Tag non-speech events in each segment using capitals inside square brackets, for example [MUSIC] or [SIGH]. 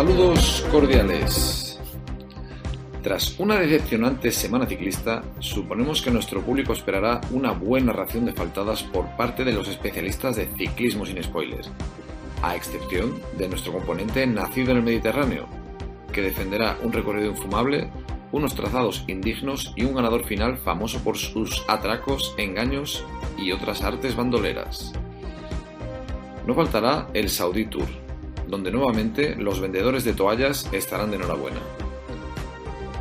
Saludos cordiales. Tras una decepcionante semana ciclista, suponemos que nuestro público esperará una buena ración de faltadas por parte de los especialistas de ciclismo sin spoilers, a excepción de nuestro componente nacido en el Mediterráneo, que defenderá un recorrido infumable, unos trazados indignos y un ganador final famoso por sus atracos, engaños y otras artes bandoleras. No faltará el Saudi Tour, donde nuevamente los vendedores de toallas estarán de enhorabuena.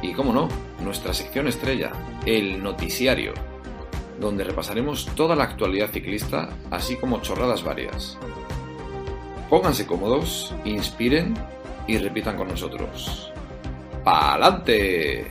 Y cómo no, nuestra sección estrella, el noticiario, donde repasaremos toda la actualidad ciclista, así como chorradas varias. Pónganse cómodos, inspiren y repitan con nosotros. ¡Pa'lante!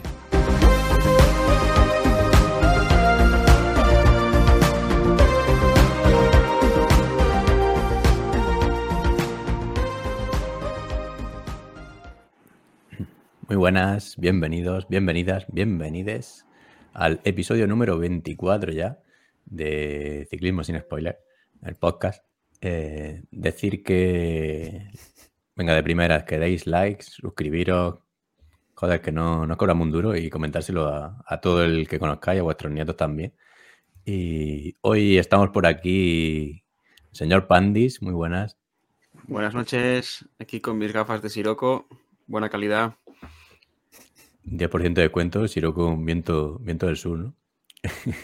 Muy buenas, bienvenidos, bienvenidas, bienvenides al episodio número 24 ya de Ciclismo sin Spoiler, el podcast. Eh, decir que, venga, de primeras, que deis likes, suscribiros, joder, que no, no cobramos un duro y comentárselo a, a todo el que conozcáis, a vuestros nietos también. Y hoy estamos por aquí, señor Pandis, muy buenas. Buenas noches, aquí con mis gafas de Siroco, buena calidad. 10% de cuento, Siroco un viento, viento del sur, ¿no? [LAUGHS]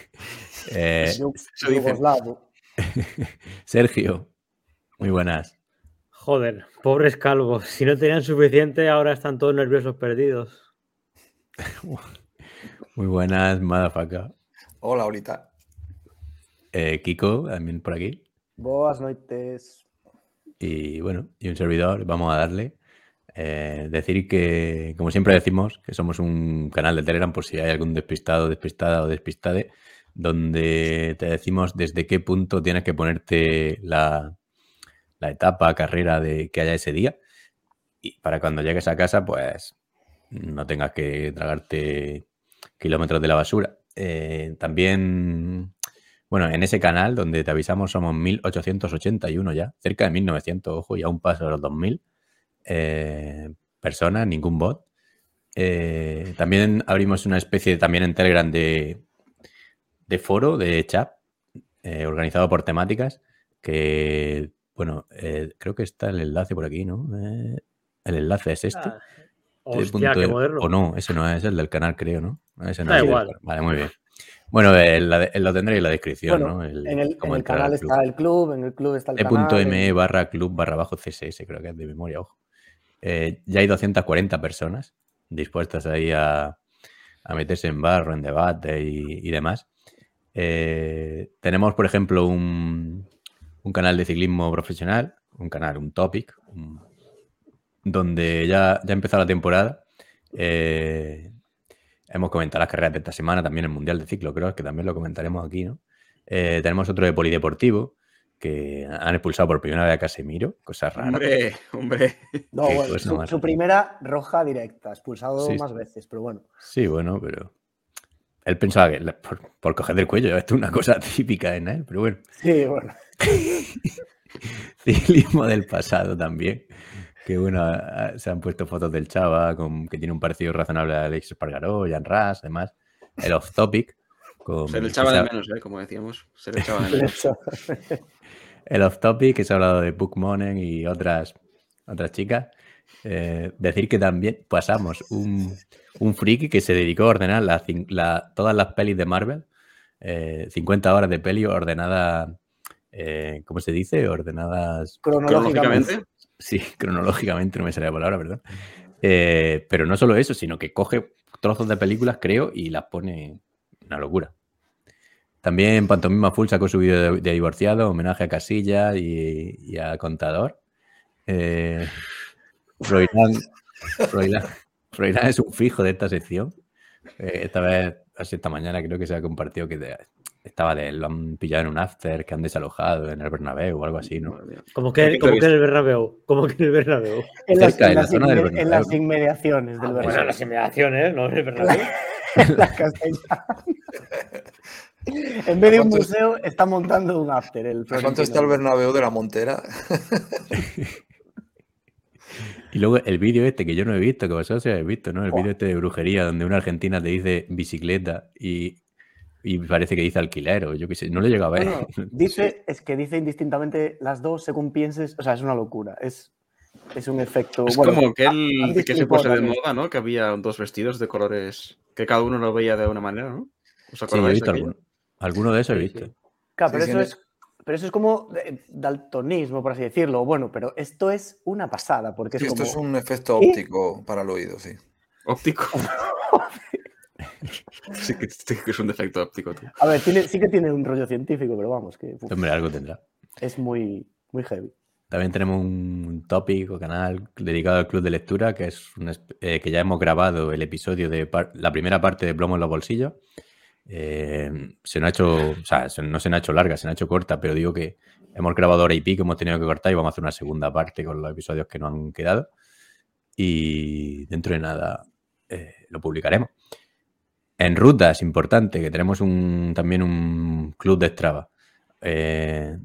Eh, [LAUGHS] Yo- dicen. [LAUGHS] Sergio, muy buenas. Joder, pobres calvos. Si no tenían suficiente, ahora están todos nerviosos perdidos. Muy buenas, Madafaka. Hola, ahorita. Eh, Kiko, también por aquí. Boas noites. Y bueno, y un servidor, vamos a darle. Eh, decir que, como siempre decimos, que somos un canal de Telegram por si hay algún despistado, despistada o despistade, donde te decimos desde qué punto tienes que ponerte la, etapa, carrera de que haya ese día. Y para cuando llegues a casa, pues no tengas que tragarte kilómetros de la basura. Eh, también, bueno, en ese canal donde te avisamos somos 1881 ya, cerca de 1900, ojo, y a un paso de los 2000 eh, personas, ningún bot. Eh, también abrimos una especie también en Telegram de, de foro, de chat, eh, organizado por temáticas, que, bueno, eh, creo que está el enlace por aquí, ¿no? El enlace es este. Ah, hostia, punto qué moderno. O no, ese no es el del canal, creo, ¿no? Ese no Da es igual. Vale, muy bien. Bueno, lo tendréis en la descripción, Bueno, ¿no? El- En el, en el canal está el club, en el club está el canal. E.me barra club barra bajo CSS, creo que es de memoria, ojo. Eh, ya hay 240 personas dispuestas ahí a, meterse en barro, en debate y, demás. Eh, tenemos, por ejemplo, un, canal de ciclismo profesional, un canal, un topic, donde ya, ya ha empezado la temporada. Eh, hemos comentado las carreras de esta semana, también el Mundial de Ciclocross, que también lo comentaremos aquí, ¿no? Tenemos otro de polideportivo, que han expulsado por primera vez a Casemiro, cosa rara. Hombre, hombre. No, bueno, su, su primera roja directa, expulsado Sí, más veces, pero bueno. Sí, bueno, pero él pensaba que la- por, por coger del cuello, esto es una cosa [LAUGHS] típica en él, pero bueno. Sí, bueno. [LAUGHS] Ciclismo del pasado también. Que bueno, se han puesto fotos del Chava con, que tiene un parecido razonable a Alex Espargaró, Jan Ras, además. El off topic. Con, Se le echaba de menos, ¿eh? como decíamos. Se le echaba de menos. El off topic, que se ha hablado de Book Money y otras, otras chicas. Eh, decir que también pasamos un, un friki que se dedicó a ordenar la todas las pelis de Marvel. eh, 50 horas de peli ordenadas, eh, ¿cómo se dice? Ordenadas Cronológicamente. Sí, [LAUGHS] cronológicamente, no me sale la palabra, ¿verdad? Eh, pero no solo eso, sino que coge trozos de películas, creo, y las pone una locura. También Pantomima Full sacó su vídeo de, de divorciado, homenaje a Casilla y, y a Contador. Eh, Froilán, Froilán- Froilán es un fijo de esta sección. Eh, esta vez, así esta mañana, creo que se ha compartido que de- estaba de, lo han pillado en un after, que han desalojado en el Bernabéu o algo así, ¿no? Como que, que como que en el Bernabéu. Como que en el Bernabéu. En las, Cerca, en en la las zona del inme- Bernabéu. en las inmediaciones del Bueno, Bernabéu. las inmediaciones, ¿no? En el Bernabéu. En [LAUGHS] la Castellana. [LAUGHS] [LAUGHS] En vez de un ¿Cuánto es- museo, está montando un after. El ¿A cuánto está el. Bernabéu de la Montera? [LAUGHS] Y luego el vídeo este que yo no he visto, que vosotros sí habéis visto, ¿no? El vídeo este de brujería, donde una argentina te dice bicicleta y, y parece que dice alquiler o yo qué sé. No lo he llegado a ver. No, no, [LAUGHS] dice, es que dice indistintamente las dos según pienses. O sea, es una locura. Es, es un efecto. Es bueno, como que el que se puso de moda, ¿no? Que había dos vestidos de colores que cada uno lo veía de una manera, ¿no? ¿Os Sí, acordáis visto de aquello? Alguno. De esos he visto. sí. Claro, Sí, pero sí, eso es. Pero eso es como daltonismo, por así decirlo. Bueno, pero esto es una pasada, porque es Sí, como. esto es un efecto ¿Sí? óptico para el oído, sí. Óptico. [LAUGHS] sí, que, sí que es un defecto óptico, tío. A ver, tiene, sí que tiene un rollo científico, pero vamos, que uf, Hombre, algo tendrá. es muy, muy heavy. También tenemos un tópico canal dedicado al club de lectura, que es un eh, que ya hemos grabado el episodio de par- la primera parte de Plomo en los bolsillos. Eh, se nos ha hecho, o sea, se- no se nos ha hecho larga, se nos ha hecho corta, pero digo que hemos grabado hora y pico, hemos tenido que cortar y vamos a hacer una segunda parte con los episodios que nos han quedado. Y dentro de nada eh, lo publicaremos. En ruta es importante que tenemos un, también un club de Strava. Eh,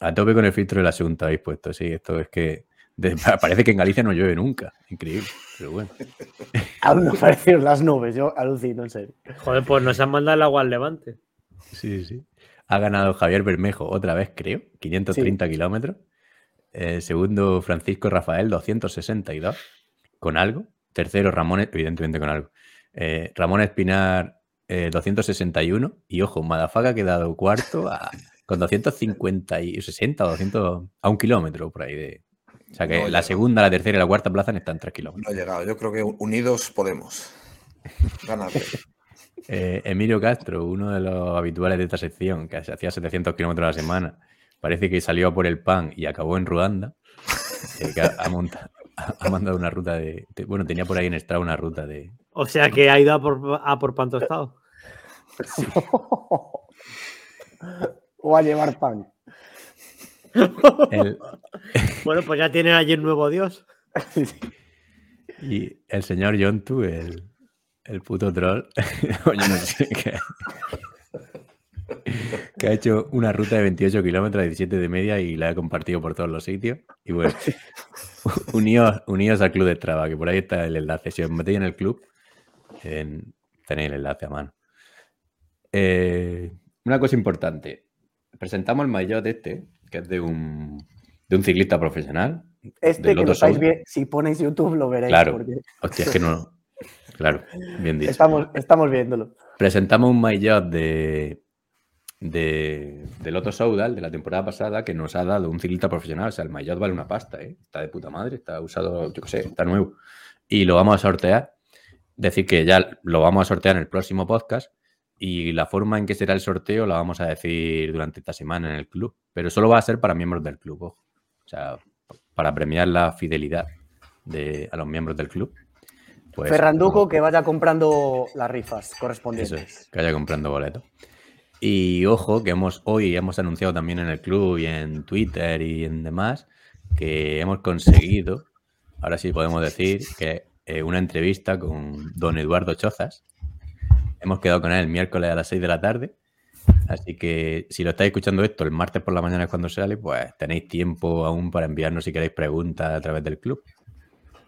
a tope con el filtro de la segunda habéis puesto, sí, esto es que de- parece que en Galicia no llueve nunca, increíble, pero bueno. [LAUGHS] Aún no aparecieron las nubes, yo alucino, en serio. Joder, pues nos han mandado el agua al levante. Sí, sí. Ha ganado Javier Bermejo otra vez, creo, 530 kilómetros. Eh, segundo, Francisco Rafael, 262, con algo. Tercero, Ramón, evidentemente con algo. Eh, Ramón Espinar, eh, 261. Y ojo, Madafaga ha quedado cuarto a- con 250 y 60 o 200 a un kilómetro por ahí. De, o sea que No, la segunda, la tercera y la cuarta plaza están 3 kilómetros. No ha llegado. Yo creo que unidos podemos [LAUGHS] ganarle. Eh, Emilio Castro, uno de los habituales de esta sección, que se hacía 700 kilómetros a la semana, parece que salió a por el pan y acabó en Ruanda. eh, que ha, ha monta- ha- mandado una ruta de, de- Bueno, tenía por ahí en Strava una ruta de. O sea que ha ido a por, a por pan tostado. [LAUGHS] o a llevar pan. El, [LAUGHS] Bueno, pues ya tienen allí un nuevo dios. y el señor Yontu, el, el puto troll. [LAUGHS] Oye, no sé qué. Que ha hecho una ruta de 28 kilómetros, 17 de media y la ha compartido por todos los sitios. Y bueno, [LAUGHS] uníos, uníos al club de Strava, que por ahí está el enlace. Si os metéis en el club, en- tenéis el enlace a mano. Eh, una cosa importante. Presentamos el maillot este, que es de un, de un ciclista profesional. Este que lo estáis bien, si ponéis YouTube lo veréis. Claro. porque Hostia, es que no. Claro, bien dicho. estamos, estamos viéndolo. Presentamos un maillot de, de, de Lotto Soudal de la temporada pasada que nos ha dado un ciclista profesional. O sea, el maillot vale una pasta, ¿eh? Está de puta madre, está usado, yo qué sé, está nuevo. Y lo vamos a sortear. Decir que ya lo vamos a sortear en el próximo podcast. Y la forma en que será el sorteo la vamos a decir durante esta semana en el club. Pero solo va a ser para miembros del club, ojo. O sea, para premiar la fidelidad de, a los miembros del club. Pues, Ferranduco que vaya comprando las rifas eso correspondientes. es, que vaya comprando boletos. Y ojo, que hemos hoy hemos anunciado también en el club y en Twitter y en demás que hemos conseguido, ahora sí podemos decir, que eh, una entrevista con don Eduardo Chozas. Hemos quedado con él el miércoles a las 6 de la tarde. Así que si lo estáis escuchando esto el martes por la mañana es cuando sale, pues tenéis tiempo aún para enviarnos si queréis preguntas a través del club.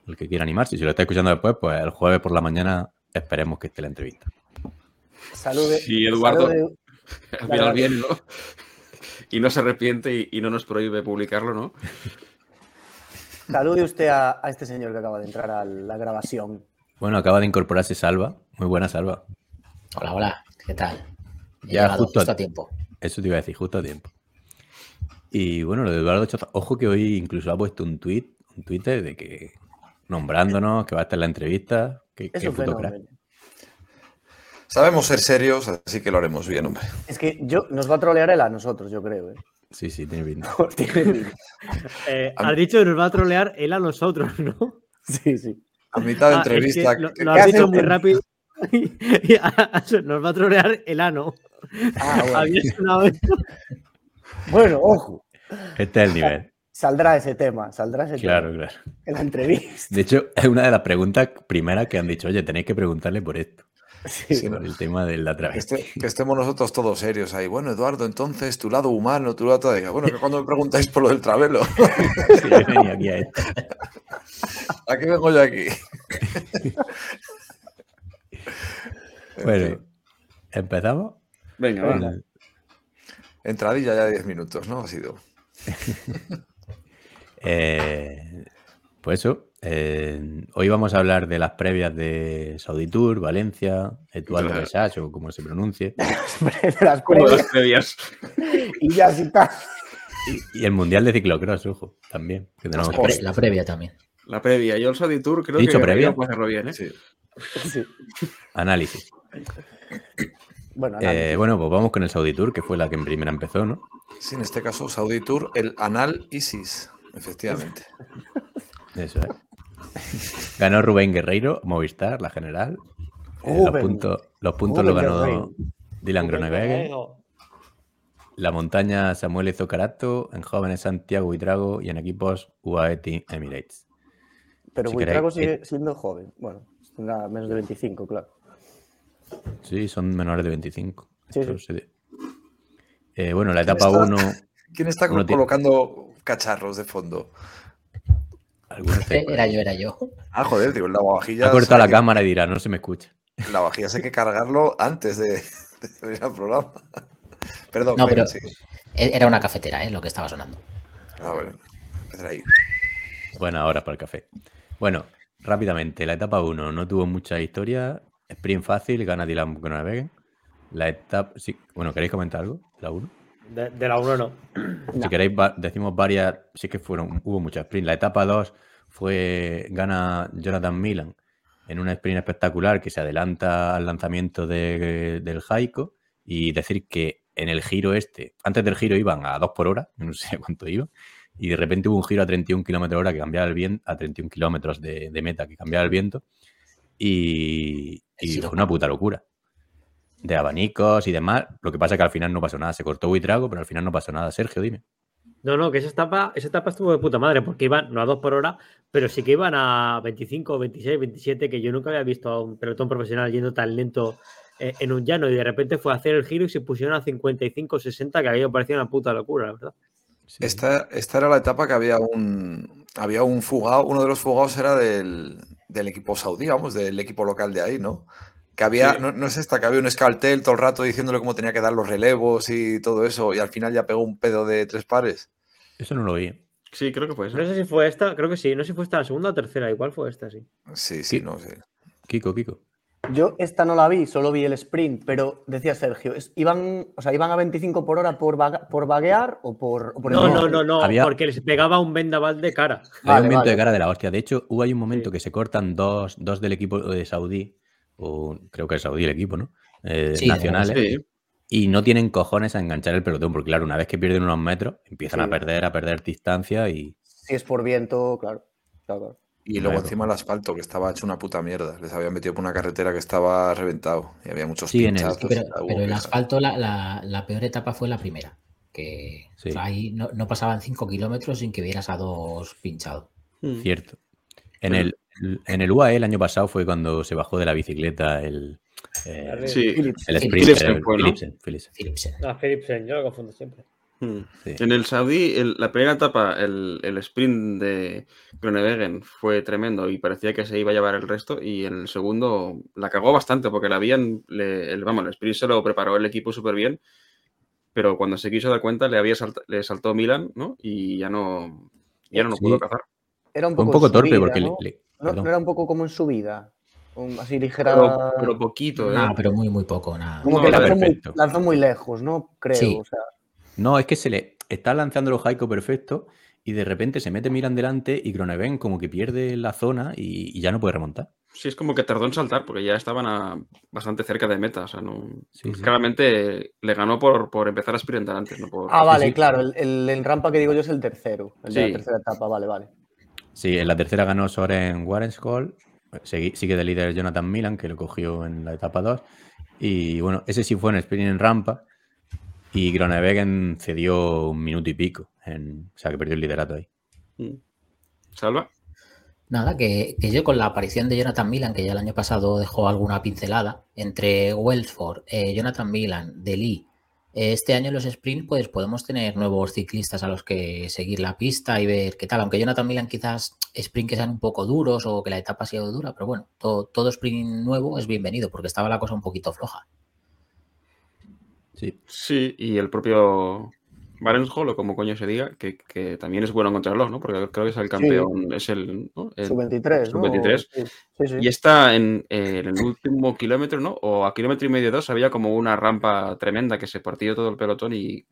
El que quiera animarse. Si lo estáis escuchando después, pues el jueves por la mañana esperemos que esté la entrevista. Salude, Sí, Eduardo. salude- Al final bien, ¿no? Y no se arrepiente y, y no nos prohíbe publicarlo, ¿no? salude usted a, a este señor que acaba de entrar a la grabación. Bueno, acaba de incorporarse Salva. Muy buena Salva. Hola, hola, ¿qué tal? He Ya, llegado justo a- justo a tiempo. Eso te iba a decir, justo a tiempo. Y bueno, lo de Eduardo Choza, ojo que hoy incluso ha puesto un tweet, un Twitter de que nombrándonos, que va a estar en la entrevista. Que, Es qué un puto crack. fenómeno. Sabemos ser serios, así que lo haremos bien, hombre. Es que yo, nos va a trolear él a nosotros, yo creo. ¿eh? Sí, sí, tiene pinta. [LAUGHS] Eh, has dicho que nos va a trolear él a nosotros, ¿no? sí, sí. A mitad de Ah, es que entrevista. lo, que- lo que has dicho muy rápido. [LAUGHS] Y a- nos va a trolear el ano. Ah, bueno. Ojo. Este es el nivel. Saldrá ese tema, saldrá ese Claro, tema claro. en la entrevista. De hecho, es una de las preguntas primeras que han dicho, oye, tenéis que preguntarle por esto. Sí. Sí, ¿no? Por el tema de la Que, travesti. este- que estemos nosotros todos serios ahí. Bueno, Eduardo, entonces tu lado humano, tu lado todo. Bueno, que cuando me preguntáis por lo del travelo, Sí, venido aquí a esto. [LAUGHS] ¿a qué vengo yo aquí? [LAUGHS] En Bueno, fin, ¿empezamos? Venga, va. El- entradilla ya de 10 minutos, ¿no? Ha sido. [LAUGHS] Eh, pues eso, eh, hoy vamos a hablar de las previas de Saudi Tour, Valencia, Etual de Claro. Resache, o como se pronuncie, [LAUGHS] las previas las previas. y ya sí está. y, y el Mundial de Ciclocross, ojo, también. que tenemos La, pre- pre- la previa también. La previa. Yo el Saudi Tour creo ¿He dicho que previa? puede hacerlo bien, ¿eh? Sí. [LAUGHS] Sí. análisis. Bueno, Eh, análisis. bueno, pues vamos con el Saudi Tour, que fue la que en primera empezó, ¿no? Sí, en este caso, Saudi Tour, el Anal Isis, efectivamente. Eso es. Ganó Rubén Guerreiro, Movistar, la general. Eh, los puntos, los puntos los Rubén ganó Guerreiro. Dylan Groenewegen. La montaña Samuel Izocarato, en jóvenes Santiago Buitrago y en equipos UAE Team Emirates. Pero si Buitrago queréis- sigue siendo joven. Bueno, tendrá menos de 25, claro. Sí, son menores de 25. Sí, Eso sí. se ve. Eh, bueno, la etapa está? 1, ¿Quién está Uno tiene- colocando cacharros de fondo? Eh, Era yo, era yo. Ah, joder, digo, el lavavajillas. ha cortado la que- cámara y dirá, no se me escucha. El lavavajillas hay que cargarlo antes de, de venir al programa. Perdón, No, venga, pero- sí. E- Era una cafetera, ¿eh? Lo que estaba sonando. Ah, bueno. Empezar ahí. Buena hora para el café. Bueno, rápidamente, la etapa 1 no tuvo mucha historia. Sprint fácil, gana Dylan Groenewegen. La etapa, sí, bueno, ¿queréis comentar algo? La 1. De, de la 1 no. Si queréis, decimos varias, sí que fueron, hubo muchas sprints. La etapa 2 fue, gana Jonathan Milan en una sprint espectacular que se adelanta al lanzamiento de- del Jaico y decir que en el giro este, antes del giro iban a 2 por hora, [LAUGHS] no sé cuánto iban, y de repente hubo un giro a 31 kilómetros hora que cambiaba el viento, a 31 kilómetros de, de meta que cambiaba el viento y, fue una puta locura. De abanicos y demás. Lo que pasa es que al final no pasó nada. Se cortó Buitrago, pero al final no pasó nada. Sergio, dime. No, no, que esa etapa, esa etapa estuvo de puta madre, porque iban no a 2 por hora, pero sí que iban a 25, 26, 27, que yo nunca había visto a un pelotón profesional yendo tan lento eh, en un llano y de repente fue a hacer el giro y se pusieron a 55, 60, que a mí me parecía una puta locura, la verdad. Sí. Esta, esta era la etapa que había un, había un fugado, uno de los fugados era del, del equipo saudí, vamos, del equipo local de ahí, ¿no? Que había, Sí. no, no es esta, que había un escaltel todo el rato diciéndole cómo tenía que dar los relevos y todo eso, y al final ya pegó un pedo de tres pares. Eso no lo vi. Sí, creo que fue eso. No sé si fue esta, creo que sí, no sé si fue esta la segunda o tercera, igual fue esta, sí. Sí, sí, Sí. no sé. Kiko, Kiko. Yo esta no la vi, solo vi el sprint, pero decía Sergio, es- iban, o sea, iban a 25 por hora por, vaga- por vaguear o por, o por No, no, no, no, Había- porque les pegaba un vendaval de cara. Había Vale, un viento vale. de cara de la hostia. De hecho, hubo ahí un momento Sí. que se cortan dos, dos del equipo de Saudí, o creo que es Saudí el equipo, ¿no? Eh, Sí, nacionales. Sí. Y no tienen cojones a enganchar el pelotón, porque claro, una vez que pierden unos metros, empiezan Sí. a perder, a perder distancia y Si es por viento, claro. claro, claro. Y luego Claro. encima el asfalto, que estaba hecho una puta mierda. Les habían metido por una carretera que estaba reventado. Y había muchos Sí, en el- pinchazos. Pero, pero el asfalto, la, la- la peor etapa fue la primera. Que Sí. o sea, ahí no, no pasaban 5 kilómetros sin que vieras a dos pinchados. cierto. En el, en el UAE el año pasado fue cuando se bajó de la bicicleta el, eh, Sí. Philips. el Philipsen. Ah, Philipsen, yo lo confundo siempre. Mm. sí. En el Saudí, el- la primera etapa, el, el sprint de Groenewegen fue tremendo y parecía que se iba a llevar el resto. Y en el segundo la cagó bastante porque la habían, le- el, vamos, el sprint se lo preparó el equipo súper bien. Pero cuando se quiso dar cuenta, le había salta- le saltó Milan, ¿no? Y ya no, ya no lo Sí. pudo cazar. Era un poco, un poco torpe porque ¿no? le- No- perdón. no era un poco como en su vida. así ligera. Pero, pero poquito, ¿eh? No, pero muy, muy poco, nada. como no, que lanzó muy, lanzó muy lejos, ¿no? Creo. Sí. O sea, No, es que se le está lanzando los Jaico perfecto y de repente se mete Milan delante y Groenewegen como que pierde la zona y, y ya no puede remontar. Sí, es como que tardó en saltar porque ya estaban a- bastante cerca de meta. O sea, no. Sí, sí. Claramente le ganó por, por empezar a sprintar antes, no por. ah, vale, sí. claro. El, el en rampa que digo yo es el tercero. El de la tercera etapa, vale, vale. Sí, en la tercera ganó Soren Warrenskoll. Sigue de líder Jonathan Milan, que lo cogió en la etapa 2. Y bueno, ese sí fue en sprint en rampa. Y Groenewegen cedió un minuto y pico. en- o sea, que perdió el liderato ahí. Mm. ¿Salva? Nada, que, que yo con la aparición de Jonathan Milan, que ya el año pasado dejó alguna pincelada, entre Wellsford, eh, Jonathan Milan, Deli, eh, este año en los sprints pues podemos tener nuevos ciclistas a los que seguir la pista y ver qué tal, aunque Jonathan Milan quizás sprint que sean un poco duros o que la etapa ha sido dura, pero bueno, todo, todo sprint nuevo es bienvenido porque estaba la cosa un poquito floja. Sí, Sí, y el propio Barenhol, o como coño se diga, que, que también es bueno encontrarlo, ¿no? Porque creo que es el campeón, es el, ¿no? el- Sub-23, ¿no? Sub-23. Sí. Y está en, en el último kilómetro, ¿no? O a kilómetro y medio dos había como una rampa tremenda que se partió todo el pelotón y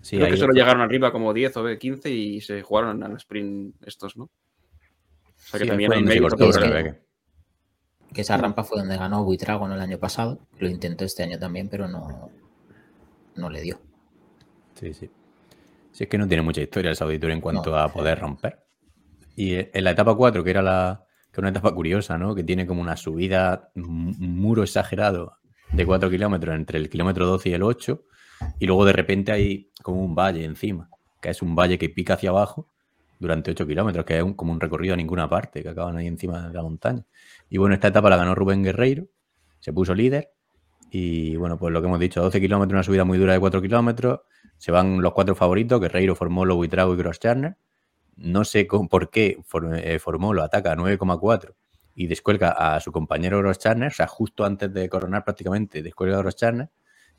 sí, creo que solo llegaron arriba como 10 o 15 y se jugaron al sprint estos, ¿no? O sea que sí, también hay cortó es para- que- esa rampa fue donde ganó Buitrago el año pasado, lo intentó este año también, pero no, no le dio. Sí, sí. Sí, es que no tiene mucha historia el Saudi Tour en cuanto No. a poder romper. Y eh, en la etapa 4, que era la que una etapa curiosa, ¿no? Que tiene como una subida, un muro exagerado de 4 kilómetros entre el kilómetro 12 y el 8, y luego de repente hay como un valle encima, que es un valle que pica hacia abajo durante 8 kilómetros, que es un- como un recorrido a ninguna parte, que acaban ahí encima de la montaña. Y bueno, esta etapa la ganó Rubén Guerreiro, se puso líder, y bueno, pues lo que hemos dicho, 12 kilómetros, una subida muy dura de 4 kilómetros, se van los cuatro favoritos, Guerreiro, Formolo, Buitrago y Grosscharner. No sé por qué For- eh, Formolo ataca a 9,4 y descuelga a su compañero Grosscharner, o sea, justo antes de coronar prácticamente, descuelga a Grosscharner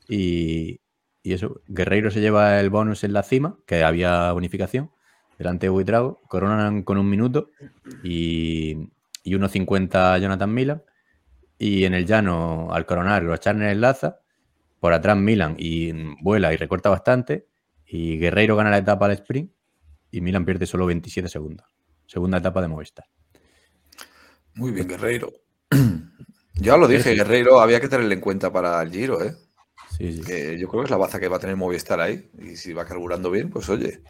y, y eso, Guerreiro se lleva el bonus en la cima, que había bonificación, delante de Buitrago, coronan con un minuto y, y 1.50 Jonathan Milan. Y en el llano, al coronar, Grosscharner enlaza, por atrás Milan y mm, vuela y recorta bastante. Y Guerreiro gana la etapa al sprint y Milan pierde solo 27 segundos. Segunda etapa de Movistar. Muy bien, Guerreiro. [CLEARS THROAT] Ya lo dije, Sí. Guerreiro había que tenerle en cuenta para el Giro, ¿eh? Sí, sí. Que yo creo que es la baza que va a tener Movistar ahí. Y si va carburando bien, pues oye.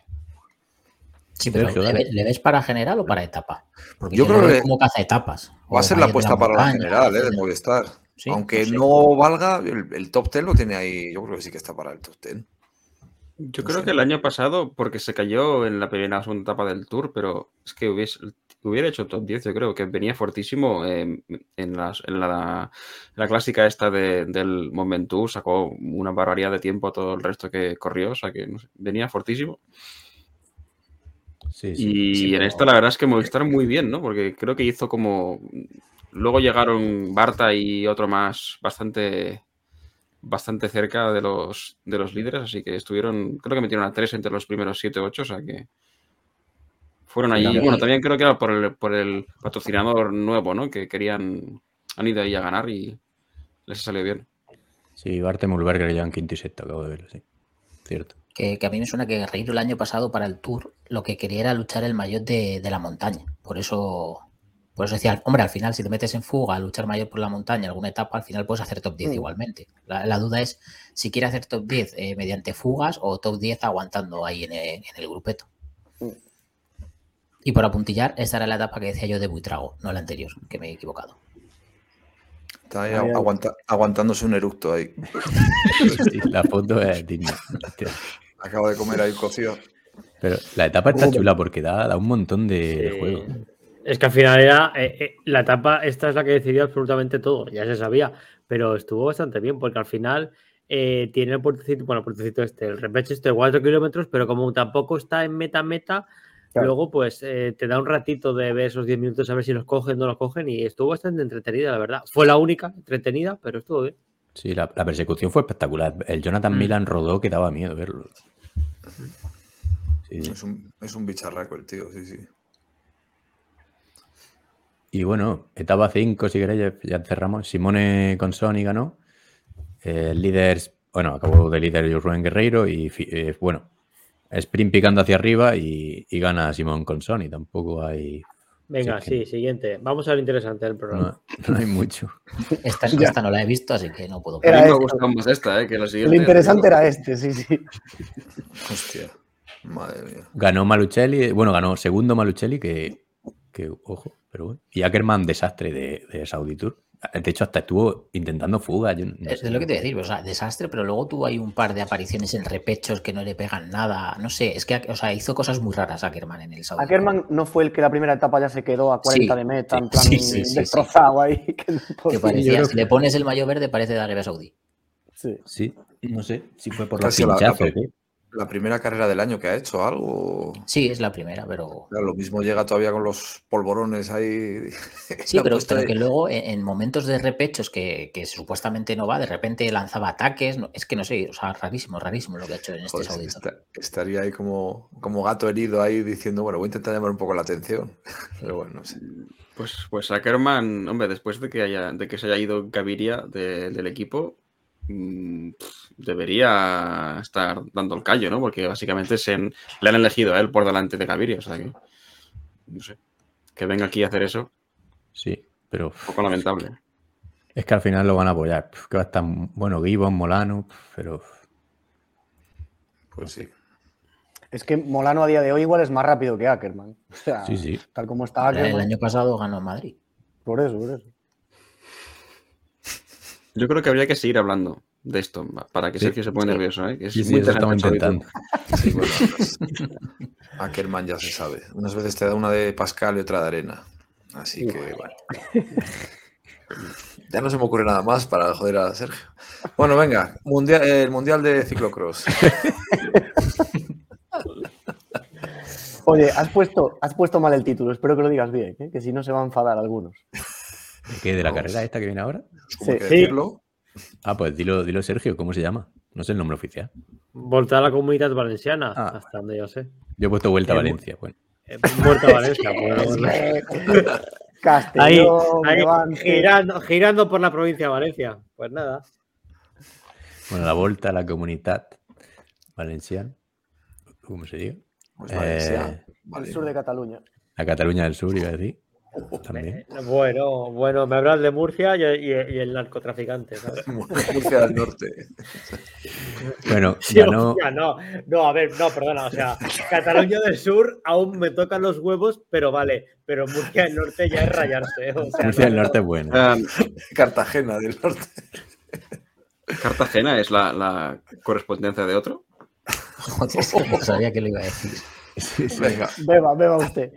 Sí, pero Sergio, ¿le, dale. ve- le ves para general o para etapa? Porque Yo creo que como caza etapas. Va a ser la apuesta para la Montaña, general, ¿eh? De. Movistar. Sí, Aunque no sé. no valga, el, el top 10 lo tiene ahí. Yo creo que sí que está para el top 10. Yo No creo sé. que el año pasado, porque se cayó en la primera o segunda etapa del Tour, pero es que hubiese, hubiera hecho top 10, yo creo, que venía fortísimo eh, en, las- en la, en la clásica esta de- del Momentum, sacó una barbaridad de tiempo a todo el resto que corrió, o sea que no sé, venía fortísimo. Sí, sí. Y Sí, en pero- esta la verdad es que Movistar muy bien, ¿no? Porque creo que hizo como... Luego llegaron Barta y otro más bastante bastante cerca de los, de los líderes, así que estuvieron, creo que metieron a tres entre los primeros siete o ocho, o sea que fueron también. Bueno, también creo que era por el, por el patrocinador nuevo, ¿no? Que querían, han ido ahí a ganar y les ha salido bien. Sí, Barte Mulberger llevan quinto y sexto, acabo de verlo, sí. Cierto. Que, que a mí me suena que Guerreiro el año pasado para el Tour lo que quería era luchar el maillot de, de la montaña. Por eso, por eso decía, hombre, al final si te metes en fuga a luchar maillot por la montaña, alguna etapa, al final puedes hacer top 10 Mm. igualmente. La, la duda es si quiere hacer top 10 eh, mediante fugas o top 10 aguantando ahí en el, en el grupeto. Y por apuntillar, esta era la etapa que decía yo de Buitrago, no la anterior, que me he equivocado. Está ahí aguanta- aguantándose un eructo ahí. [LAUGHS] Sí, la foto es digna. [LAUGHS] Acabo de comer ahí cocido. Pero la etapa está Joder. chula porque da, da un montón de, juego. Es que al final era eh, eh, la etapa, esta es la que decidió absolutamente todo, ya se sabía, pero estuvo bastante bien porque al final eh, tiene el puertecito, bueno, el puertecito este, el repeche este de 4 kilómetros, pero como tampoco está en meta-meta, Claro. luego pues eh, te da un ratito de ver esos 10 minutos a ver si los cogen o no los cogen y estuvo bastante entretenida, la verdad. Fue la única entretenida, pero estuvo bien. Sí, la, la persecución fue espectacular. El Jonathan Mm. Milan rodó que daba miedo verlo. Sí. Es un, es un bicharraco el tío, sí, sí. Y bueno, etapa 5, si queréis, ya- cerramos. Simone Consoni ganó. Eh, líder, bueno, acabó de líder Rubén Guerreiro y eh, bueno, sprint picando hacia arriba y, y gana Simón Consoni. Tampoco hay, Venga, Sí, que- sí, siguiente. Vamos a lo interesante del programa. no, no hay mucho. [LAUGHS] Esta, Ya. esta no la he visto, así que no puedo. A Era mí me este. gusta más esta, ¿eh? Que la Lo siguiente. interesante era este, sí, sí. [LAUGHS] Hostia. Madre mía. Ganó Malucelli, bueno, ganó segundo Malucelli, que, que ojo, pero bueno. Y Ackerman, desastre de, de Saudi Tour. De hecho, hasta estuvo intentando fuga. yo no Es sé. de lo que te voy a decir, o sea, desastre, pero luego tuvo ahí un par de apariciones en repechos que no le pegan nada. No sé, es que o sea, hizo cosas muy raras Ackerman en el Saudi. Ackerman no fue el que la primera etapa ya se quedó a 40 Sí, de meta, sí, en plan sí, sí, sí, sí. destrozado ahí. [LAUGHS] que no parecía, si le pones el mayo verde, parece de Arabia Saudí. Sí. Sí, no sé si fue por los Casi la- la- pinchazos. ¿eh? La primera carrera del año que ha hecho algo. Sí, es la primera, pero. Claro, lo mismo llega todavía con los polvorones ahí. [LAUGHS] Sí, pero, pero ahí. que luego en, en momentos de repechos que, que supuestamente no va, de repente lanzaba ataques. no- es que no sé, o sea, rarísimo, rarísimo lo que ha hecho en este Saudita. esta- estaría ahí como, como gato herido ahí diciendo, bueno, voy a intentar llamar un poco la atención. [LAUGHS] Pero bueno, no sé. Pues, pues Ackerman, hombre, después de que haya, de que se haya ido Gaviria de- del equipo, debería estar dando el callo, ¿no? Porque básicamente se, le han elegido a él por delante de Gaviria, o sea que no sé. Que venga aquí a hacer eso, Sí, pero un poco lamentable. es que al final lo van a apoyar. Que va a estar, bueno, Gibbon, Molano, pero Pues sí. Es que Molano a día de hoy igual es más rápido que Ackerman. O sea, sí, sí. tal como está El Ackerman. año pasado ganó Madrid. Por eso, por eso. Yo creo que habría que seguir hablando de esto para que Sí, Sergio se ponga sí. nervioso, ¿eh? Que es Sí, sí, muy eso estamos intentando. Sí, bueno, pues, [LAUGHS] Ackerman ya se sabe. Unas veces te da una de Pascal y otra de arena. Así que, bueno. Ya no se me ocurre nada más para joder a Sergio. Bueno, venga, mundial, el Mundial de Ciclocross. Oye, has puesto, has puesto mal el título. Espero que lo digas bien, ¿eh? que si no se van a enfadar algunos. ¿De qué? ¿De la carrera esta que viene ahora? ¿Cómo hay Sí. que Sí. decirlo? Ah, pues dilo, dilo Sergio, ¿cómo se llama? No sé el nombre oficial. Volta a la comunidad valenciana, Ah. hasta donde yo sé. Yo he puesto vuelta a Eh, Valencia. Bueno, Eh, Muerta Valencia. [LAUGHS] pues. Ahí, [LAUGHS] Castellón, ahí, girando, girando por la provincia de Valencia. Pues nada. bueno la vuelta a la comunidad valenciana. ¿Cómo se dice? Pues Valencia. Eh, Vale. El sur de Cataluña. La Cataluña del Sur, iba a decir. También. [LAUGHS] Bueno, bueno, me hablas de Murcia y, y- y el narcotraficante. ¿sabes? [LAUGHS] Murcia del Norte. [LAUGHS] Bueno, Sí, hostia, no, no, a ver, no, perdona, o sea, Cataluña del Sur aún me tocan los huevos, pero vale, pero Murcia del Norte ya es rayarse. o sea, Murcia del no. Norte es bueno. Ah, Cartagena del Norte. Cartagena es la, la correspondencia de otro. Joder, es que no sabía que lo iba a decir. Venga, Beba, beba usted.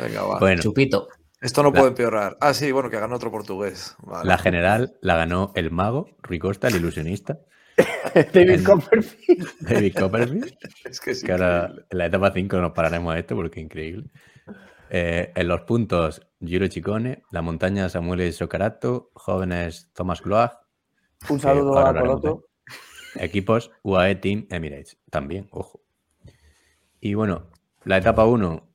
Venga, va. Bueno, Chupito. Esto no La- puede empeorar. Ah, sí, bueno, que ganó otro portugués. Vale. la general la ganó el mago, Rui Costa, el ilusionista, [LAUGHS] David Copperfield. David Copperfield. [LAUGHS] Es que sí. que ahora en la etapa 5 nos pararemos a esto porque es increíble. Eh, en los puntos, Giro Chicone, la montaña Samuel Socarato, jóvenes Thomas Gloag, Un saludo a Coloto. equipos UAE Team Emirates, también, ojo. Y bueno, la etapa 1,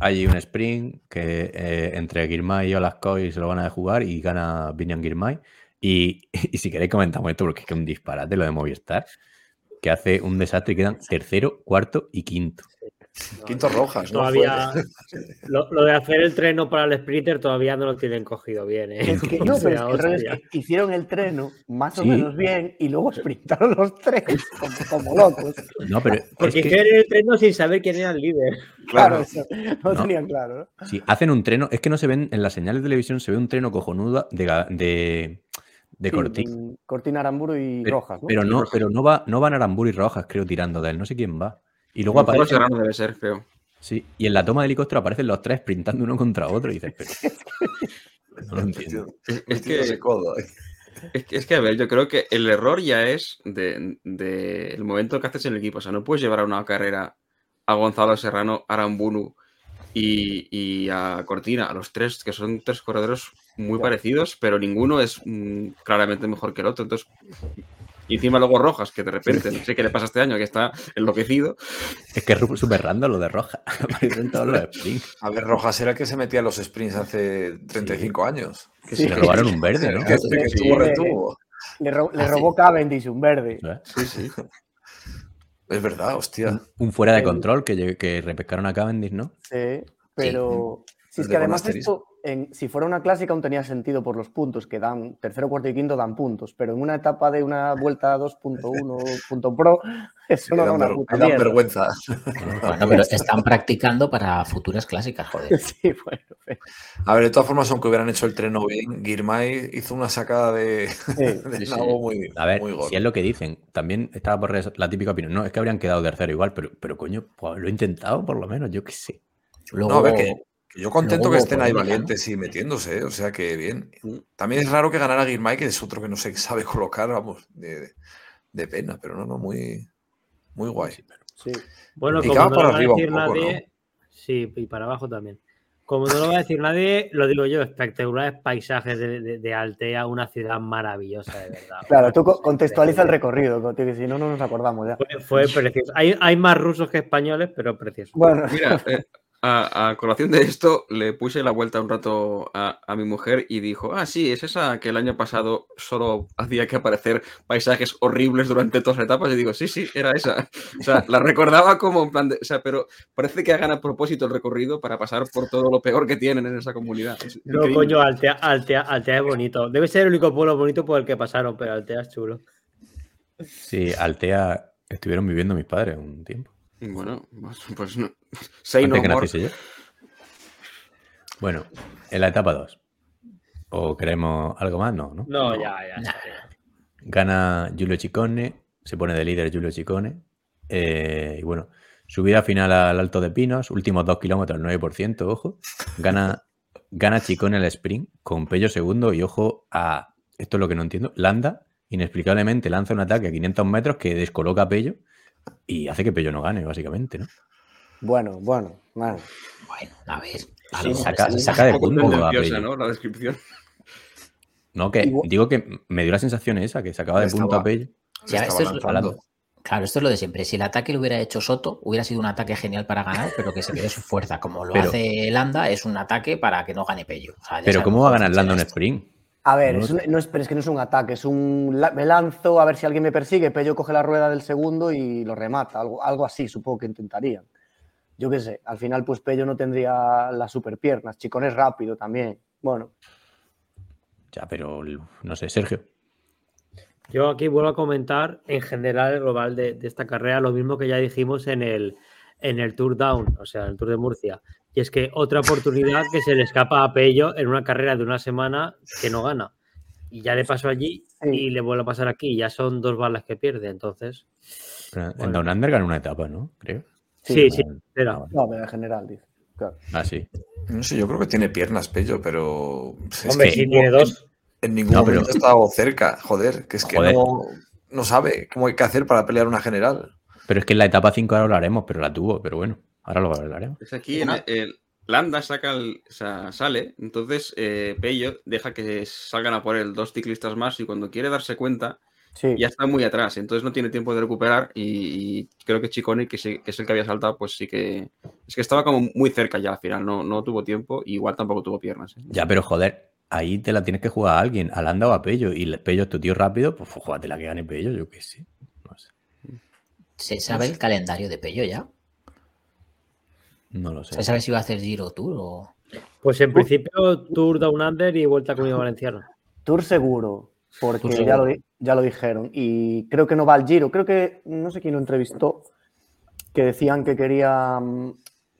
hay un sprint que eh, entre Girmay y Olascoy se lo van a jugar y gana Vinian Girmay. Y, [LAUGHS] y si queréis comentamos esto porque es que un disparate lo de Movistar, que hace un desastre y quedan tercero, cuarto y quinto. Quinto Rojas, ¿no? Todavía, lo, lo de hacer el treno para el sprinter todavía no lo tienen cogido bien, ¿eh? Es que, [LAUGHS] O no, pero sea, es que el rollo es hostia. que hicieron el treno más o Sí. menos bien y luego sprintaron los tres como, como locos. No, pero es Porque que hicieron el tren sin saber quién era el líder. Claro, Claro. eso no, No. tenían claro. ¿no? si hacen un treno, es que no se ven en las señales de televisión, se ve un treno cojonudo de, de, de Sí, Cortina. con Cortina, Aramburu y Pero, Rojas. ¿no? pero no, pero no va, no van Aramburu y Rojas, creo, tirando de él. No sé quién va. Y luego Gonzalo aparece. Serrano debe ser, creo. Sí, y en la toma de helicóptero aparecen los tres sprintando uno contra otro. Y dices, pero. [LAUGHS] No lo entiendo. Es, que, codo ahí. es, que, es que, a ver, yo creo que el error ya es de, de el momento que haces en el equipo. O sea, no puedes llevar a una carrera a Gonzalo Serrano, a Aramburu y, y a Cortina, a los tres, que son tres corredores muy parecidos, pero ninguno es mm, claramente mejor que el otro. Entonces, y encima luego Rojas, que de repente, no sé qué le pasa este año, que está enloquecido. Es que es súper random lo de Rojas. [LAUGHS] Aparecen todos los sprints. A ver, Rojas era el que se metía en los sprints hace 35 años. Que se le robaron un verde, ¿no? Que, que sí, tuvo sí. retuvo. Le, ro- le robó Cavendish un verde. Sí, sí. Es verdad, hostia. Un, un fuera de control que, que repescaron a Cavendish, ¿no? Sí, pero si es que de además esto, en- si fuera una clásica aún tenía sentido por los puntos, que dan tercero, cuarto y quinto dan puntos, pero en una etapa de una vuelta 2.1 [LAUGHS] punto pro, eso no da una puta dan vergüenza. Bueno, pero están practicando para futuras clásicas, joder. [LAUGHS] Sí, bueno, A ver, de todas formas, aunque hubieran hecho el treno bien, Girmay hizo una sacada de, sí. [LAUGHS] de Sí, sí. nabo muy, A ver, muy gordo. si es lo que dicen, también estaba por redes- la típica opinión. No, es que habrían quedado tercero igual, pero, pero coño, pues lo he intentado por lo menos, yo qué sé. Luego, No, a ver, que, que yo contento luego que estén ahí polémica, ¿no? valientes y metiéndose, ¿eh? o sea que bien. Mm. También es raro que ganara Girmay, que es otro que no se sabe [LAUGHS] colocar, vamos, de, de pena, pero no, no, muy, muy guay. sí. Bueno, Y como no para lo va a decir poco, nadie. Sí, y para abajo también. Como no lo va a decir nadie, lo digo yo, espectaculares paisajes de, de- de Altea, una ciudad maravillosa, de verdad. [LAUGHS] Claro, tú co- contextualiza el recorrido, que si no, no nos acordamos ya. Fue, fue [LAUGHS] precioso. Hay, hay más rusos que españoles, pero precioso. Bueno, Mira, eh, a, a colación de esto, le puse la vuelta un rato a, a mi mujer y dijo, ah, sí, es esa que el año pasado solo hacía que aparecer paisajes horribles durante todas las etapas. Y digo, sí, sí, era esa. O sea, la recordaba como en plan de, o sea, pero parece que hagan a propósito el recorrido para pasar por todo lo peor que tienen en esa comunidad. Es No, increíble. coño, Altea, Altea, Altea es bonito. Debe ser el único pueblo bonito por el que pasaron, pero Altea es chulo. Sí, Altea estuvieron viviendo mis padres un tiempo. Bueno, [LAUGHS] pues, no. Say no more. yo. Bueno, en la etapa 2. ¿O queremos algo más? No, ¿no? No, ya, ya. Nah. ya. Gana Giulio Ciccone, se pone de líder Giulio Ciccone. eh, y bueno, subida final al Alto de Pinos, últimos dos kilómetros, 9%, ojo. Gana, [LAUGHS] gana Ciccone el sprint con Pello segundo y ojo a, esto es lo que no entiendo, Landa inexplicablemente lanza un ataque a 500 metros que descoloca a Pello y hace que Pello no gane, básicamente, ¿no? bueno, bueno, bueno. Bueno, a ver. a Sí, lo mejor saca- de punto a tendenciosa, Pello. ¿no? La descripción. No, que Igual- digo que me dio la sensación esa, que sacaba de punto a Pello. Ya, esto es-. Claro, esto es lo de siempre. Si el ataque lo hubiera hecho Soto, hubiera sido un ataque genial para ganar, pero que se quede su fuerza. Como lo Pero- hace Landa, es un ataque para que no gane Pello. O sea, ya Pero ¿cómo va a ganar Landa un esto. sprint? A ver, No es no es, pero es que no es un ataque, es un me lanzo a ver si alguien me persigue, Pello coge la rueda del segundo y lo remata, algo, algo así supongo que intentarían. Yo qué sé, al final pues Pello no tendría las super piernas, Chicón es rápido también. Bueno, Ya, pero no sé, Sergio. Yo aquí vuelvo a comentar en general el global de, de esta carrera, lo mismo que ya dijimos en el, en el Tour Down, o sea, en el Tour de Murcia. Y es que otra oportunidad que se le escapa a Pello en una carrera de una semana que no gana. Y ya le pasó allí Sí. y le vuelve a pasar aquí. y Ya son dos balas que pierde. Entonces, Pero En Bueno. Down Under ganó una etapa, ¿no? Creo. sí, sí, Ah, era. no, pero en general, dice. Claro. Ah, sí. No sé, yo creo que tiene piernas, Pello, pero. es Hombre, sí en tiene ningún- dos. En ningún No, pero- momento ha estado cerca, joder, que es que Joder. no, no sabe cómo hay que hacer para pelear una general. Pero es que en la etapa 5 ahora hablaremos, pero la tuvo, pero bueno, ahora lo hablaremos. Es aquí en el, el- Landa saca el- o sea, sale, entonces eh, Pello deja que salgan a por él dos ciclistas más y cuando quiere darse cuenta Sí, ya está muy atrás, entonces no tiene tiempo de recuperar y, y creo que Chicone, que, sí- que es el que había saltado, pues sí que es que estaba como muy cerca ya al final, no, no tuvo tiempo y igual tampoco tuvo piernas. ¿eh? Ya, pero joder, ahí te la tienes que jugar a alguien, a Landa o a Pello. Y Pello es tu tío rápido, pues jugátela que gane Pello, yo qué sé. No sé. ¿Se sabe el calendario de Pello ya? No lo sé. ¿Se sabe si va a hacer Giro Tour o...? Pues en principio, Tour Down Under y vuelta a Comunidad Valenciana. Tour seguro, porque Tour ya, lo, ya lo dijeron. Y creo que no va al Giro. Creo que, no sé quién lo entrevistó, que decían que quería, mm,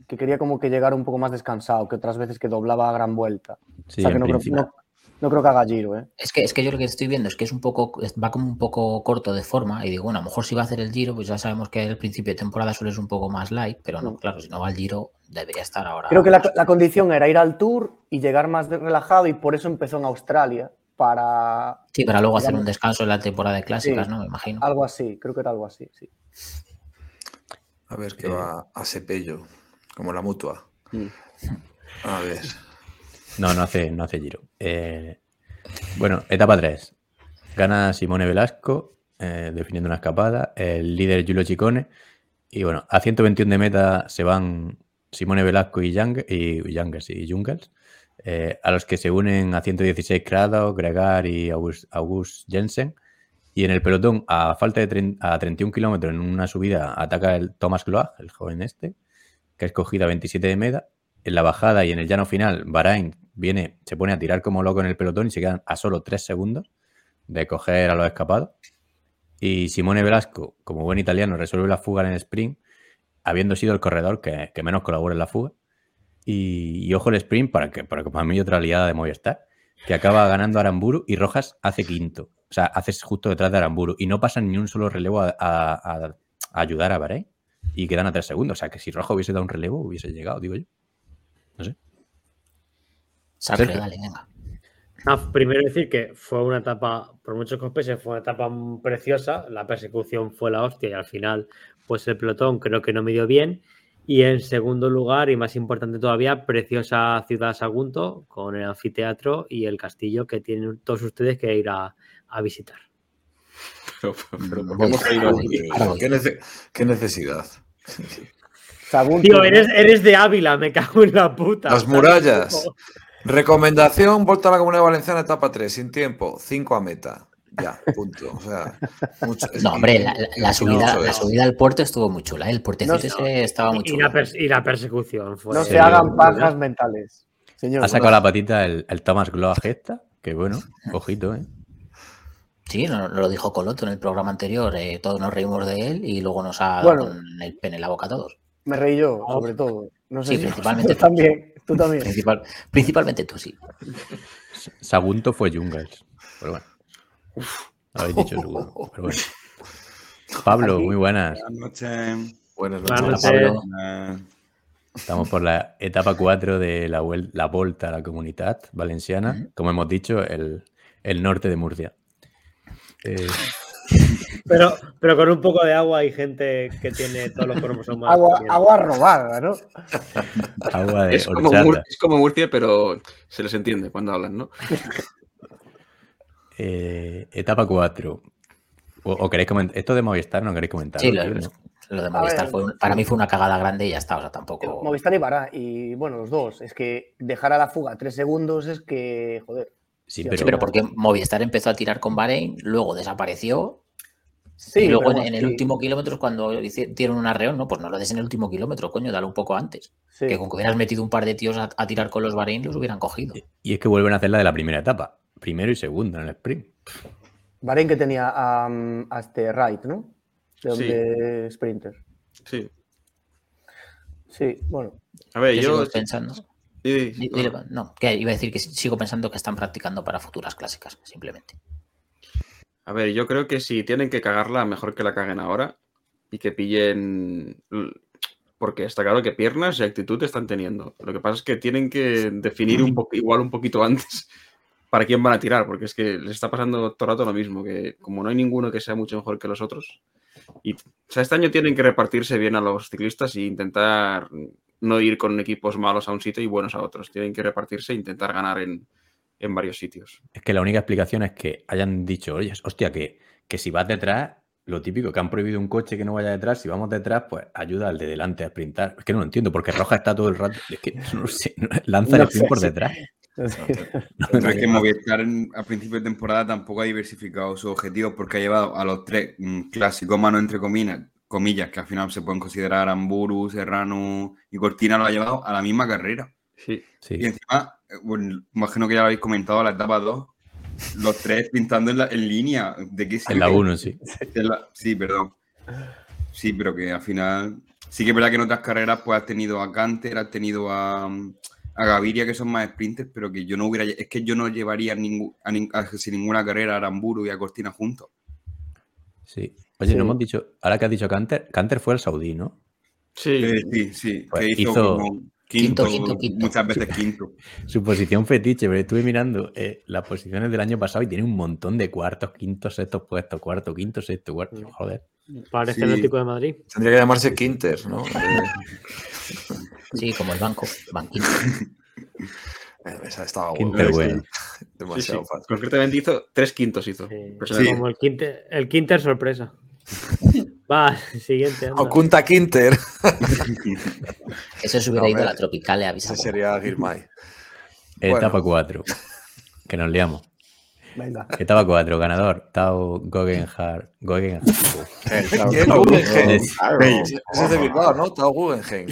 que quería como que llegara un poco más descansado, que otras veces que doblaba a gran vuelta. Sí, o sea que no creo, no- no creo que haga Giro, ¿eh? Es que, es que yo lo que estoy viendo es que es un poco, va como un poco corto de forma y digo, bueno, a lo mejor si va a hacer el Giro, pues ya sabemos que el principio de temporada suele ser un poco más light, pero no, Mm. claro, si no va al Giro debería estar ahora. Creo que la, la condición era ir al Tour y llegar más relajado y por eso empezó en Australia, para Sí, para luego hacer un descanso en la temporada de clásicas, Sí. ¿no? Me imagino. algo así, creo que era algo así, sí. A ver qué Eh. va a Sepello, como la mutua. Mm. A ver. No, no hace, no hace giro. Eh, bueno, etapa 3. Gana Simone Velasco, eh, definiendo una escapada. El líder Giulio Ciccone. Y bueno, a 121 de meta se van Simone Velasco y, Young, y Youngers y Jungels. eh, a los que se unen a 116 Crado, Gregar y August, Jensen. Y en el pelotón, a falta de a 31 kilómetros en una subida, ataca el Thomas Gloag, el joven este, que ha escogido a 27 de meta. En la bajada y en el llano final, Bahrain viene, se pone a tirar como loco en el pelotón y se quedan a solo tres segundos de coger a los escapados. Y Simone Velasco, como buen italiano, resuelve la fuga en el sprint, habiendo sido el corredor que, menos colabora en la fuga. Y, ojo el sprint para que, para que para mí otra aliada de Movistar, que acaba ganando Aramburu y Rojas hace quinto. O sea, hace justo detrás de Aramburu y no pasan ni un solo relevo a ayudar a Bahrein y quedan a tres segundos. O sea, que si Rojas hubiese dado un relevo, hubiese llegado, digo yo. No sé. Sacre, dale, venga. Ah, primero decir que fue una etapa, por mucho que os pese, fue una etapa mm, preciosa. La persecución fue la hostia y al final, pues el pelotón creo que no midió bien. Y en segundo lugar, y más importante todavía, preciosa ciudad Sagunto con el anfiteatro y el castillo que tienen todos ustedes que ir a, a visitar. [LAUGHS] Pero, pero Mm, vamos a ir a- ahora voy, ahora voy. ¿Qué, nece- qué necesidad? [LAUGHS] Sagunto, Tío, eres, eres de Ávila, me cago en la puta. Las murallas. [LAUGHS] Recomendación, vuelta a la Comunidad Valenciana, etapa 3, sin tiempo, 5 a meta. Ya, punto. O sea, mucho- No, hombre, la, la- la es subida, la eso. subida al puerto estuvo muy chula. ¿eh? El puertecito No, ese estaba muy Y chulo. la, pers- y la persecución fue. No se hagan pajas mentales. Señor, Ha sacado la patita el, el Thomas Gloa Gesta, que bueno, ojito, ¿eh? Sí, no, no lo dijo Coloto en el programa anterior. eh, todos nos reímos de él y luego nos ha dado Bueno. el pene en la boca a todos. Me reí yo, sobre todo. No sé Sí, si principalmente [LAUGHS] tú también. Tú también. Principal- principalmente tú, sí. Sagunto fue Jungles. Pero bueno. Habéis dicho seguro. [LAUGHS] Pero bueno. Pablo, muy buenas. Buenas noches. Buenas noches. Pablo. Estamos por la etapa 4 de la, vuel- la Volta a la Comunidad Valenciana. Como hemos dicho, el, el norte de Murcia. Eh, Pero, pero con un poco de agua y gente que tiene todos los cromosomas. Agua, agua robada, ¿no? agua de Es como, es Murcia, pero se les entiende cuando hablan, ¿no? Eh, etapa 4. O, o queréis comentar? Esto de Movistar no queréis comentar. Sí, lo, lo de Movistar ver. fue para mí fue una cagada grande y ya está. O sea, tampoco. Movistar y Bará. Y bueno, los dos. Es que dejar a la fuga tres segundos es que, joder. Sí, Sí, pero, Sí, pero porque Movistar empezó a tirar con Bahrein, luego desapareció Sí, y luego en, en el último kilómetro es cuando dieron un arreón, no, pues no lo des en el último kilómetro, coño, dale un poco antes. sí. Que con que hubieras metido un par de tíos a, a tirar con los Bahrein los hubieran cogido. Y es que vuelven a hacer la de la primera etapa. Primero y segundo en el sprint. Bahrein que tenía a, a este Wright, ¿no? De, Sí. de Sprinter. Sí. Sí, bueno. A ver, Yo pensando. Sí, no. que iba a decir que sigo pensando que están practicando para futuras clásicas, simplemente. A ver, yo creo que si tienen que cagarla, mejor que la caguen ahora y que pillen. Porque está claro que piernas y actitud están teniendo. Lo que pasa es que tienen que definir un poco, igual un poquito antes [LAUGHS] para quién van a tirar, porque es que les está pasando todo el rato lo mismo, que como no hay ninguno que sea mucho mejor que los otros. Y, o sea, este año tienen que repartirse bien a los ciclistas e intentar no ir con equipos malos a un sitio y buenos a otros. Tienen que repartirse e intentar ganar en, en varios sitios. Es que la única explicación es que hayan dicho, oye, hostia, que, que si vas detrás, lo típico, que han prohibido un coche que no vaya detrás, si vamos detrás, pues ayuda al de delante a sprintar. Es que no lo entiendo, porque Roja está todo el rato, es que no lo sé, no- lanza [LAUGHS] el No sprint por sí. detrás. [LAUGHS] Pero es que Movistar en- a principio de temporada tampoco ha diversificado sus objetivos porque ha llevado a los tres mm, clásicos manos entre comillas, comillas, que al final se pueden considerar Amburu, Serrano y Cortina, lo ha llevado a la misma carrera. Sí. Sí. Y encima, eh, bueno, imagino que ya lo habéis comentado, la etapa 2, los tres pintando en, la- en línea. ¿De qué En la sirve? 1, sí. La- Sí, perdón. Sí, pero que al final. Sí que es verdad que en otras carreras pues has tenido a Canter, has tenido a, a Gaviria, que son más sprinters, pero que yo no hubiera. Es que yo no llevaría ningú- a, a casi ninguna carrera a Aramburu y a Cortina juntos. sí. Oye, Sí. no hemos dicho, ahora que has dicho Canter, Canter fue el saudí, ¿no? Sí. Sí, sí. Pues que hizo, hizo como quinto, quinto, quinto, muchas veces quinto. [LAUGHS] Su posición fetiche, pero estuve mirando eh, las posiciones del año pasado y tiene un montón de cuartos, quintos, sextos puestos, cuarto, quinto, sexto, cuarto. Joder. Parece Sí. el Atlético de Madrid. Tendría que llamarse Quinter, ¿no? [LAUGHS] Sí, como el banco, banquito. [LAUGHS] eh, esa estaba Quinter bueno. Demasiado sí. fácil. Concretamente hizo tres quintos hizo. Sí. Como el Quinter, el Quinter sorpresa. [LAUGHS] Va, siguiente. anda. Oculta Quinter. [LAUGHS] Eso se hubiera No, ido a la hombre. tropical y Ese avisado. sería Girmay. Etapa Bueno. 4. Que nos liamos. Venga. Etapa 4, ganador, Tao Guggenhardt. Guggenhardt. ¿Quién? Guggenheim. Es- Ese ese es de Bilbao, ¿no? Tao Guggenheim.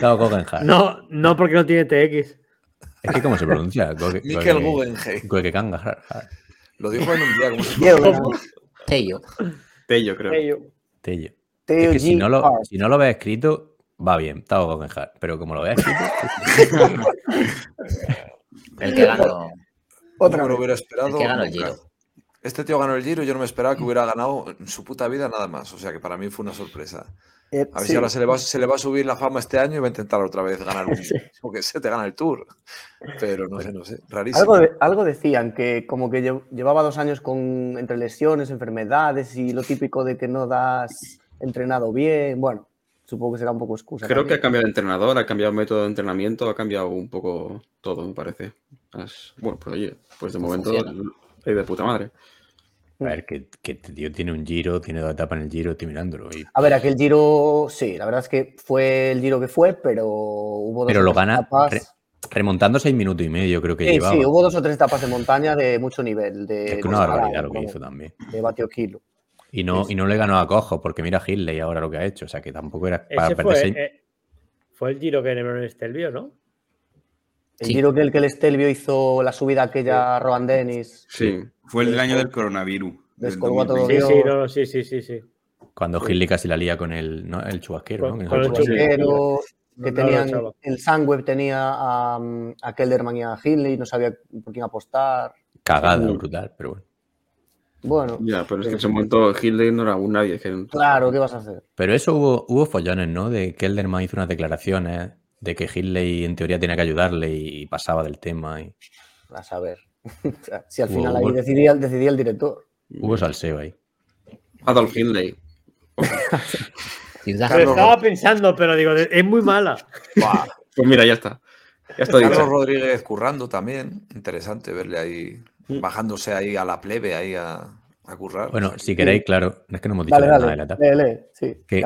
Tao Guggenhardt. No, no porque no tiene TX. Es que, ¿cómo se pronuncia? Gugge- Guggenheim. Guggenhardt. Lo dijo en un día. ¿cómo Tello. Tello, creo. Tello. Tello. Tello Es que si no, lo, si no lo ves escrito, va bien, Tao Guggenhardt. Pero como lo ves escrito, [LAUGHS] El que ganó. Otra No lo vez. hubiera esperado. El que ganó el. Giro. Este tío ganó el Giro y yo no me esperaba que hubiera ganado en su puta vida nada más. O sea que para mí fue una sorpresa. Eh, A ver sí. si ahora se le, va, se le va a subir la fama este año y va a intentar otra vez ganar un. [LAUGHS] Porque se te gana el Tour. Pero no sé, no sé. Rarísimo. Algo, de- algo decían que como que lle- llevaba dos años con entre lesiones, enfermedades y lo típico de que no das entrenado bien. Bueno, supongo que será un poco excusa. Creo que ha también. cambiado de entrenador, ha cambiado método de entrenamiento, ha cambiado un poco todo, me parece. Bueno, pues oye, pues de momento Funciona. hay de puta madre. A ver, que, que este tío tiene un giro, tiene dos etapas en el giro, estoy mirándolo. y- A ver, aquel Giro, sí, la verdad es que fue el Giro que fue, pero hubo dos Pero lo gana etapas- re- remontando seis minutos y medio, creo que Sí, llevaba. sí, hubo dos o tres etapas de montaña de mucho nivel. De, es que una barbaridad lo que hizo también. De vatio kilo. Y no, y no le ganó a Cojo, porque mira a Hitley ahora lo que ha hecho. O sea, que tampoco era para Ese perder fue, seis- eh, fue el giro que en Estelvio, ¿no? El Sí. Giro que el que el Estelvio hizo la subida aquella a Rohan Dennis. Sí. Fue el año del coronavirus. del Descolgó a todo 2020. Sí, sí, no, sí, sí, sí, sí. Cuando Hitley casi la lía con el, ¿no? el chubasquero. Con- ¿no? con el chubasquero. Que tenían, el Sunweb tenía a, a Kelderman y a Hindley, no sabía por quién apostar. Cagada, Sí. brutal, pero bueno. Bueno, Ya, pero es que en ese momento Hildey no era un nadie. que- claro, ¿qué vas a hacer? Pero eso hubo, hubo follones, ¿no? De que Elderman hizo unas declaraciones de que Hitley en teoría tenía que ayudarle y pasaba del tema. Y A saber. [LAUGHS] Si al final ahí decidía, decidía el director. hubo salseo ahí. Adolf Hindley. Pero estaba pensando, pero digo, es muy mala. Pues mira, ya está. Ya está Carlos dicho. Rodríguez currando también. Interesante verle ahí, bajándose ahí a la plebe, ahí a, a currar. Bueno, si queréis, claro, es que no hemos dicho Dale, nada de la etapa. Lee, lee, sí. Que-.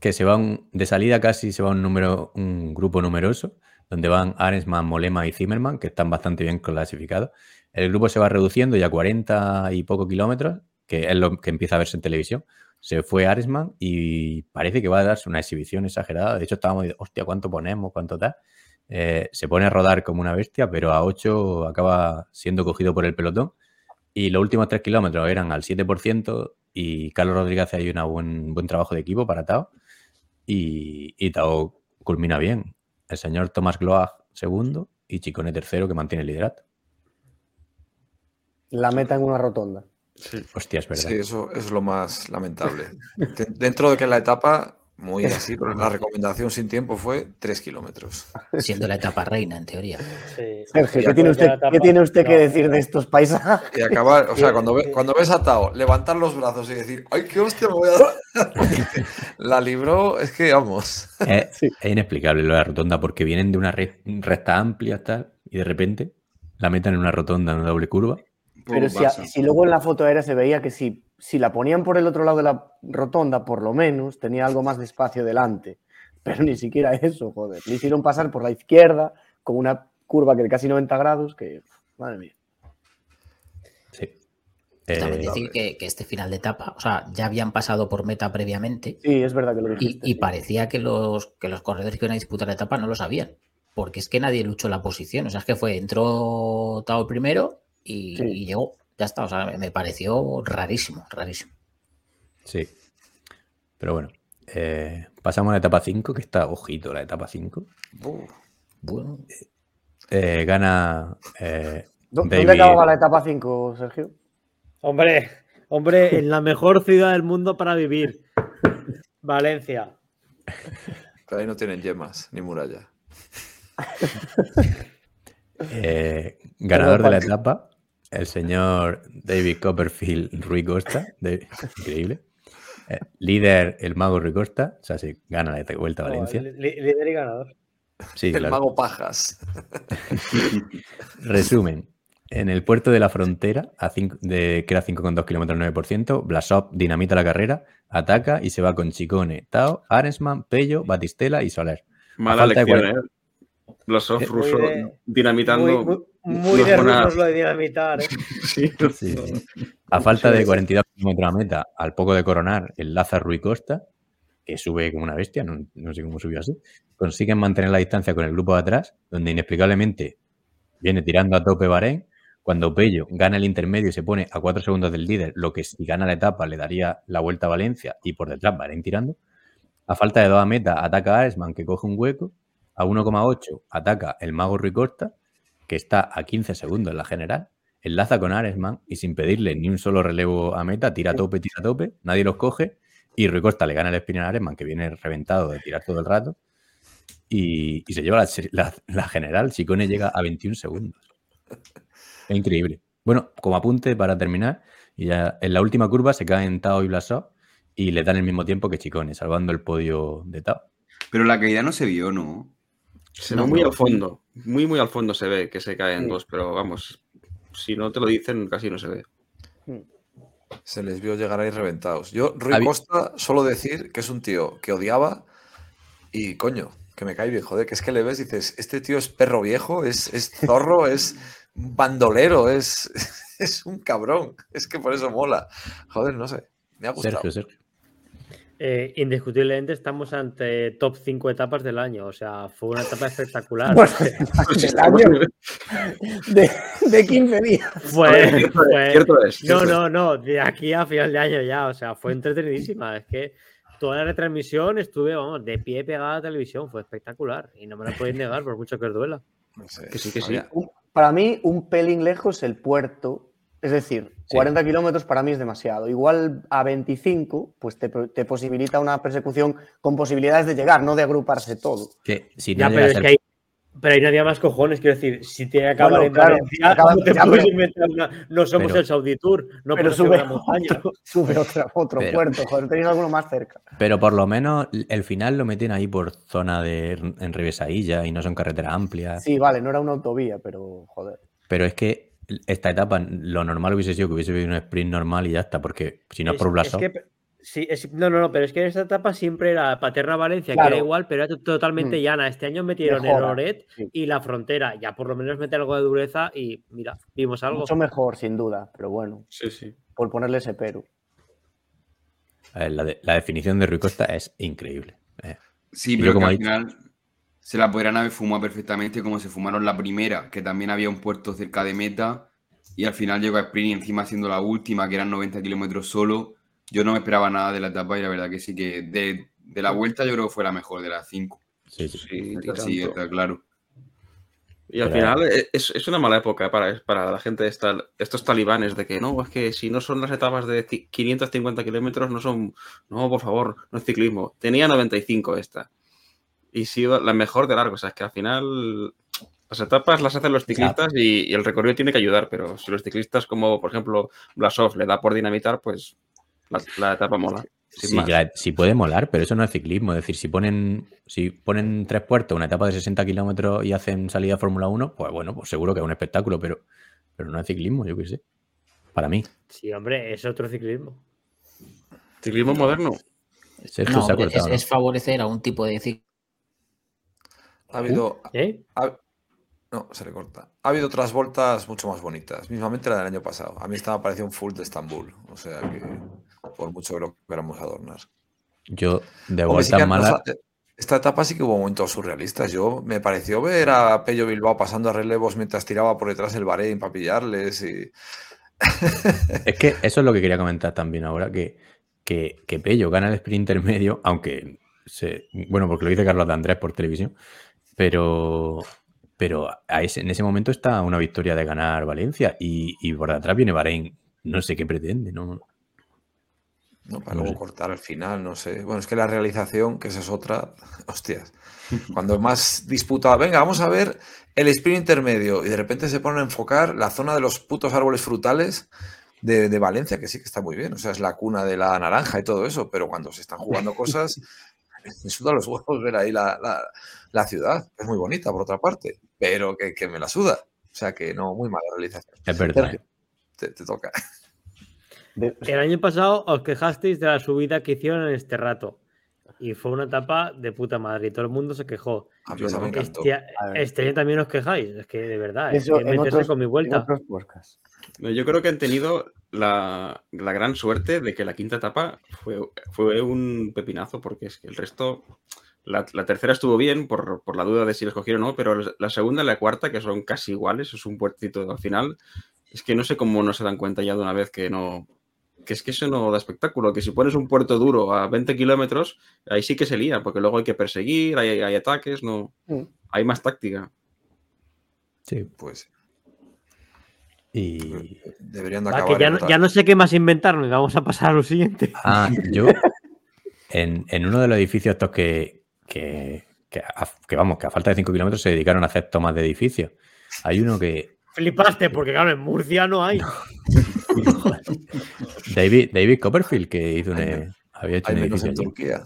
Que se va un- de salida casi se va un número, un grupo numeroso, donde van Arensman, Molema y Zimmerman, que están bastante bien clasificados. El grupo se va reduciendo ya a 40 y poco kilómetros, que es lo que empieza a verse en televisión. Se fue Arensman y parece que va a darse una exhibición exagerada. De hecho, estábamos diciendo, hostia, ¿cuánto ponemos? ¿Cuánto tal? Eh, se pone a rodar como una bestia, pero a 8 acaba siendo cogido por el pelotón. Y los últimos 3 kilómetros eran al 7% y Carlos Rodríguez hace ahí un buen, buen trabajo de equipo para Tao. Y, y Tao culmina bien. El señor Tomás Gloag segundo y Chicone tercero que mantiene el liderato. La meta en una rotonda. Hostia, es verdad. Sí, eso es lo más lamentable. De- [LAUGHS] Dentro de que la etapa, muy así, pero la recomendación sin tiempo fue 3 kilómetros. [LAUGHS] Siendo la etapa reina, en teoría. Sí. Sergio, ¿qué tiene usted, ¿qué tiene usted que decir de estos paisajes? Y acabar, o sea, cuando, ve- cuando ves a Tao levantar los brazos y decir, ¡ay, qué hostia me voy a dar! [LAUGHS] la libró, es que vamos. Es, [LAUGHS] Sí. es inexplicable lo de la rotonda porque vienen de una re- recta amplia tal, y de repente la meten en una rotonda, en una doble curva. Pero si, a- Pasa. si luego en la foto aérea se veía que si, si la ponían por el otro lado de la rotonda, por lo menos tenía algo más de espacio delante. Pero ni siquiera eso, joder. Le hicieron pasar por la izquierda con una curva que de casi 90 grados, que, madre mía. Sí. También Eh, decir que, que este final de etapa, o sea, ya habían pasado por meta previamente Sí, es verdad que lo y, dijiste. y sí. parecía que los, que los corredores que iban a disputar la etapa no lo sabían. Porque es que nadie luchó la posición. O sea, es que fue, entró Tao primero y, Sí. y llegó. Ya está. O sea, me, me pareció rarísimo, rarísimo. sí. Pero bueno. eh, pasamos a la etapa 5, que está, ojito, la etapa 5. Uf, Bueno, Eh, gana eh, ¿Dó- ¿Dónde David- acababa la etapa 5, Sergio? Hombre, hombre, en la mejor ciudad del mundo para vivir. Valencia. pero [LAUGHS] ahí no tienen yemas ni muralla. Eh, ganador de la etapa, el señor David Copperfield Rui Costa. de- increíble. Eh, líder, el mago Rui Costa. O sea, sí, gana la vuelta a Valencia. Líder y ganador. Sí, El claro. mago Pajas. [LAUGHS] Resumen. En el puerto de la frontera, a cinco- de, que era 5,2 kilómetros 9%, Blasov dinamita la carrera, ataca y se va con Chicone, Tao, Arensman, Pello, Batistela y Soler. Mala lección, ¿eh? Off Eh, de- dinamitando. Muy, muy- Muy no lo de dinamitar, ¿eh? [LAUGHS] Sí, Sí, sí. A falta de 42 kilómetros a meta, al poco de coronar, el Laza Rui Costa, que sube como una bestia, no, no sé cómo subió así, consiguen mantener la distancia con el grupo de atrás, donde inexplicablemente viene tirando a tope Bahrein. Cuando Pello gana el intermedio y se pone a 4 segundos del líder, lo que si gana la etapa le daría la vuelta a Valencia y por detrás Bahrein tirando. A falta de dos a meta, ataca a Aresman, que coge un hueco. A 1,8 ataca el Mago Rui Costa, que está a 15 segundos en la general. Enlaza con Aresman y sin pedirle ni un solo relevo a meta, tira a tope, tira a tope, nadie los coge. Y Rui Costa le gana el sprint a Aresman, que viene reventado de tirar todo el rato. Y, y se lleva la, la- la general. Chicone llega a 21 segundos. Es increíble. Bueno, como apunte para terminar, y ya en la última curva se caen Tao y Blasov y le dan el mismo tiempo que Chicone, salvando el podio de Tao. Pero la caída no se vio, ¿no? Se No, ve muy no. al fondo. Muy, muy al fondo se ve que se caen Sí. dos, pero vamos, si no te lo dicen, casi no se ve. Se les vio llegar ahí reventados. Yo, Rui Costa, solo decir que es un tío que odiaba y coño, que me cae bien, joder, que es que le ves y dices, este tío es perro viejo, es, es zorro, es bandolero, es, [LAUGHS] es un cabrón. Es que por eso mola. Joder, no sé, me ha gustado. Sergio, Sergio. Eh, indiscutiblemente estamos ante top 5 etapas del año. O sea, fue una etapa espectacular. Bueno, [LAUGHS] [LAUGHS] el año de, de 15 días. fue, Cierto es, fue- cierto es, No, cierto es. no, no, de aquí a final de año ya, o sea, fue entretenidísima. Es que toda la retransmisión estuve, vamos, de pie pegada a la televisión, fue espectacular y no me lo podéis negar por mucho que os duela. No sé, Que sí, que sí. Un- Para mí, un pelín lejos el puerto. Es decir, Sí. 40 kilómetros para mí es demasiado. Igual a 25, pues te, te posibilita una persecución con posibilidades de llegar, no de agruparse todo. Que si no Ya, llega pero a es ser- que hay, pero hay nadie más cojones, quiero decir, si tiene que acabar Bueno, en claro, Valencia, acaba- no te ya, puedes pero- inventar una- no somos pero- el Saudi Tour, no pero sube una montaña. otro, [LAUGHS] sube otro Pero- puerto, joder, tenéis alguno más cerca. Pero por lo menos el final lo meten ahí por zona de en revesadilla y no son carreteras amplias. Sí, vale, no era una autovía, pero joder. Pero es que esta etapa, lo normal hubiese sido que hubiese habido un sprint normal y ya está, porque si no es por Blasov, que- sí, es- no, no, no, pero es que en esta etapa siempre era Paterna Valencia, que era igual, pero era totalmente Mm. llana. Este año metieron el sí. y la frontera, ya por lo menos mete algo de dureza y mira, vimos algo. Mucho mejor, sin duda, pero bueno, Sí, sí. por ponerle ese pero. eh, la, de- la definición de Rui Costa es increíble. Eh, Sí, pero como que al final se la podrían haber fumado perfectamente como se fumaron la primera, que también había un puerto cerca de meta y al final llegó a sprint y encima siendo la última, que eran 90 kilómetros solo. Yo no me esperaba nada de la etapa y la verdad que sí que de, de la vuelta yo creo que fue la mejor de las cinco. sí, sí. Sí, y Sí, está claro. Y al Pero- final es, es una mala época para, para la gente de esta- estos talibanes de que no, es que si no son las etapas de ci- 550 kilómetros, no son. No, por favor, no es ciclismo. Tenía 95 esta. Y sido la mejor de largo. O sea, es que al final las etapas las hacen los ciclistas y, y el recorrido tiene que ayudar. Pero si los ciclistas, como por ejemplo Blasov, le da por dinamitar, pues la, la etapa mola. Sí, la- sí puede molar, pero eso no es ciclismo. Es decir, si ponen, si ponen tres puertos, una etapa de 60 kilómetros y hacen salida a Fórmula 1, pues bueno, pues seguro que es un espectáculo, pero, pero no es ciclismo, yo qué sé. Para mí. Sí, hombre, es otro ciclismo. Ciclismo moderno. Sergio No, se ha es, cortado, ¿no? es favorecer a un tipo de ciclo. Ha habido, ¿Eh? ha- no, se le corta. Ha habido otras vueltas mucho más bonitas, mismamente la del año pasado. A mí esta me pareció un full de Estambul, o sea que por mucho que lo queramos adornar. Yo, de sí vuelta que mala, esta etapa sí que hubo momentos surrealistas. Yo me pareció ver a Pello Bilbao pasando a relevos mientras tiraba por detrás el Bahrein para pillarles y [LAUGHS] Es que eso es lo que quería comentar también ahora, que, que, que Pello gana el sprint intermedio, aunque se, bueno, porque lo dice Carlos de Andrés por televisión, pero, pero a ese- en ese momento está una victoria de ganar Valencia y, y por detrás viene Bahrein. No sé qué pretende, ¿no? ¿no? para No luego sé. cortar al final, no sé. Bueno, es que la realización, que esa es otra, [LAUGHS] hostias. Cuando más disputa, venga, vamos a ver el sprint intermedio y de repente se ponen a enfocar la zona de los putos árboles frutales de, de Valencia, que sí que está muy bien, o sea, es la cuna de la naranja y todo eso, pero cuando se están jugando cosas, [LAUGHS] me suda los huevos ver ahí la, la- la ciudad, es muy bonita por otra parte, pero que, que me la suda. O sea que no, muy mala realización. Es verdad. Sergio, te, te toca. El año pasado os quejasteis de la subida que hicieron en este rato. Y fue una etapa de puta madre y todo el mundo se quejó. A Yo no. Este, este año también os quejáis. Es que de verdad, es que en meterse otros, con mi en vuelta. Yo creo que han tenido la, la gran suerte de que la quinta etapa fue, fue un pepinazo, porque es que el resto. La, la tercera estuvo bien por, por la duda de si la escogieron o no, pero la segunda y la cuarta, que son casi iguales, es un puertito al final. Es que no sé cómo no se dan cuenta ya de una vez que no. Que es que eso no da espectáculo. Que si pones un puerto duro a 20 kilómetros, ahí sí que se lía, porque luego hay que perseguir, hay, hay ataques, no. Mm. Hay más táctica. Sí. Pues Y. deberían de Va, acabar. que ya, no, ya no sé qué más inventarnos. Vamos a pasar a lo siguiente. Ah, [LAUGHS] yo. En, en uno de los edificios estos que. Que, que, a, que vamos, que a falta de 5 kilómetros se dedicaron a hacer tomas de edificios. Hay uno que. Flipaste, porque claro, en Murcia no hay. [LAUGHS] David, David Copperfield, que hizo un, Hay- había hecho Hay un edificio en. Turquía.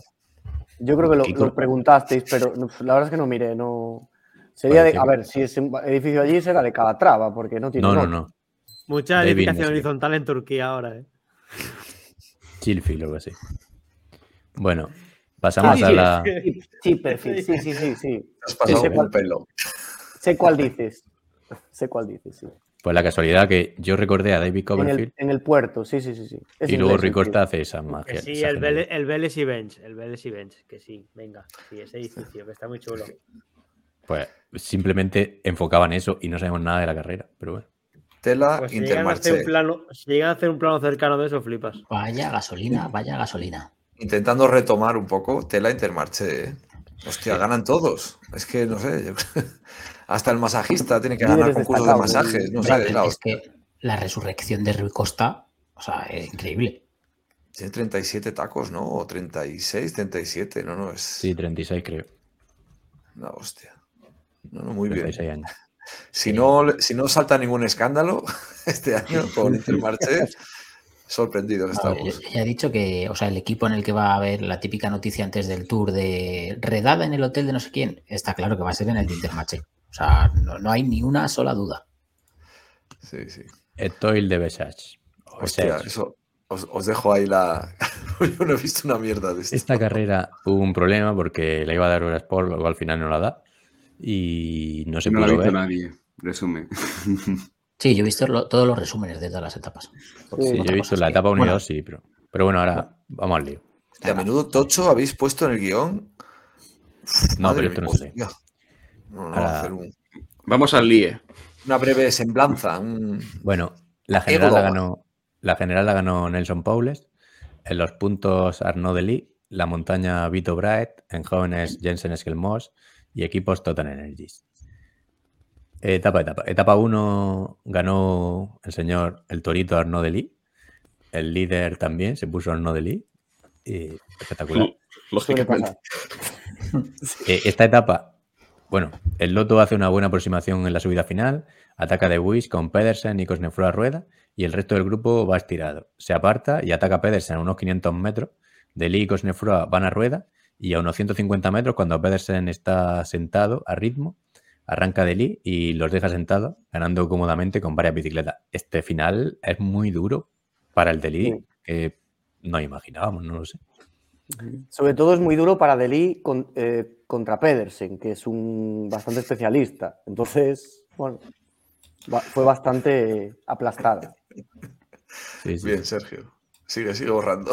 Yo creo que lo, lo preguntasteis, pero la verdad es que no miré. No... Sería de, a que- ver, si ese edificio allí será de Calatrava, porque no tiene No, no, no. Mucha David edificación Nesbitt. horizontal en Turquía ahora, ¿eh? Chillfield o algo así. Bueno, pasamos Ah, sí, a sí, la. Sí, sí, perfil, sí, sí, sí, sí. Te has pasado sí, un cuál- pelo. Sé cuál dices. Sé cuál dices, sí. Pues la casualidad que yo recordé a David En el, Copperfield en el puerto, sí, sí, sí. sí. Es y luego tío. hace esa Que magia. sí, esa el. Vélez, el Vélez y Bench. El Vélez y Bench, que sí, venga. Sí, ese edificio, que está muy chulo. Pues simplemente enfocaban eso y no sabemos nada de la carrera. Pero bueno. Tela Pues si llegan, a hacer un plano, si llegan a hacer un plano cercano de eso, flipas. Vaya gasolina, vaya gasolina. Intentando retomar un poco Tela Intermarché. ¿eh? Hostia, ganan todos. Es que no sé. yo- Hasta el masajista tiene que ganar concursos de masajes. No sé, la es que la resurrección de Rui Costa, o sea, es increíble. Tiene 37 tacos, ¿no? O 36, 37. No, no, es Sí, 36 creo. una hostia. No, no, muy bien. 36 años. Si no, si no salta ningún escándalo [LAUGHS] este año [LAUGHS] con Intermarché, sorprendidos No, estamos. ya he dicho que, o sea, el equipo en el que va a haber la típica noticia antes del tour de redada en el hotel de no sé quién, está claro que va a ser en el de Intermarché. O sea, no, no hay ni una sola duda. Sí, sí. Etoile de Besage. O Hostia, eso. Os, os dejo ahí la. [LAUGHS] Yo no he visto una mierda de esto. Esta carrera hubo un problema porque la iba a dar Eurosport, luego al final no la da. Y no se no lo ha visto ver. nadie. Resumen. [LAUGHS] Sí, yo he visto lo- todos los resúmenes de todas las etapas. Sí, Sí, yo he visto la que- etapa 1 y bueno, 2, sí, pero, pero bueno, ahora vamos al lío. A menudo tocho habéis puesto en el guion. No, Madre pero esto no se. No, no, Ahora- hacer un- Vamos al líe. una breve semblanza. un- Bueno, la general la ganó, la general la ganó Nelson Paules. En los puntos Arnaud Delis, la montaña Vito Braet, en jóvenes Jensen Eskelmos y equipos Total Energies. Etapa, etapa. Etapa 1 ganó el señor el Torito Arnaud Delis. El líder también se puso Arnaud Delis. Y espectacular. Lógicamente. Eh, esta etapa, bueno, el Loto hace una buena aproximación en la subida final, ataca de Wish con Pedersen y Cosnefro a rueda y el resto del grupo va estirado. Se aparta y ataca a Pedersen a unos 500 metros, de Lee y Cosnefroa van a rueda y a unos 150 metros cuando Pedersen está sentado a ritmo, arranca de Lee y los deja sentados, ganando cómodamente con varias bicicletas. Este final es muy duro para el de Lee, Sí. que no imaginábamos, no lo sé. Sobre todo es muy duro para Delhi con- eh, contra Pedersen, que es un bastante especialista. Entonces, bueno, fue bastante aplastada. Sí, sí. Bien, Sergio. Sigue, sigue borrando.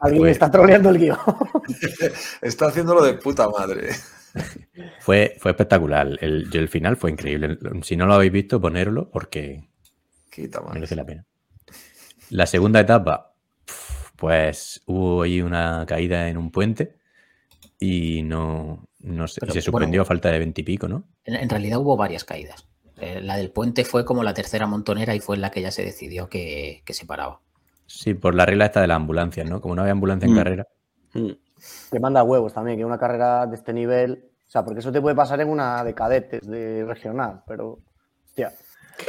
Alguien Pues- está troleando el guion. [LAUGHS] Está haciéndolo de puta madre. [LAUGHS] Fue, fue espectacular. El, el final fue increíble. Si no lo habéis visto, ponerlo porque Quita merece la pena. La segunda etapa, pues hubo ahí una caída en un puente y no, no sé, y Pero, se suspendió bueno. a falta de veintipico, ¿no? En, en realidad hubo varias caídas. Eh, la del puente fue como la tercera montonera y fue en la que ya se decidió que, que se paraba. Sí, por la regla esta de las ambulancias, ¿no? Como no había ambulancia en Mm. carrera. Mm. Que manda huevos también, que una carrera de este nivel. O sea, porque eso te puede pasar en una de cadetes, de regional, pero. Hostia.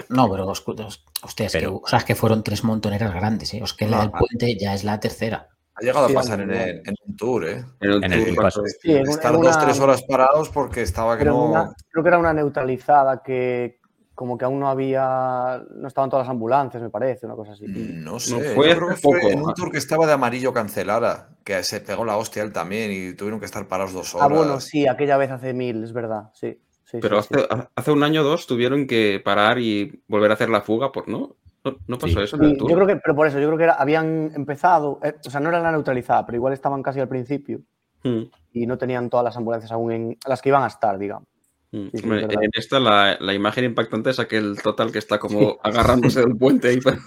No, pero os- os- hostia, es, que, o sea, es que fueron tres montoneras grandes. ¿eh? Es que la del Ah. puente ya es la tercera. Ha llegado Sí, a pasar en, el- en un tour, ¿eh? En el En el tour. Sí, en, un- Estar en dos, tres horas parados porque estaba que no. una- creo que era una neutralizada que como que aún no había. No estaban todas las ambulancias, me parece, una cosa así. No sé, fue yo creo que fue poco. en un tour que estaba de amarillo cancelada, que se pegó la hostia él también y tuvieron que estar parados dos Ah, horas. bueno, sí, aquella vez hace mil, es verdad, sí. sí, Pero sí, hace, sí. hace un año o dos tuvieron que parar y volver a hacer la fuga, por no. No, no pasó Sí. eso en el Sí, Tour. yo creo que, pero por eso, yo creo que era- habían empezado, eh, o sea, no era la neutralizada, pero igual estaban casi al principio Mm, y no tenían todas las ambulancias aún en las que iban a estar, digamos. Mm. Sí, sí, Hombre, es verdad. en esta la, la imagen impactante es aquel total que está como agarrándose del puente ahí. para-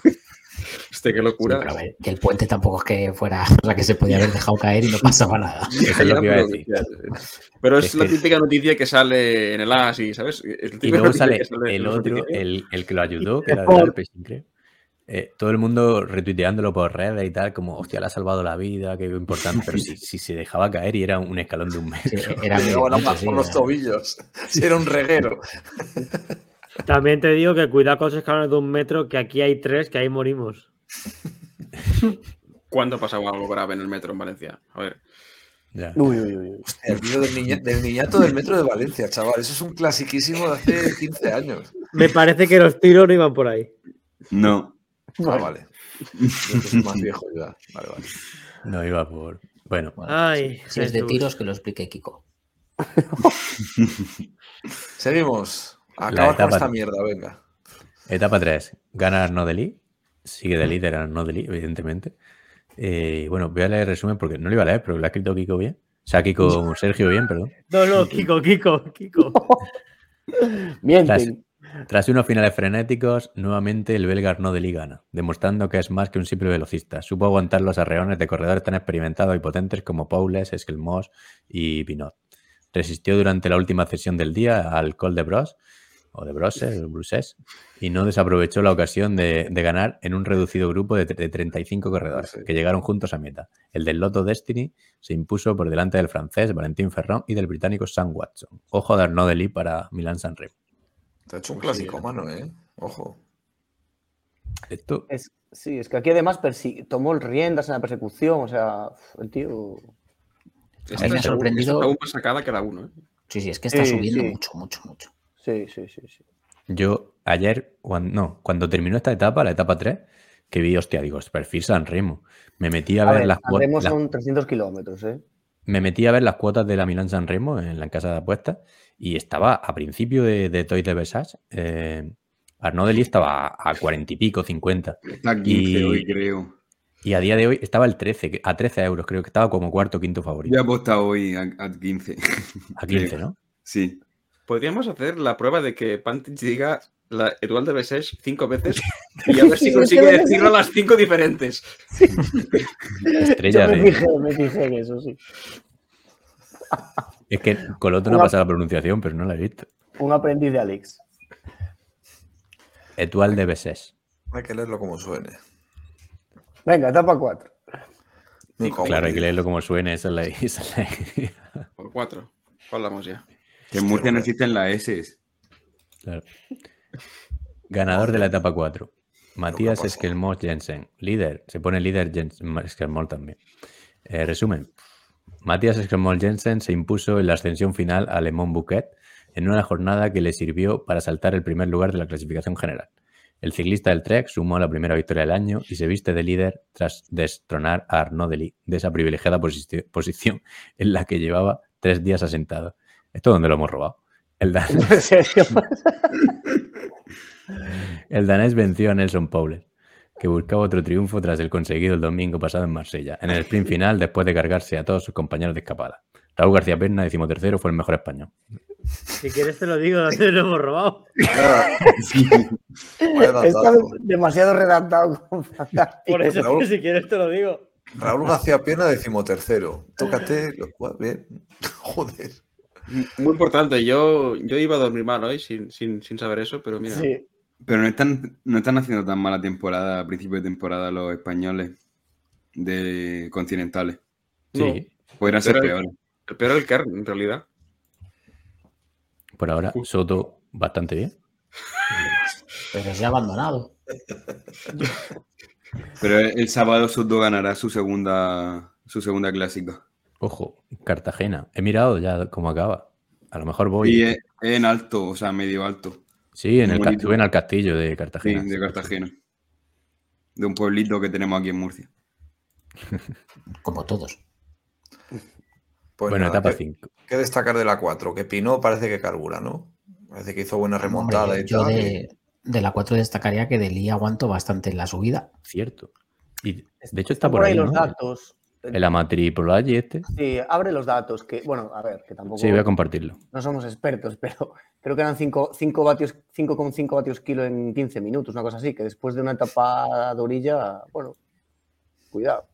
Este, qué Sí, locura. pero a ver, que el puente tampoco es que fuera, [LAUGHS] o sea, que se podía haber dejado caer y no [LAUGHS] pasaba nada. Eso es lo que iba a pero, decir. pero es Es la que- típica noticia que sale en el AS y, ¿sabes? Es la Y luego sale que sale el otro, el, el que lo ayudó, que era de Alpecin, creo. Eh, todo el mundo retuiteándolo por redes y tal, como, hostia, le ha salvado la vida, qué importante. Pero si, si se dejaba caer y era un escalón de un [LAUGHS] Sí, metro. era [LAUGHS] medio Llegaba metro, más sí, por los era- tobillos. [LAUGHS] Sí, era un reguero. También te digo que cuidado con los escalones de un metro, que aquí hay tres, que ahí morimos. ¿Cuándo pasaba algo grave en el metro en Valencia? A ver. Ya. Uy, uy, uy. uy. El vídeo del, niña- del niñato del metro de Valencia, chaval. Eso es un clasiquísimo de hace 15 años. Me parece que los tiros no iban por ahí. No. Ah, vale. [LAUGHS] Yo que soy más viejo ya. Vale, vale. No iba por. Bueno, Bueno, Ay, si es de tiros, que lo explique Kiko. [LAUGHS] Seguimos. Acaba con esta mierda, venga. etapa 3. Gana Arnaud Deli. Sigue de líder Arnaud Deli, evidentemente. Eh, bueno, voy a leer el resumen porque no lo iba a leer, pero lo ha escrito Kiko bien. O sea, Kiko [LAUGHS] Sergio bien, perdón. No, no, Kiko, Kiko, Kiko. Mienten. Tras unos finales frenéticos, nuevamente el belga Arnaud Deli gana, demostrando que es más que un simple velocista. Supo aguantar los arreones de corredores tan experimentados y potentes como Paules, Esquelmos y Pinot. Resistió durante la última sesión del día al Col de Bros, o de Brussés, y no desaprovechó la ocasión de, de ganar en un reducido grupo de, de 35 corredores, Sí. que llegaron juntos a meta. El del Lotto Destiny se impuso por delante del francés Valentín Ferrand y del británico Sam Watson. Ojo de Arnaud Deli para Milan San Remo. Te ha hecho un Pues sí, clásico, mano, ¿eh? Ojo. Esto Es- sí, es que aquí además tomó riendas en la persecución, o sea, el tío. Esta me ha es sorprendido- es aún más sacada que la 1. ¿eh? Sí, sí, es que está Sí, subiendo sí. mucho, mucho, mucho. Sí, sí, sí, sí. Yo ayer, cuando, no, cuando terminó esta etapa, la etapa 3, que vi, hostia, digo, perfil San Remo. Me metí a, A ver, ver, las Remo cuotas. son 300 kilómetros, ¿eh? Me metí a ver las cuotas de la Milán San Remo en la casa de apuestas y estaba a principio de, de Toy de Versace. Eh, Arnaud Deli estaba a 40 y pico, 50. Está 15 Y- hoy, creo. Y a día de hoy estaba el 13, que- a 13 euros, creo que estaba como cuarto o quinto Yo he favorito. apostado hoy a, a 15. A 15, ¿no? Sí. Podríamos hacer la prueba de que Pantich diga la Eduard de Besés cinco veces [LAUGHS] y a ver si consigue decirlo a las cinco diferentes. Estrella Yo me de. fijé, me fijé en eso, sí. Es que Coloto no Una- pasa la pronunciación, pero no la he visto. Un aprendiz de Alex. Etual de Besés. Hay que leerlo como suene. Venga, etapa 4. Como Claro, hay que leerlo como suene, esa es la, [LAUGHS] esa es la idea. Por cuatro. Hablamos ya. Que en Murcia no existen las S. Claro. Ganador de la etapa 4. Matías pasa. Esquelmos Jensen. Líder. Se pone líder Jensen, Esquelmos también. Eh, resumen. Matías Esquelmos Jensen se impuso en la ascensión final a Le Mont Bouquet en una jornada que le sirvió para saltar el primer lugar de la clasificación general. El ciclista del Trek sumó la primera victoria del año y se viste de líder tras destronar a Arnaud Deli de esa privilegiada posi- posición en la que llevaba tres días asentado. ¿Esto dónde lo hemos robado? El Dan- [LAUGHS] ¿En serio? [LAUGHS] El danés venció a Nelson Powell, que buscaba otro triunfo tras el conseguido el domingo pasado en Marsella, en el sprint final después de cargarse a todos sus compañeros de escapada. Raúl García Perna, decimotercero, fue el mejor español. Si quieres te lo digo, ¿dónde lo hemos robado? [LAUGHS] Está demasiado redactado. con fantástico. Por eso, Raúl. si quieres te lo digo. Raúl García Pierna, decimotercero. Tócate, lo cual, bien. [LAUGHS] Joder. Muy importante. Yo, yo iba a dormir mal hoy sin, sin, sin saber eso, pero mira. Sí. Pero no están, no están haciendo tan mala temporada a principio de temporada los españoles de continentales. Sí, Podrían ser Pero- peores. El peor el Kern, en realidad. por ahora Soto bastante bien. Pero se ha abandonado. Pero el sábado Soto ganará su segunda, su segunda clásica. Ojo, Cartagena. He mirado ya cómo acaba. A lo mejor voy. Y es, es en alto, o sea, medio alto. Sí, en el, bonito. suben al castillo de Sí, Cartagena. de Cartagena. De un pueblito que tenemos aquí en Murcia. [LAUGHS] Como todos. Pues bueno, nada, etapa ¿qué, 5. qué destacar de la 4? Que Pinó parece que carbura, ¿no? Parece que hizo buena remontada Hombre, y yo tal. y- de, de la 4 destacaría que Delí aguanto bastante en la subida. Cierto. Y de hecho está por ahí, los ¿no? datos. El Amatripolagi este. Sí, abre los datos, que, bueno, a ver, que tampoco Sí, voy a compartirlo. no somos expertos, [LAUGHS] pero creo que eran 5 vatios, 5,5 vatios kilo en 15 minutos, una cosa así, que después de una etapa de orilla, bueno, cuidado.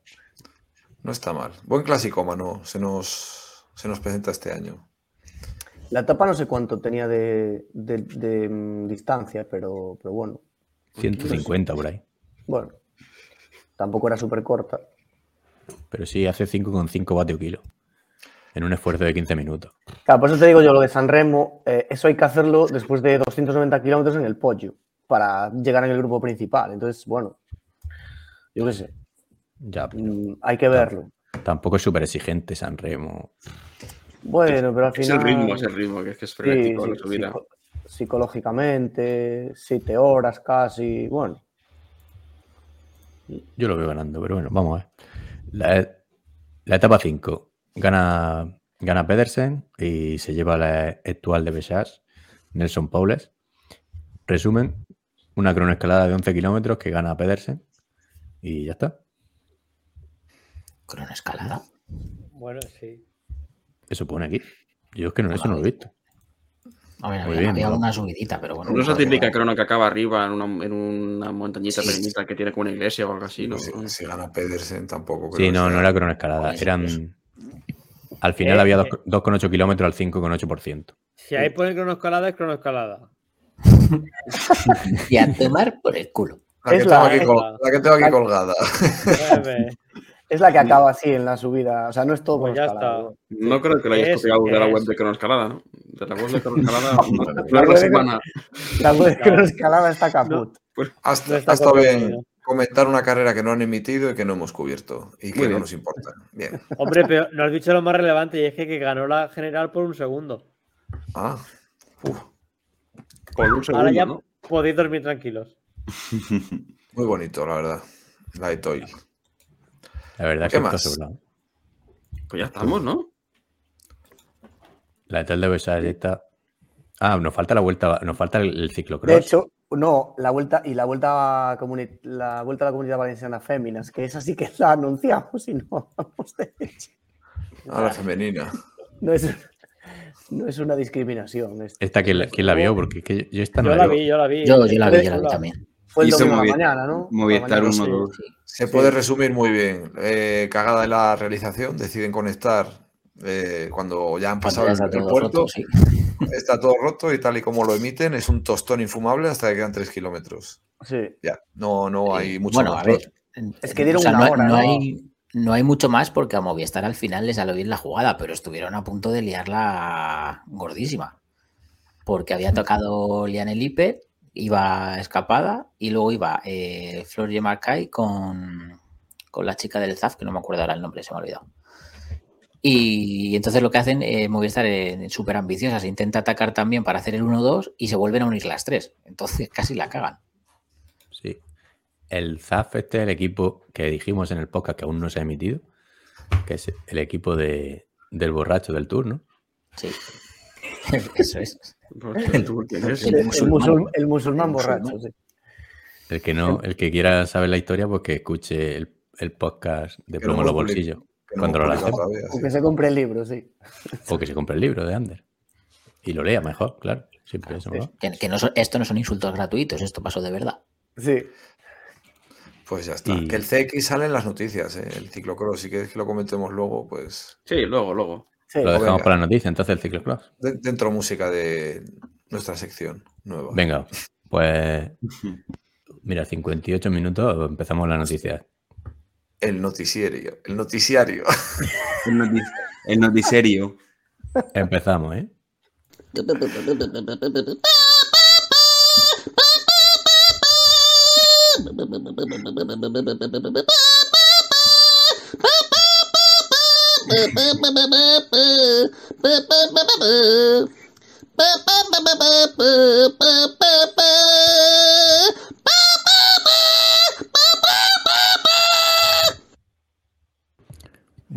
No está mal. Buen clasicómano se nos, se nos presenta este año. La etapa no sé cuánto tenía de, de- de, mm, distancia, pero, pero bueno, 150 por ahí. bueno, tampoco era súper corta. Pero sí, hace 5,5 vatios kilo. En un esfuerzo de 15 minutos. Claro, por eso te digo yo, lo de San Remo, eh, eso hay que hacerlo después de 290 kilómetros en el pollo para llegar en el grupo principal. Entonces, bueno, yo qué sé, Ya, pero mm, hay que verlo. tampoco es súper exigente San Remo. Bueno, pero al Es final... el ritmo, es el ritmo, que es que es Sí, frenético sí, la subida. psico- psicológicamente, siete horas casi, bueno. Yo lo veo ganando, pero bueno, vamos a ver. La, la etapa 5 gana, gana Pedersen y se lleva la actual de Bechas, Nelson Paules. Resumen, una cronoescalada de 11 kilómetros que gana Pedersen y ya está. Cronoescalada. Bueno, sí. Eso pone aquí. Yo es que no, eso no lo he visto. A ver, Muy había, bien, había ¿no? una subidita, pero bueno. No es la típica sé. crono que acaba arriba en una, en una montañita Sí. pequeñita que tiene como una iglesia o algo así, ¿no? si, si gana Pedersen tampoco. creo Sí, no, no era cronoescalada. Pues, Eran. Al final Eh, había eh. 2,8 kilómetros al 5,8%. Si ahí pone cronoescalada, es cronoescalada. [LAUGHS] Y a tomar por el culo. La que, Es tengo la- aquí, es col- la- la que tengo aquí la- colgada. [LAUGHS] Es la que acaba así en la subida, o sea, no es todo Pues ya está. ¿no? Creo que lo hayas copiado de la web de cronoescalada, ¿no? De la web de [LAUGHS] es semana. La web de Claro. escalada está caput. Hasta, No está ha estado copiado, bien. Comentar una carrera que no han emitido y que no hemos cubierto y que Muy no bien. nos importa. Bien. [LAUGHS] Hombre, pero no has dicho lo más relevante y es que, que ganó la general por un segundo. Ah, uf, Por un segundo, Ahora ya ¿no? podéis dormir tranquilos. [LAUGHS] muy bonito, la verdad. La de Toy. La verdad es ¿Qué que está más? sobrado. Pues ya estamos, ¿no? La de Bechas está. Ah, nos falta la vuelta, nos falta el, el ciclocross. De hecho, no, la vuelta y la vuelta a, comuni- la vuelta a la comunidad valenciana féminas, que esa sí que la anunciamos y no hemos hecho. A la femenina. No es, no es una discriminación. es- Esta que la, ¿quién la vio, porque que yo esta no Yo la la vi, yo la vi. Yo, yo la vi, yo la vi también. Fue el Hizo domingo la Movi- mañana, ¿no? Movistar A la mañana, 1, sí. 2. Se puede resumir muy bien. Eh, cagada en la realización, deciden conectar eh, cuando ya han pasado el, el puerto. sí. Está todo roto y tal y como lo emiten, es un tostón infumable hasta que quedan 3 kilómetros. Sí. Ya, no, no hay mucho Bueno, más. a ver. Es que dieron o sea, una no, hora, no ¿no? hay, no hay mucho más porque a Movistar al final le salió bien la jugada, pero estuvieron a punto de liarla gordísima. Porque había tocado Liane Lippe, iba escapada y luego iba eh, Flor Marcay con, con la chica del ZAF, que no me acuerdo ahora el nombre, se me ha olvidado. Y entonces lo que hacen eh, Movistar eh, súper ambiciosas, intenta atacar también para hacer el 1-2 y se vuelven a unir las tres. Entonces casi la cagan. Sí. El ZAF este es el equipo que dijimos en el podcast que aún no se ha emitido, que es el equipo de, del borracho del turno. Sí. [LAUGHS] Eso es. Pues, ¿tú quién es? El El, musulmán. musul- el musulmán El borracho, sí. El que no, el que quiera saber la historia, pues que escuche el, el podcast de Plomo en los bolsillos. Que no O sí. que se compre el libro, sí. O que se compre el libro de Ander. Y lo lea mejor, claro. Siempre eso, ¿no? Que, que no son- esto no son insultos gratuitos, esto pasó de verdad. Sí. Pues ya está. Y- Que el CX sale en las noticias, ¿eh? el ciclocross. Si quieres que lo comentemos luego, pues Sí, luego, luego. sí. Lo dejamos venga. para la noticia, entonces el ciclocross. de- dentro música de nuestra sección nueva. Venga, pues [LAUGHS] mira, 58 minutos, empezamos la noticia. El noticiario. El noticiario. El, noti- el noticiario. Empezamos, ¿eh? [LAUGHS]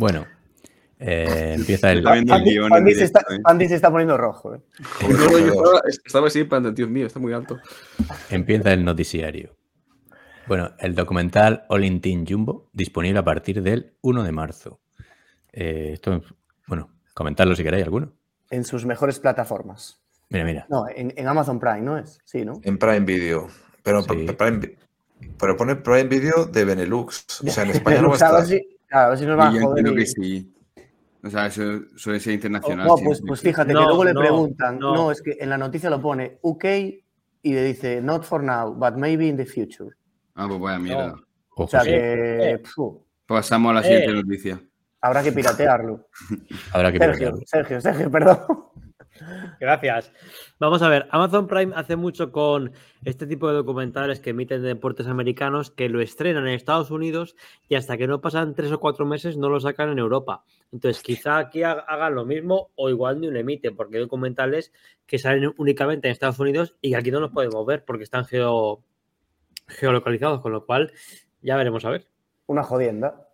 Bueno, Eh, empieza el. Andy, se está, ¿eh? Andy se está poniendo rojo. ¿eh? No, [LAUGHS] no, yo estaba, estaba así, para Dios mío, está muy alto. Empieza el noticiario. Bueno, el documental All in Teen Jumbo, disponible a partir del 1 de marzo. Eh, esto, bueno, comentadlo si queréis alguno. En sus mejores plataformas. Mira, mira. No, en, en Amazon Prime, ¿no es? Sí, ¿no? En Prime Video. Pero, Sí. Prime, pero pone Prime Video de Benelux. O sea, en [LAUGHS] España no va a estar. Claro, a ver si nos van a yo joder. y- que sí. O sea, eso suele ser internacional. No, pues, pues fíjate No, que luego le preguntan. no. No. es que en la noticia lo pone UK y le dice not for now, but maybe in the future. Ah, pues vaya mierda. O sea sí, que Eh. Pasamos a la Eh. siguiente noticia. habrá que piratearlo. habrá que Sergio, piratearlo. Sergio, Sergio, perdón. Gracias. Vamos a ver, Amazon Prime hace mucho con este tipo de documentales que emiten de deportes americanos que lo estrenan en Estados Unidos y hasta que no pasan tres o cuatro meses no lo sacan en Europa. Entonces, quizá aquí ha- hagan lo mismo o igual ni lo emiten, porque hay documentales que salen únicamente en Estados Unidos y que aquí no los podemos ver porque están geo- geolocalizados, con lo cual ya veremos a ver. Una jodienda.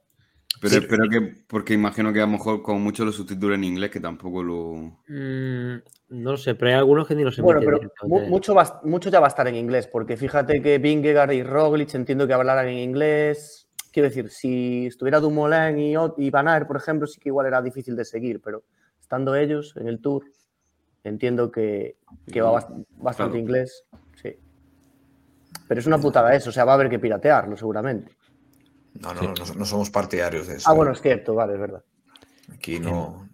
Pero espero que, porque imagino que a lo mejor con mucho lo subtitulan en inglés, que tampoco lo. Mm, no lo sé, pero hay algunos que ni los emiten. Bueno, pero mu- mucho, va- mucho ya va a estar en inglés, porque fíjate que Vingegaard y Roglic entiendo que hablaran en inglés. Quiero decir, si estuviera Dumoulin y, y Van Aert, por ejemplo, sí que igual era difícil de seguir, pero estando ellos en el Tour, entiendo que, que va bast- bastante Claro. inglés. Sí. Pero es una putada eso, o sea, va a haber que piratearlo seguramente. No, no, no, no somos partidarios de eso. Ah, ¿eh? bueno, es cierto, vale, es verdad. Aquí no.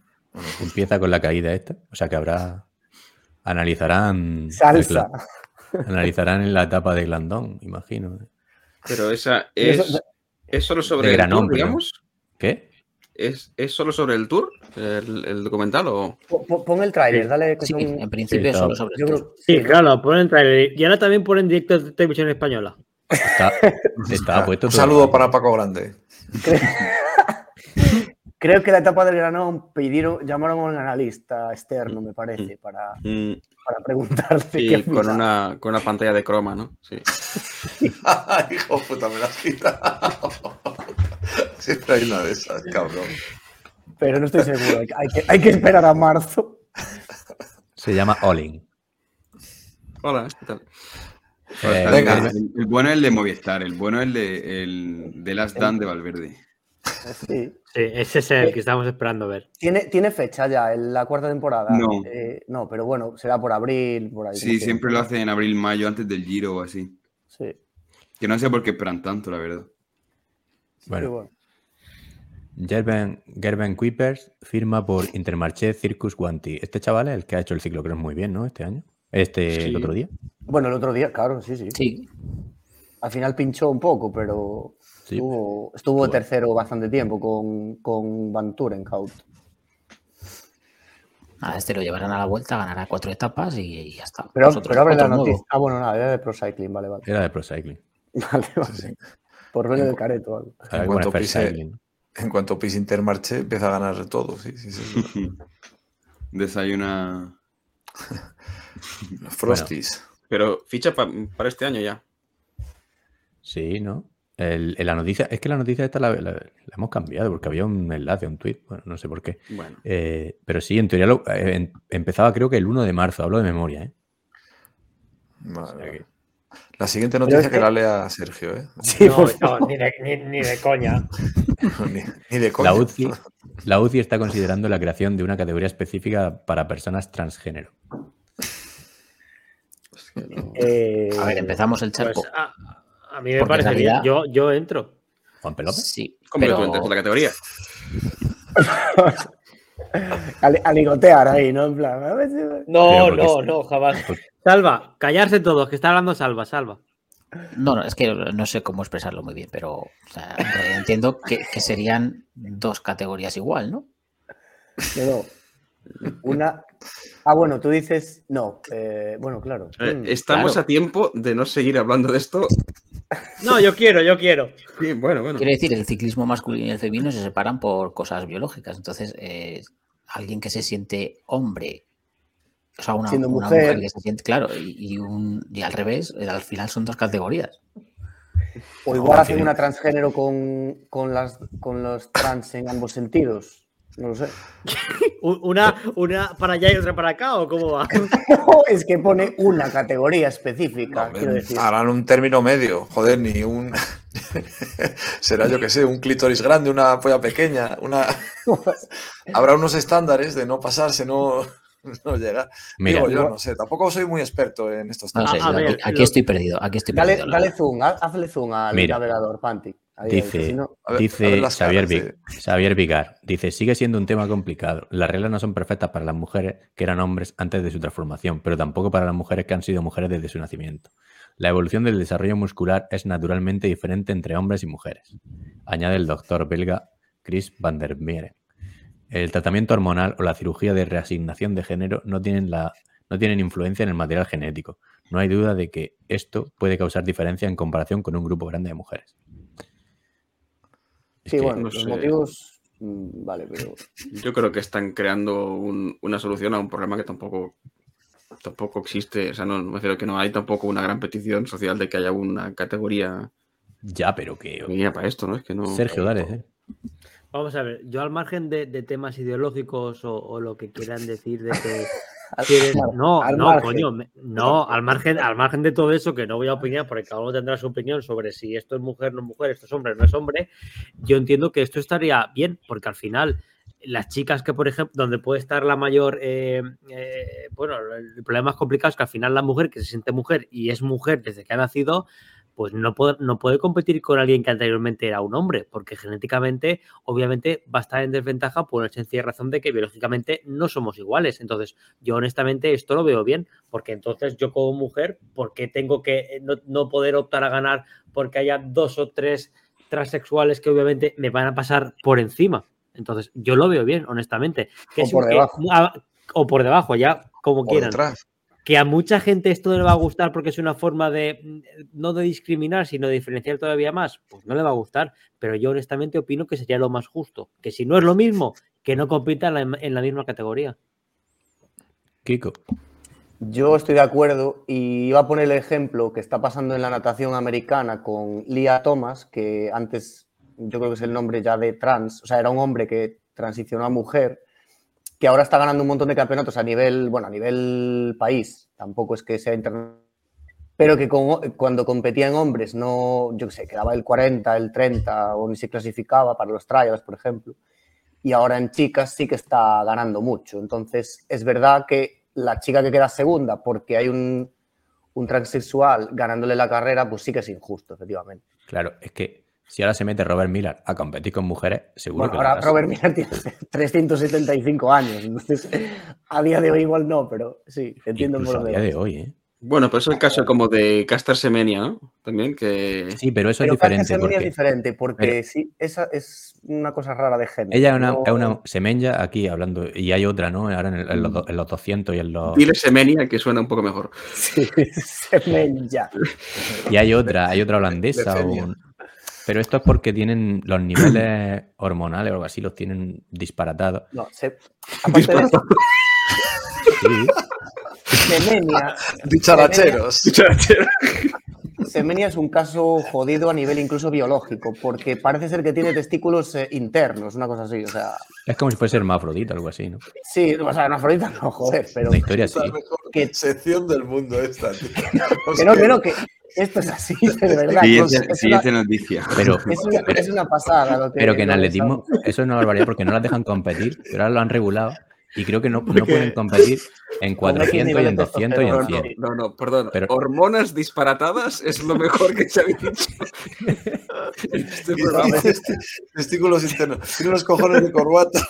Empieza con la caída esta. O sea que habrá. Analizarán. Salsa. Analizarán en la etapa de Glandón, imagino. Pero esa eso- es, es solo sobre el Granón, tour, digamos. ¿Qué? ¿Es, ¿Es solo sobre el tour, el, el documental? O... Po- po- Pon el tráiler, Sí. dale que Sí, son- en principio Sí, solo sobre el tour. Sí, claro, ponen trailer. Y ahora también ponen directos de televisión española. Está, [LAUGHS] estaba puesto Un saludo para Paco Grande. [LAUGHS] Creo que la etapa del granón pidieron, llamaron a un analista externo, me parece, para, Mm, para preguntarle y qué con una, con una pantalla de croma, ¿no? Sí. [LAUGHS] Hijo de puta, me la has quitado. Siempre hay una de esas, cabrón. Pero no estoy seguro, hay que- hay que, hay que esperar a marzo. Se llama Olin. Hola, ¿qué tal? Eh, venga. El, el bueno es el de Movistar, el bueno es el de, el de Last Dance de Valverde. Sí. Sí, ese es el que estamos esperando ver. ¿Tiene, ¿Tiene fecha ya en la cuarta temporada? No. Eh, no, pero bueno, será por abril, por ahí. Sí, que- siempre lo hacen en abril, mayo, antes del Giro o así. Sí. Que no sé por qué esperan tanto, la verdad. sí, Bueno, bueno. Gerben, Gerben Kuipers firma por Intermarché Circus Guanti. Este chaval es el que ha hecho el ciclocross muy bien, ¿no? Este año. Este, el otro día. Bueno, el otro día, claro, sí, sí. Sí, Al final pinchó un poco, pero Sí. estuvo, estuvo Bueno. tercero bastante tiempo con, con Van Tourenhout. nada, este lo llevarán a la vuelta, ganará cuatro etapas y, y ya está. Pero, Nosotros, pero abre la noticia. Ah, bueno, nada, era de Pro Cycling, vale, vale. Era de Pro Cycling. Vale, vale. Por rollo de careto. algo. En cuanto pise- Cycling. En cuanto pise Intermarché, empieza a ganar todo. Sí, sí, sí. [LAUGHS] Desayuna. [LAUGHS] Los Frosties. Pero ficha pa- para este año ya. Sí, ¿no? El- la noticia, es que la noticia esta la, la- la hemos cambiado porque había un enlace, un tweet, bueno, no sé por qué. Bueno. Eh, pero sí, en teoría lo- eh, en- empezaba creo que el 1 de marzo, hablo de memoria, ¿eh? Vale, O sea que- vale. La siguiente noticia es que que- la lea Sergio, ¿eh? [LAUGHS] Sí, No, por no, favor. ni, de, ni- ni de coña. [LAUGHS] ni, ni de coña. La UCI, la UCI está considerando la creación de una categoría específica para personas transgénero. Eh, A ver, empezamos el Pues charco. a, a mí me Porque parece bien. realidad- Yo, yo entro. Juan Pelope. Sí, ¿Cómo que pero tú entras en la categoría? [LAUGHS] a, a ligotear ahí, ¿no? En plan, a ver si- No, no, es- no, jamás. Salva, callarse todos, que está hablando Salva, Salva. no, no, es que no sé cómo expresarlo muy bien, pero o sea, entiendo que, que serían dos categorías igual, ¿no? No, no. Una. Ah, bueno, tú dices. No. eh, bueno, claro. Eh, Mm, Estamos claro. a tiempo de no seguir hablando de esto. No, yo quiero, yo quiero. Sí, bueno, bueno. Quiero decir, el ciclismo masculino y el femenino se separan por cosas biológicas. Entonces, eh, alguien que se siente hombre, o sea, una, Siendo una mujer. mujer. que se siente, claro, y, y un, y al revés, eh, al final son dos categorías. O igual hacen una transgénero con, con, las, con los trans en ambos sentidos. No lo sé. [LAUGHS] Una, una para allá y otra para acá, ¿o cómo va? [LAUGHS] es que pone una categoría específica, No, quiero decir. harán un término medio, joder, ni un. [LAUGHS] Será yo que sé, un clítoris grande, una polla pequeña, una. Habrá unos estándares de no pasarse, no, [LAUGHS] no llegar. Mira, Digo yo, no sé, tampoco soy muy experto en estos No temas. sé, ver, aquí, aquí lo- estoy perdido, aquí estoy Dale, perdido. dale zoom, haz- hazle zoom al Mira. navegador, Panti. Ahí, ahí, que Dice, si no- A ver- a dice ver Xavier, Vigar, dice, sigue siendo un tema complicado. Las reglas no son perfectas para las mujeres que eran hombres antes de su transformación, pero tampoco para las mujeres que han sido mujeres desde su nacimiento. La evolución del desarrollo muscular es naturalmente diferente entre hombres y mujeres, añade el doctor belga Chris van der Meren. El tratamiento hormonal o la cirugía de reasignación de género no tienen, la, no tienen influencia en el material genético. No hay duda de que esto puede causar diferencia en comparación con un grupo grande de mujeres. Es Sí, que- bueno, no los sé. motivos. mm, Vale, pero. Yo creo que están creando un- una solución a un problema que tampoco, tampoco existe. O sea, no, me refiero que no hay tampoco una gran petición social de que haya una categoría Ya, pero que... para esto, ¿no? Es que no. Sergio, dale. eh. Vamos a ver, yo al margen de, de temas ideológicos o, o lo que quieran decir de que [LAUGHS] quieres- no, al no, margen. coño, me- no, al margen, al margen de todo eso, que no voy a opinar porque cada uno tendrá su opinión sobre si esto es mujer, no es mujer, esto es hombre, no es hombre. Yo entiendo que esto estaría bien, porque al final las chicas que, por ejemplo, donde puede estar la mayor, eh, eh, bueno, el problema más complicado es que al final la mujer que se siente mujer y es mujer desde que ha nacido, pues no puede, no puede competir con alguien que anteriormente era un hombre, porque genéticamente, obviamente, va a estar en desventaja por una sencilla razón de que biológicamente no somos iguales. Entonces, yo honestamente esto lo veo bien, porque entonces yo como mujer, ¿por qué tengo que no, no poder optar a ganar porque haya dos o tres transexuales que obviamente me van a pasar por encima? Entonces, yo lo veo bien, honestamente. Que O por que- a- o por debajo, ya como Por quieran detrás. Que a mucha gente esto no le va a gustar porque es una forma de mm, no de discriminar, sino de diferenciar todavía más, pues no le va a gustar. Pero yo honestamente opino que sería lo más justo. Que si no es lo mismo, que no compita en la, en la misma categoría. Kiko. Yo estoy de acuerdo y iba a poner el ejemplo que está pasando en la natación americana con Lia Thomas, que antes yo creo que es el nombre ya de trans, o sea, era un hombre que transicionó a mujer, que ahora está ganando un montón de campeonatos a nivel, bueno, a nivel país, tampoco es que sea internacional, pero que con- cuando competía en hombres no, yo qué sé, quedaba el 40, el 30 o ni se clasificaba para los trials, por ejemplo. Y ahora en chicas sí que está ganando mucho. Entonces, es verdad que la chica que queda segunda porque hay un, un transexual ganándole la carrera, pues sí que es injusto, efectivamente. Claro, es que si ahora se mete Robert Miller a competir con mujeres, seguro Bueno, que ahora lo. Robert Miller tiene 375 [LAUGHS] años, entonces a día de hoy igual no, pero sí, entiendo por Incluso a dónde día de hoy, ¿eh? Bueno, pues es el caso como de Caster Semenia, ¿no? También que. Sí, pero eso Pero es diferente. Caster Semenya Porque es diferente, porque pero- sí, esa es una cosa rara de género. ella es una, no- es una semenya aquí hablando, y hay otra, ¿no? Ahora en, el- en los, en los 200 y en los... Dile Semenia, que suena un poco mejor. [LAUGHS] Sí, Semenya. Y hay otra, hay otra holandesa. o un- Pero esto es porque tienen los niveles [CLEARS THROAT] hormonales o algo así, los tienen disparatados. No, se- [LAUGHS] aparte de eso, Sí. Semenya, Dicharacheros. Semenya es un caso jodido a nivel incluso biológico, porque parece ser que tiene testículos eh, internos, una cosa así. O sea, Es como si fuese hermafrodita o algo así, ¿no? sí, o sea, hermafrodita no, joder, pero Una historia así. La mejor Que- sección del mundo esta. tío. [LAUGHS] que no, que no, que esto es así, de verdad. Siguiente, Es una, siguiente noticia. Pero, es una- es una pasada. Lo que, pero que en atletismo eso es una barbaridad porque no las dejan competir, pero ahora lo han regulado y creo que no, no pueden competir en Con X 400 y en de 200 y en No, 100. no, no, perdón. Pero- Hormonas disparatadas es lo mejor que se ha dicho. [LAUGHS] este programa. [LAUGHS] Testículos internos. Tiene unos cojones de corbata. [LAUGHS]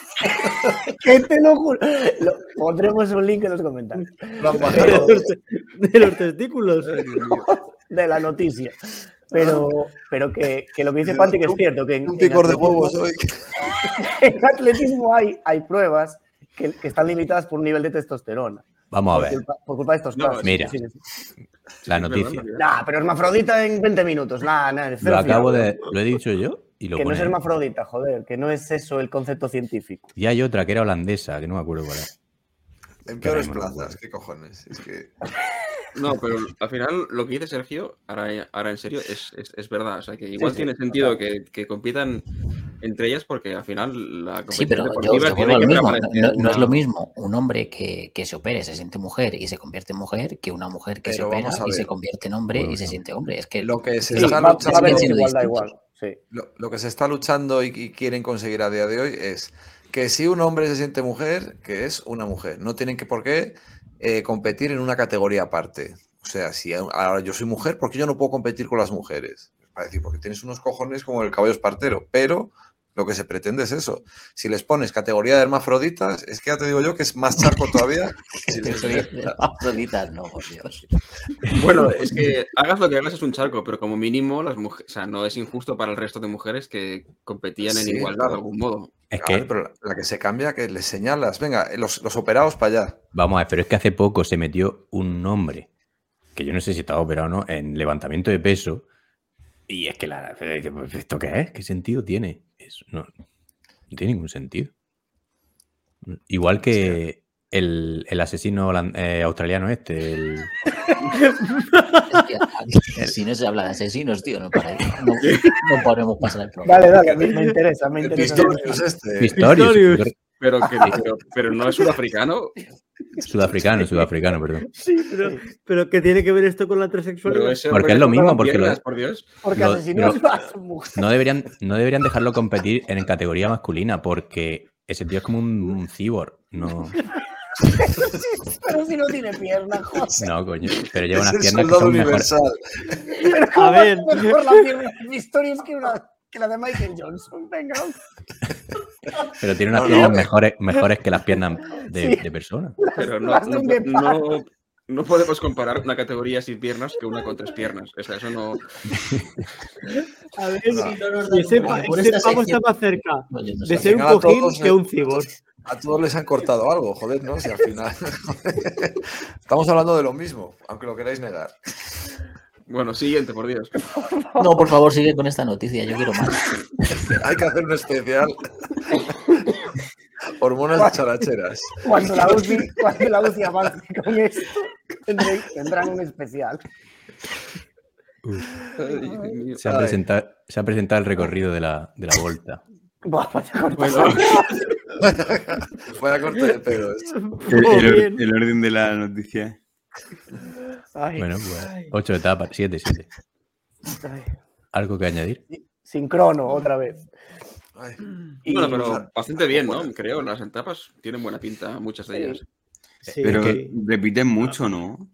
Que te lo juro. Lo- pondremos un link en los comentarios Lo han De bajado. los, de los testículos. de la noticia. Pero, pero que, que lo que dice Panti que es cierto, que en, Un picor de huevos hoy. en atletismo hay, hay pruebas que, que están limitadas por un nivel de testosterona. Vamos a por, ver, culpa, por culpa de estos No, casos. mira. Sí, sí, sí. la noticia. Nah, pero hermafrodita en 20 minutos. Nah, nah, Lo cero acabo de. Lo he dicho yo y lo Que no es ahí. hermafrodita, joder, que no es eso el concepto científico. Y hay otra que era holandesa, que no me acuerdo cuál es. En peores plazas. ¿Qué cojones? Es que. No, pero al final lo que dice Sergio, ahora, ahora en serio, es, es- es verdad. O sea, que igual sí, tiene sentido que, que compitan entre ellas porque al final la Sí, competición pero yo, deportiva yo tiene que mismo. No, no es lo mismo un hombre que, que se opere, se siente mujer y se convierte en mujer que una mujer que se opera y se convierte en hombre Bueno, y se siente hombre. Es que Lo que se Sí, está luchando, igual. Sí. lo, lo que se está luchando y, y quieren conseguir a día de hoy es que si un hombre se siente mujer, que es una mujer. No tienen que por qué eh, competir en una categoría aparte. O sea, si ahora yo soy mujer, ¿por qué yo no puedo competir con las mujeres? Para decir, porque tienes unos cojones como el caballo espartero, pero lo que se pretende es eso. Si les pones categoría de hermafroditas, es que ya te digo yo que es más charco todavía. [LAUGHS] Si les- Afroditas, no, por Dios. Bueno, es que hagas lo que hagas es un charco, pero como mínimo las mujeres, o sea, no es injusto para el resto de mujeres que competían en Sí, igualdad de algún modo. Es Claro, que, pero la, la que se cambia, que les señalas, venga, los, los operados para allá. vamos a ver, pero es que hace poco se metió un nombre, que yo no sé si estaba operado o no, en levantamiento de peso. Y es que la, ¿esto qué es? ¿Qué sentido tiene? Eso no, no tiene ningún sentido. Igual que el, el asesino eh, australiano este, el- Es que si no se habla de asesinos, tío, no, para, no, no podemos pasar el programa. Dale, dale, me, me interesa, me interesa. Pistorius este. Pistorius, Pistorius. Pero, que, pero, pero no es sudafricano. [LAUGHS] sudafricano, sudafricano, perdón. Sí, pero, pero ¿qué tiene que ver esto con la transexualidad? Porque es lo mismo, porque lo- piernas, por Dios. Porque Lo- asesinos lo- a su mujer. No deberían, no deberían dejarlo competir en categoría masculina porque ese tío es como un, un cyborg. No, [LAUGHS] Pero si no tiene piernas, joder. no, coño. Pero lleva unas piernas que son mejor, universal. Pero ¿cómo A ver. mejor la pierna de Pistorius que, una, que la de Michael Johnson. Venga. Pero tiene unas No, piernas no. mejores, mejores que las piernas de, Sí. de persona. Pero no, no, no, no podemos comparar una categoría sin piernas que una con tres piernas. O sea, eso no. A ver, No. y ese, pa- Por ese esta pavo está más cerca No, no de ser un cojín que un cibor. A todos les han cortado algo, joder, ¿no? Si al final. [LAUGHS] Estamos hablando de lo mismo, aunque lo queráis negar. Bueno, siguiente, por Dios. [LAUGHS] No, por favor, sigue con esta noticia, yo quiero más. [LAUGHS] Hay que hacer un especial. [LAUGHS] Hormonas characheras. Cuando la UCI, cuando la UCI avance con esto, tendrán un especial. Ay. Se ha, presentado, se ha presentado el recorrido de la, de la vuelta. Buah, vaya. Bueno, Vaya corte de el orden de la noticia. Ay, Bueno, pues ocho etapas, siete, siete. ay. ¿Algo que añadir? Sincrono, otra vez. Ay, Y- bueno, pero bastante bien, ¿no? Creo, las etapas tienen buena pinta, muchas de ellas. Sí, Pero repiten mucho, ¿no?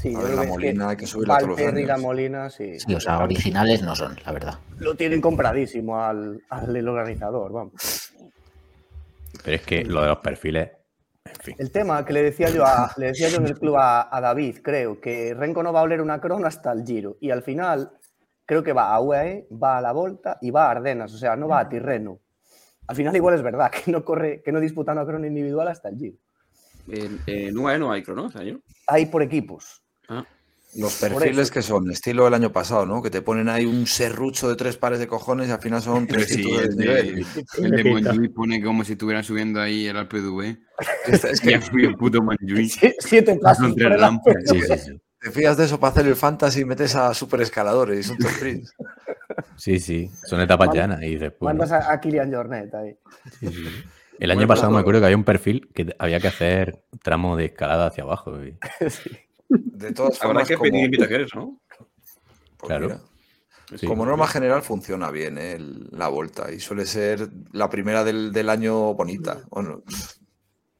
Sí, a ver, la Molina que hay que subirla todos los Valverde y la años. Molina, sí. Sí, o sea, originales no son, la verdad. Lo tienen compradísimo al, al organizador, vamos. Pero es que lo de los perfiles, fin. El tema que le decía yo, a- le decía yo en el club a, a David, creo, que Renko no va a oler una crona hasta el Giro. Y al final, creo que va a UAE, va a la Volta y va a Ardenas, o sea, no va a Tirreno. Al final igual es verdad que no corre, que no disputa una crona individual hasta el Giro. En, en UAE no hay crono este año. Hay por equipos. Los perfiles que son, estilo del año pasado, ¿no? Que te ponen ahí un serrucho de tres pares de cojones y al final son [LAUGHS] Pero sí, 300 de el nivel. de, el de [LAUGHS] pone como si estuvieran subiendo ahí el Alpe d'Huez. [LAUGHS] Es, que fui el puto Siete pasos tres el lámparas. Sí, sí, sí. te fías de eso para hacer el fantasy y metes a super escaladores y son top sprints. Sí, sí. Son etapas llanas y después. Mandas a, a Kilian Jornet ahí. Sí, sí. El año Bueno, pasado me acuerdo que había un perfil que había que hacer tramo de escalada hacia abajo. y- Sí. De todas Habrá formas, que como, pedir invitaciones, ¿no? pues Claro. mira, Sí. como norma general funciona bien ¿eh? la vuelta y suele ser la primera del, del año bonita, o no,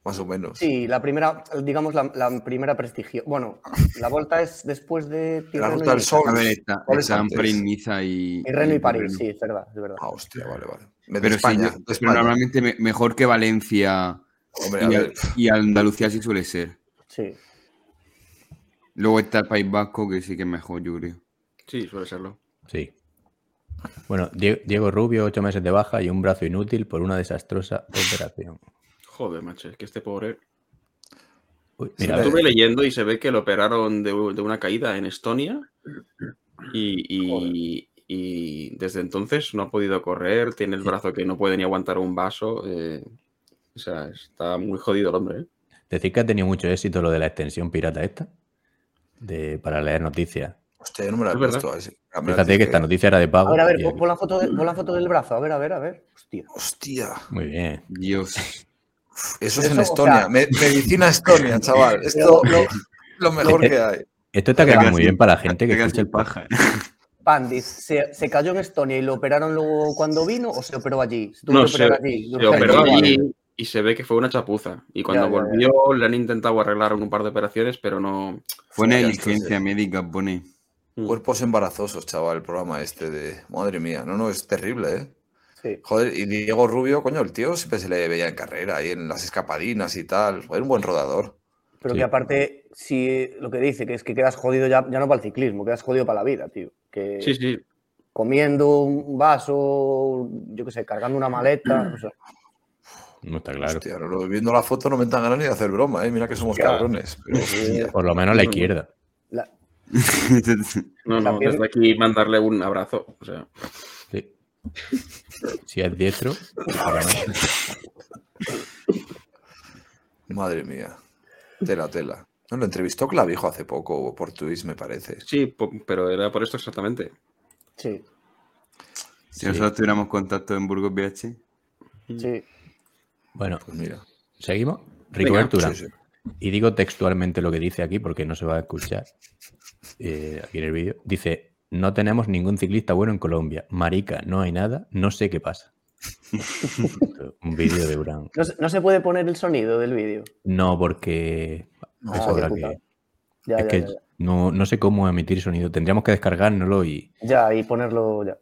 más o menos. Sí, la primera, digamos, la, la primera prestigio. Bueno, la Volta es después de Tirreno Ruta del y- Sol. A Niza y. Tirreno y París, sí, es verdad, es verdad. Ah, hostia, vale, vale. Pero, sí, España, pero España. normalmente me- mejor que Valencia Hombre, y, y Andalucía sí suele ser. Sí. Luego está el País Vasco, que sí que es mejor, yo creo. Sí, suele serlo. Sí. Bueno, Die- Diego Rubio, ocho meses de baja y un brazo inútil por una desastrosa operación. Joder, macho, es que este pobre. Uy, mira, Estuve leyendo y se ve que lo operaron de, de una caída en Estonia y, y- y desde entonces no ha podido correr, tiene el brazo que no puede ni aguantar un vaso. eh, o sea, está muy jodido el hombre. ¿eh? decir que ha tenido mucho éxito lo de la extensión pirata esta, de, para leer noticias. Hostia, yo no me la he visto. así. Fíjate que esta noticia era de A pago. ver, a ver, pon, la foto de- pon la foto del brazo. A ver, a ver, a ver. Hostia. Hostia. Muy bien. Dios. Eso es en o Estonia. sea- Me- medicina Estonia, [LAUGHS] chaval. Esto lo, lo mejor que hay. Esto está quedando muy bien para la gente que escucha el paja. Pandis, ¿se, ¿se cayó en Estonia y lo operaron luego cuando vino o se operó allí? ¿Se tuvo No operar allí? Se operó allí y se ve que fue una chapuza. Y cuando Ya, ya, ya. volvió le han intentado arreglar un par de operaciones, pero no. Fue Ya, negligencia médica, pone. Cuerpos embarazosos, chaval, el programa este de. Madre mía, no, no, es terrible, ¿eh? Sí. Joder, y Diego Rubio, coño, el tío siempre se le veía en carrera, ahí en las escapadinas y tal. Era un buen rodador. Pero Sí. que aparte, si lo que dice, que es que quedas jodido ya, ya no para el ciclismo, quedas jodido para la vida, tío. Que Sí, sí. comiendo un vaso, yo qué sé, cargando una maleta. o sea, No está claro. Hostia, viendo la foto no me dan ganas ni de hacer broma, ¿eh? Mira que somos cabrones. Pero. Por lo menos la izquierda. la- No, no, desde aquí mandarle un abrazo. O sea, Sí. Si es diestro. Madre mía. Tela, tela. No, lo entrevistó Clavijo hace poco por Twitch, me parece. sí, pero era por esto exactamente. sí, Si nosotros tuviéramos contacto en Burgos BH. sí. Bueno, Pues mira. seguimos. Ricobertura. Sí, sí. Y digo textualmente lo que dice aquí porque no se va a escuchar eh, aquí en el vídeo. Dice, no tenemos ningún ciclista bueno en Colombia. Marica, no hay nada, no sé qué pasa. [LAUGHS] Un vídeo de Urán. No, se- no se puede poner el sonido del vídeo. No, porque Ah, que... Ya, es ya, que ya, ya. No, no sé cómo emitir sonido. Tendríamos que descargárnoslo y... Ya, y ponerlo ya.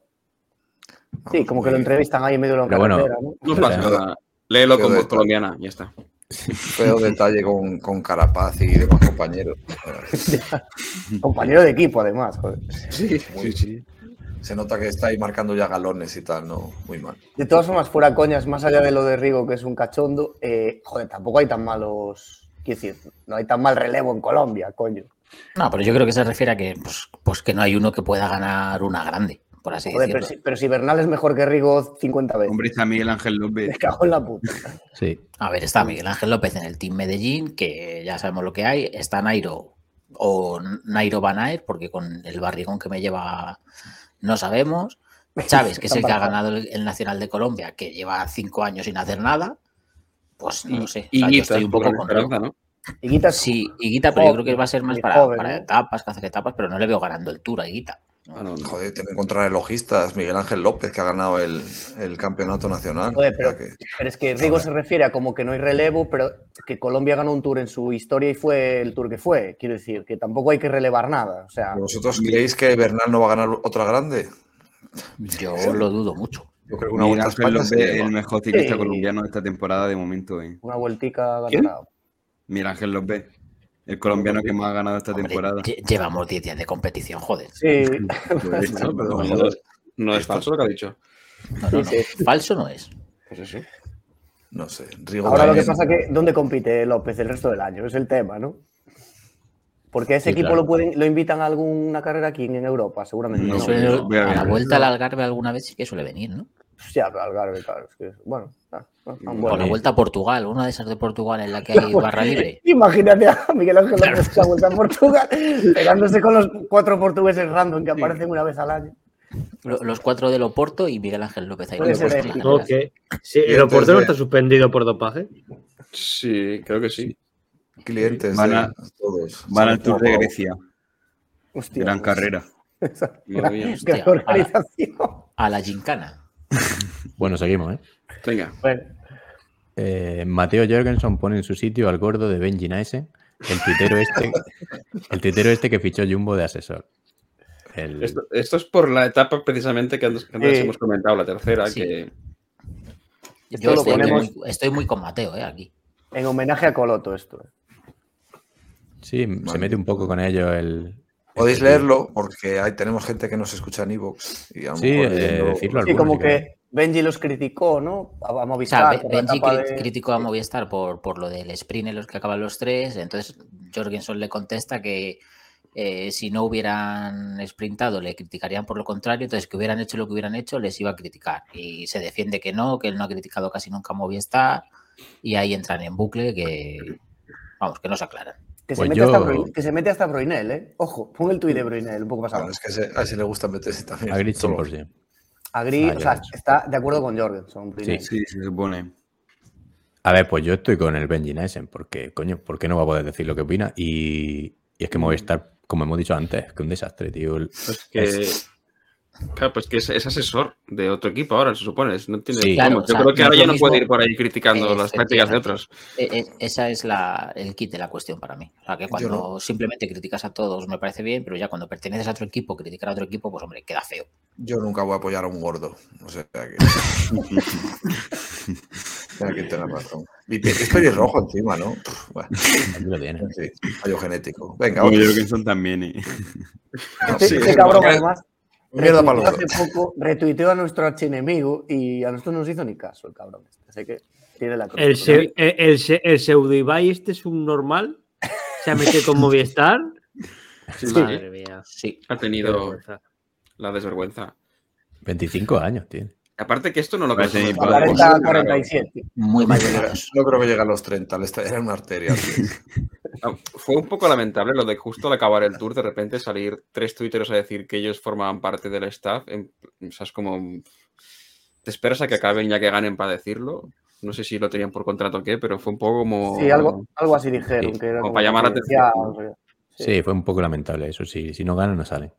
Sí, como que lo entrevistan ahí en medio de la Pero bueno, carretera, ¿no? No pasa nada. Léelo con de- voz colombiana, ya está. Feo detalle con, con Carapaz y demás compañeros. [LAUGHS] Compañero de equipo, además, joder. Sí, Muy- Se nota que está ahí marcando ya galones y tal, ¿no? Muy mal. De todas formas, fuera coñas, más allá de lo de Rigo, que es un cachondo, eh, joder, tampoco hay tan malos. Quiero decir, no hay tan mal relevo en Colombia, coño. No, pero yo creo que se refiere a que, pues, pues que no hay uno que pueda ganar una grande, por así Joder, pero si, pero si Bernal es mejor que Rigo 50 veces. Hombre, está Miguel Ángel López. [LAUGHS] Me cago en la puta. Sí, A ver, está Miguel Ángel López en el Team Medellín, que ya sabemos lo que hay. Está Nairo o Nairo Banaer, porque con el barrigón que me lleva no sabemos. [LAUGHS] Chávez, que es el que ha ganado el, Nacional de Colombia, que lleva cinco años sin hacer nada. Pues no lo sé. Y O sea, yo estoy un poco con. ¿no? Y quitas. Sí, Higuita, pero yo creo que va a ser más para, joven, para ¿no? etapas, que hacer etapas, pero no le veo ganando el Tour a Higuita. Ah, no, no. Joder, tengo que encontrar. Miguel Ángel López, que ha ganado el, el campeonato nacional. Joder, pero, que- pero es que Rigo se refiere a como que no hay relevo, pero que Colombia ganó un tour en su historia y fue el tour que fue. Quiero decir, que tampoco hay que relevar nada. O sea, ¿Vosotros creéis que Bernal no va a ganar otra grande? Yo lo dudo mucho. Yo creo que una vuelta Ángel López es el mejor ciclista Sí. colombiano de esta temporada de momento. eh. una vueltica ganada. Miguel Ángel López, el colombiano que más ha ganado esta Hombre, temporada. lle- llevamos 10 días de competición, joder. Sí, Pues, No, [LAUGHS] pero No, no, joder. no es falso lo que ha dicho. No, no. Falso no es. Pues eso. No sé. Rigo Ahora lo que pasa es que, ¿dónde compite López el resto del año? Es el tema, ¿no? Porque a ese Sí, equipo claro. lo pueden, lo invitan a alguna carrera aquí en Europa, seguramente. No, Suele- a la vuelta al Algarve alguna vez sí que suele venir, ¿no? Algarve, claro. Es que, bueno, O bueno. la vuelta a Portugal, una de esas de Portugal en la que hay [LAUGHS] barra libre. Imagínate a Miguel Ángel López la vuelta a Portugal, [LAUGHS] pegándose con los cuatro portugueses random que aparecen una vez al año. Lo- Los cuatro del Oporto y Miguel Ángel López ahí. Sí, Y el Oporto no está suspendido por dopaje. Sí, creo que sí. Clientes Van a- todos. Van al Tour de Grecia. Hostia, Gran pues, carrera. [LAUGHS] Qué Hostia, organización. A la gincana. [LAUGHS] bueno, seguimos, ¿eh? Venga. Bueno, Eh, Mateo Jorgensen pone en su sitio al gordo de Benji Naesen, el tuitero este, [LAUGHS] el tuitero este que fichó Jumbo de asesor. El- Esto, esto es por la etapa precisamente que antes, que antes Sí. hemos comentado, la tercera, Sí. que Esto Yo lo estoy, ponemos- muy, estoy muy con Mateo, ¿eh? Aquí. en homenaje a Coloto esto. sí, se mete un poco con ello el. Podéis leerlo porque hay, tenemos gente que nos escucha en Evox. Y a lo Sí, eh, leyendo- decirlo Sí, como que Benji los criticó, ¿no? A, a O sea, Movistar. Benji etapa cri- de- criticó a Movistar por, por lo del sprint en los que acaban los tres. Entonces, Jorgensen le contesta que eh, si no hubieran sprintado, le criticarían por lo contrario. Entonces, que hubieran hecho lo que hubieran hecho, les iba a criticar. Y se defiende que no, que él no ha criticado casi nunca a Movistar. Y ahí entran en bucle que, vamos, que no se aclaran. Que, Pues se mete yo- hasta Brui- que se mete hasta Broinel, ¿eh? Ojo, pon el tuit de Broinel un poco más Bueno, es que a ese le gusta meterse también. A Grit Todo. 100%. Agri, Ah, o sea, está de acuerdo con Jorgensen. Broinel. Sí. Sí, se supone. A ver, pues yo estoy con el Benji Nessen, porque, coño, ¿por qué no va a poder decir lo que opina? Y, y es que Movistar, como hemos dicho antes, es que un desastre, tío. Pues que, es- claro, pues que es, es asesor de otro equipo ahora, se supone. No tiene, Sí. Claro, yo sea, creo que ahora ya no puede ir por ahí criticando las prácticas de otros. E- e- Esa es la, el kit de la cuestión para mí. O sea, que cuando no. simplemente criticas a todos me parece bien, pero ya cuando perteneces a otro equipo, criticar a otro equipo, pues hombre, queda feo. Yo nunca voy a apoyar a un gordo. O sea que. [LAUGHS] [LAUGHS] Que tener razón. Y es pelirrojo encima, ¿no? Bueno, lo fin, fallo genético. Venga, Como otro. Jorgensen también. ¿eh? No, Este, sí, sí, cabrón, además, Mierda dos. hace poco retuiteó a nuestro archienemigo y a nosotros no nos hizo ni caso el cabrón. este. Así que tiene la cruz. El, se- el, el, se- el pseudo Ibai este es un normal. Se ha metido con [LAUGHS] Movistar. Sí, sí, Madre mía. Sí. ha tenido la desvergüenza. 25 años tiene. Aparte que esto no lo 40, mundo, claro. 47. Muy No mal. llega- No creo que llegue a los 30, le está- era una arteria. [LAUGHS] Ah, Fue un poco lamentable lo de justo al acabar el tour, de repente salir tres tuiteros a decir que ellos formaban parte del staff. en- o sea, es como. Te esperas a que acaben ya que ganen para decirlo. No sé si lo tenían por contrato o qué, pero fue un poco como. Sí, algo, algo así dijeron. Sí, que era como para llamar la atención. Sí, fue un poco lamentable eso. Sí, si no ganan, no salen.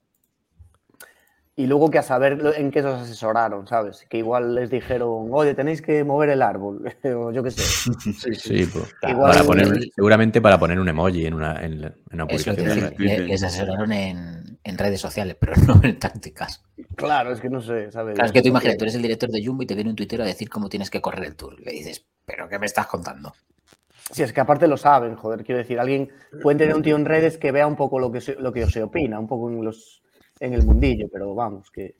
Y luego que a saber en qué se asesoraron, ¿sabes? Que igual les dijeron, oye, tenéis que mover el árbol, [LAUGHS] o yo qué sé. Sí, sí. Sí, pues, Igual- para poner, seguramente para poner un emoji en una, en, una publicación. decir, les asesoraron en, en redes sociales, [LAUGHS] pero no en tácticas. Claro, es que no sé, ¿sabes? Claro, es que tú imagínate, tú eres el director de Jumbo y te viene un tuitero a decir cómo tienes que correr el tour. Le dices, ¿pero qué me estás contando? Sí, es que aparte lo saben, joder, quiero decir, alguien puede tener un tío en redes que vea un poco lo que se, lo que se opina, un poco en los en el mundillo, pero vamos, que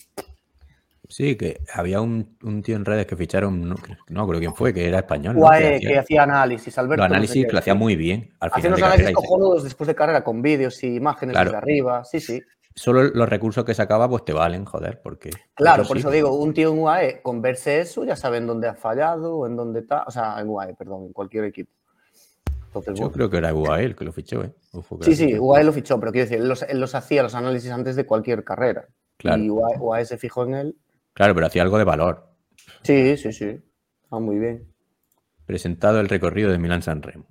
Sí, que había un, un tío en redes que ficharon, no, no creo quién fue, que era español. ¿no? UAE, hacía- que hacía análisis, Alberto. los no sé análisis lo hacía muy bien. Al final unos análisis se- cojonudos después de carrera con vídeos y imágenes Claro. desde arriba, sí, sí. Solo los recursos que sacaba, pues te valen, joder, porque. Claro, por sí. eso digo, un tío en UAE, con verse eso, ya saben dónde ha fallado en dónde está, o sea, en UAE, perdón, en cualquier equipo. Entonces, Yo bueno. creo que era UAE el que lo fichó, ¿eh? Ojo Sí, sí. UAE lo fichó, pero quiero decir, él los, él los hacía los análisis antes de cualquier carrera. Claro. Y UAE, UAE se fijó en él. Claro, pero hacía algo de valor. Sí, sí, sí. Ah, muy bien. Presentado el recorrido de Milán San Remo.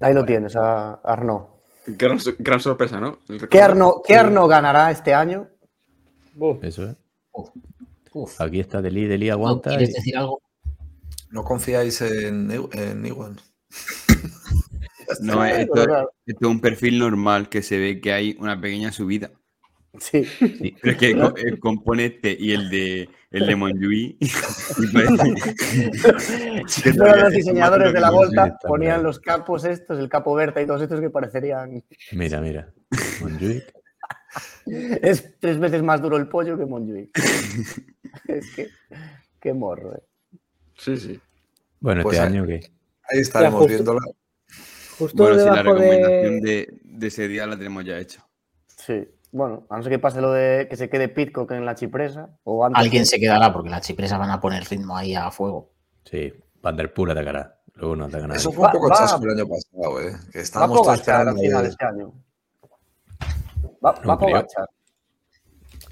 Ahí lo tienes, a Arnaud. Gran, gran sorpresa, ¿no? ¿Qué. Arnaud, ¿Qué Arnaud ganará este año? Eso es. Uf, uf. Aquí está Deli, Deli ¿No aguanta. ¿Quieres y- decir algo? No confiáis en, en. [LAUGHS] No, Sí, esto, esto es un perfil normal que se ve que hay una pequeña subida. Sí. Pero es que el, el componente y el de el de Monjuí. [LAUGHS] Todos todavía los es diseñadores de la Volta ponían los capos estos, el capo Berta y todos estos que parecerían. Mira, mira. Montjuic. [LAUGHS] Es tres veces más duro el pollo que Montjuic. es que. Qué morro, eh. Sí, sí. Bueno, Pues este ahí- año que. Ahí estaremos viéndola. Justo Bueno, sí, la recomendación de... de... de ese día la tenemos ya hecha. Sí. Bueno, a no ser que pase lo de que se quede Pitcock en la chipresa. O antes Alguien de- se quedará porque las chipresas van a poner ritmo ahí a fuego. Sí, Van der Poel atacará. Luego no ataca nadie. Eso fue un poco va- chasco el año pasado, ¿eh? Que Va estábamos Pogacar al final de este año. Va, No va. Pogacar.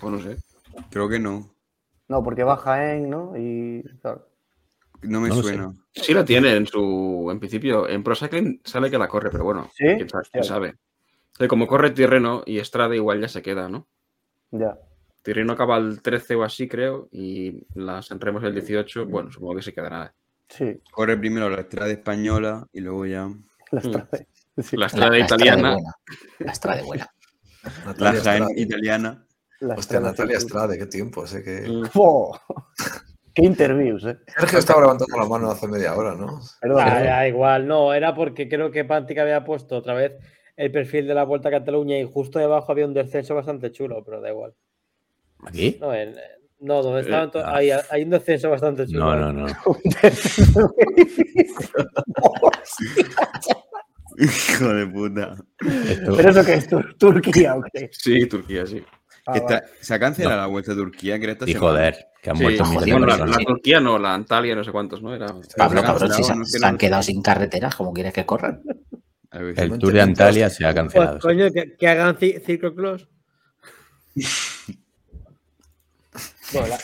Pues no sé. Creo que no. No, porque va Jaén, ¿no? Y. Claro. No me No sé. Sí la tiene en su. En principio, en Pro Cycling sale que la corre, pero bueno. ¿Sí? quién sabe. quién sabe. O sea, como corre Tirreno y Estrada igual ya se queda, ¿no? Ya. Tirreno acaba el 13 o así, creo, y las Sanremos el 18. Bueno, supongo que se quedará. Sí. Corre primero la estrada española y luego ya. La Mm. Estrada. Sí. La La, Estrada la italiana. buena. La Estrade buena. La italiana. La Hostia, Estrada, Natalia sí. Estrade, qué tiempo. Sé que... [LAUGHS] ¡Qué interviews, eh! Sergio estaba levantando la mano hace media hora, ¿no? Perdón, Ah, eh. da igual, no, era porque creo que Pantic había puesto otra vez el perfil de la Vuelta a Cataluña y justo debajo había un descenso bastante chulo, pero da igual. ¿Aquí? No, en- no donde Eh, estaban ah. hay, hay un descenso bastante chulo. No, no, [LAUGHS] no. [LAUGHS] Hijo de puta. Esto- ¿Pero eso qué es? ¿Tur- ¿Turquía o qué? Sí, Turquía, sí. Ah, Que vale. está- se ha cancelado la vuelta a Turquía, esta Y semana. joder, que han Sí, muerto joder, de la, Turquía no, la Antalya, no sé cuántos, ¿no? Era. Pablo, cabrón, si se, han quedado sin carreteras, ¿cómo quieres que corran? El Tour de Antalya se ha Pues, cancelado. coño, que, que hagan ci- ciclocross. [LAUGHS] Bueno, la,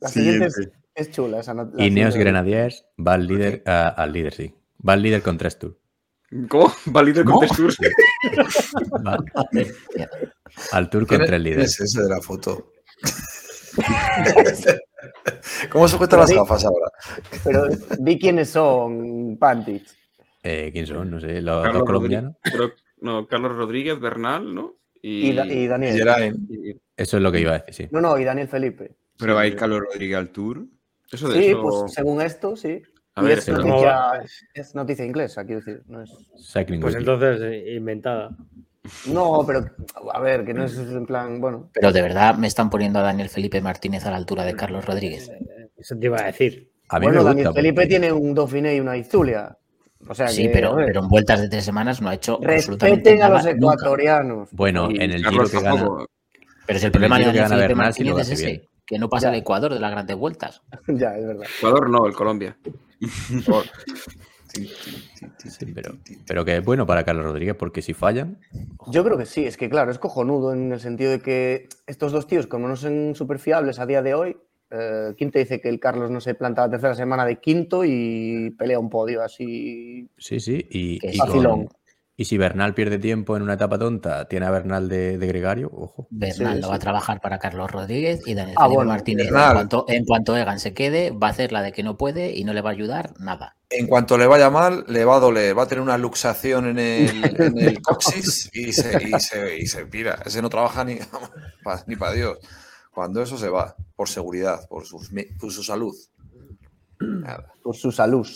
la siguiente es, chula. Esa no- Ineos Grenadiers va al líder, a- al líder, sí. Va al líder con tres tours. ¿Cómo? ¿Va líder con tres tours? [LAUGHS] Va [LAUGHS] al tour con ¿Quién es- tres líderes. es ese de la foto? [LAUGHS] ¿Cómo sujeta las Pero di- gafas ahora? Pero di quiénes son, Pantich. Eh, ¿Quién son? No sé, los Carlos dos colombianos. Creo- no, Carlos Rodríguez, Bernal, ¿no? Y, Y, Da- y Daniel. Y- Eso es lo que iba a decir, sí. No, no, y Daniel Felipe. Pero va a ir Carlos Rodríguez al Tour. Eso de Sí, eso. pues según esto, sí. A Y ver, es, noticia, es noticia inglesa, quiero decir. No, es... Pues entonces, eh, inventada. No, pero a ver, que no es en plan, bueno. Pero de verdad me están poniendo a Daniel Felipe Martínez a la altura de Carlos Rodríguez. Eso te iba a decir. A mí bueno, me Daniel. Felipe porque- tiene un Dauphiné y una Izulia. O sea, Sí, que, pero, a pero en vueltas de tres semanas no ha hecho absolutamente respeten a nada los nunca. ecuatorianos. Bueno, y en el Carlos Giro que gana. Pero si el el problema de Daniel Felipe Martínez es ese, bien. que no pasa Ya. el Ecuador de las grandes vueltas. [LAUGHS] ya, es verdad. Ecuador no, el Colombia. Por. [LAUGHS] Sí, pero, pero que es bueno para Carlos Rodríguez porque si fallan, Yo creo que sí, es que claro, es cojonudo en el sentido de que estos dos tíos, como no son súper fiables a día de hoy, eh, ¿quién te dice que el Carlos no se planta la tercera semana de quinto y pelea un podio así? sí, sí. Y, y, con- y si Bernal pierde tiempo en una etapa tonta, tiene a Bernal de, de gregario, ojo. Bernal Sí, no sí. va a trabajar para Carlos Rodríguez y Daniel Ah, bueno, Martínez, en cuanto, en cuanto Egan se quede, va a hacer la de que no puede y no le va a ayudar nada. En cuanto le vaya mal, le va a doler, va a tener una luxación en el, en el [LAUGHS] coxis y se, y, se, y se pira. Ese no trabaja ni, [LAUGHS] pa- ni para Dios. Cuando eso se va, por seguridad, por, sus me- por su salud. Nada, Por su salud.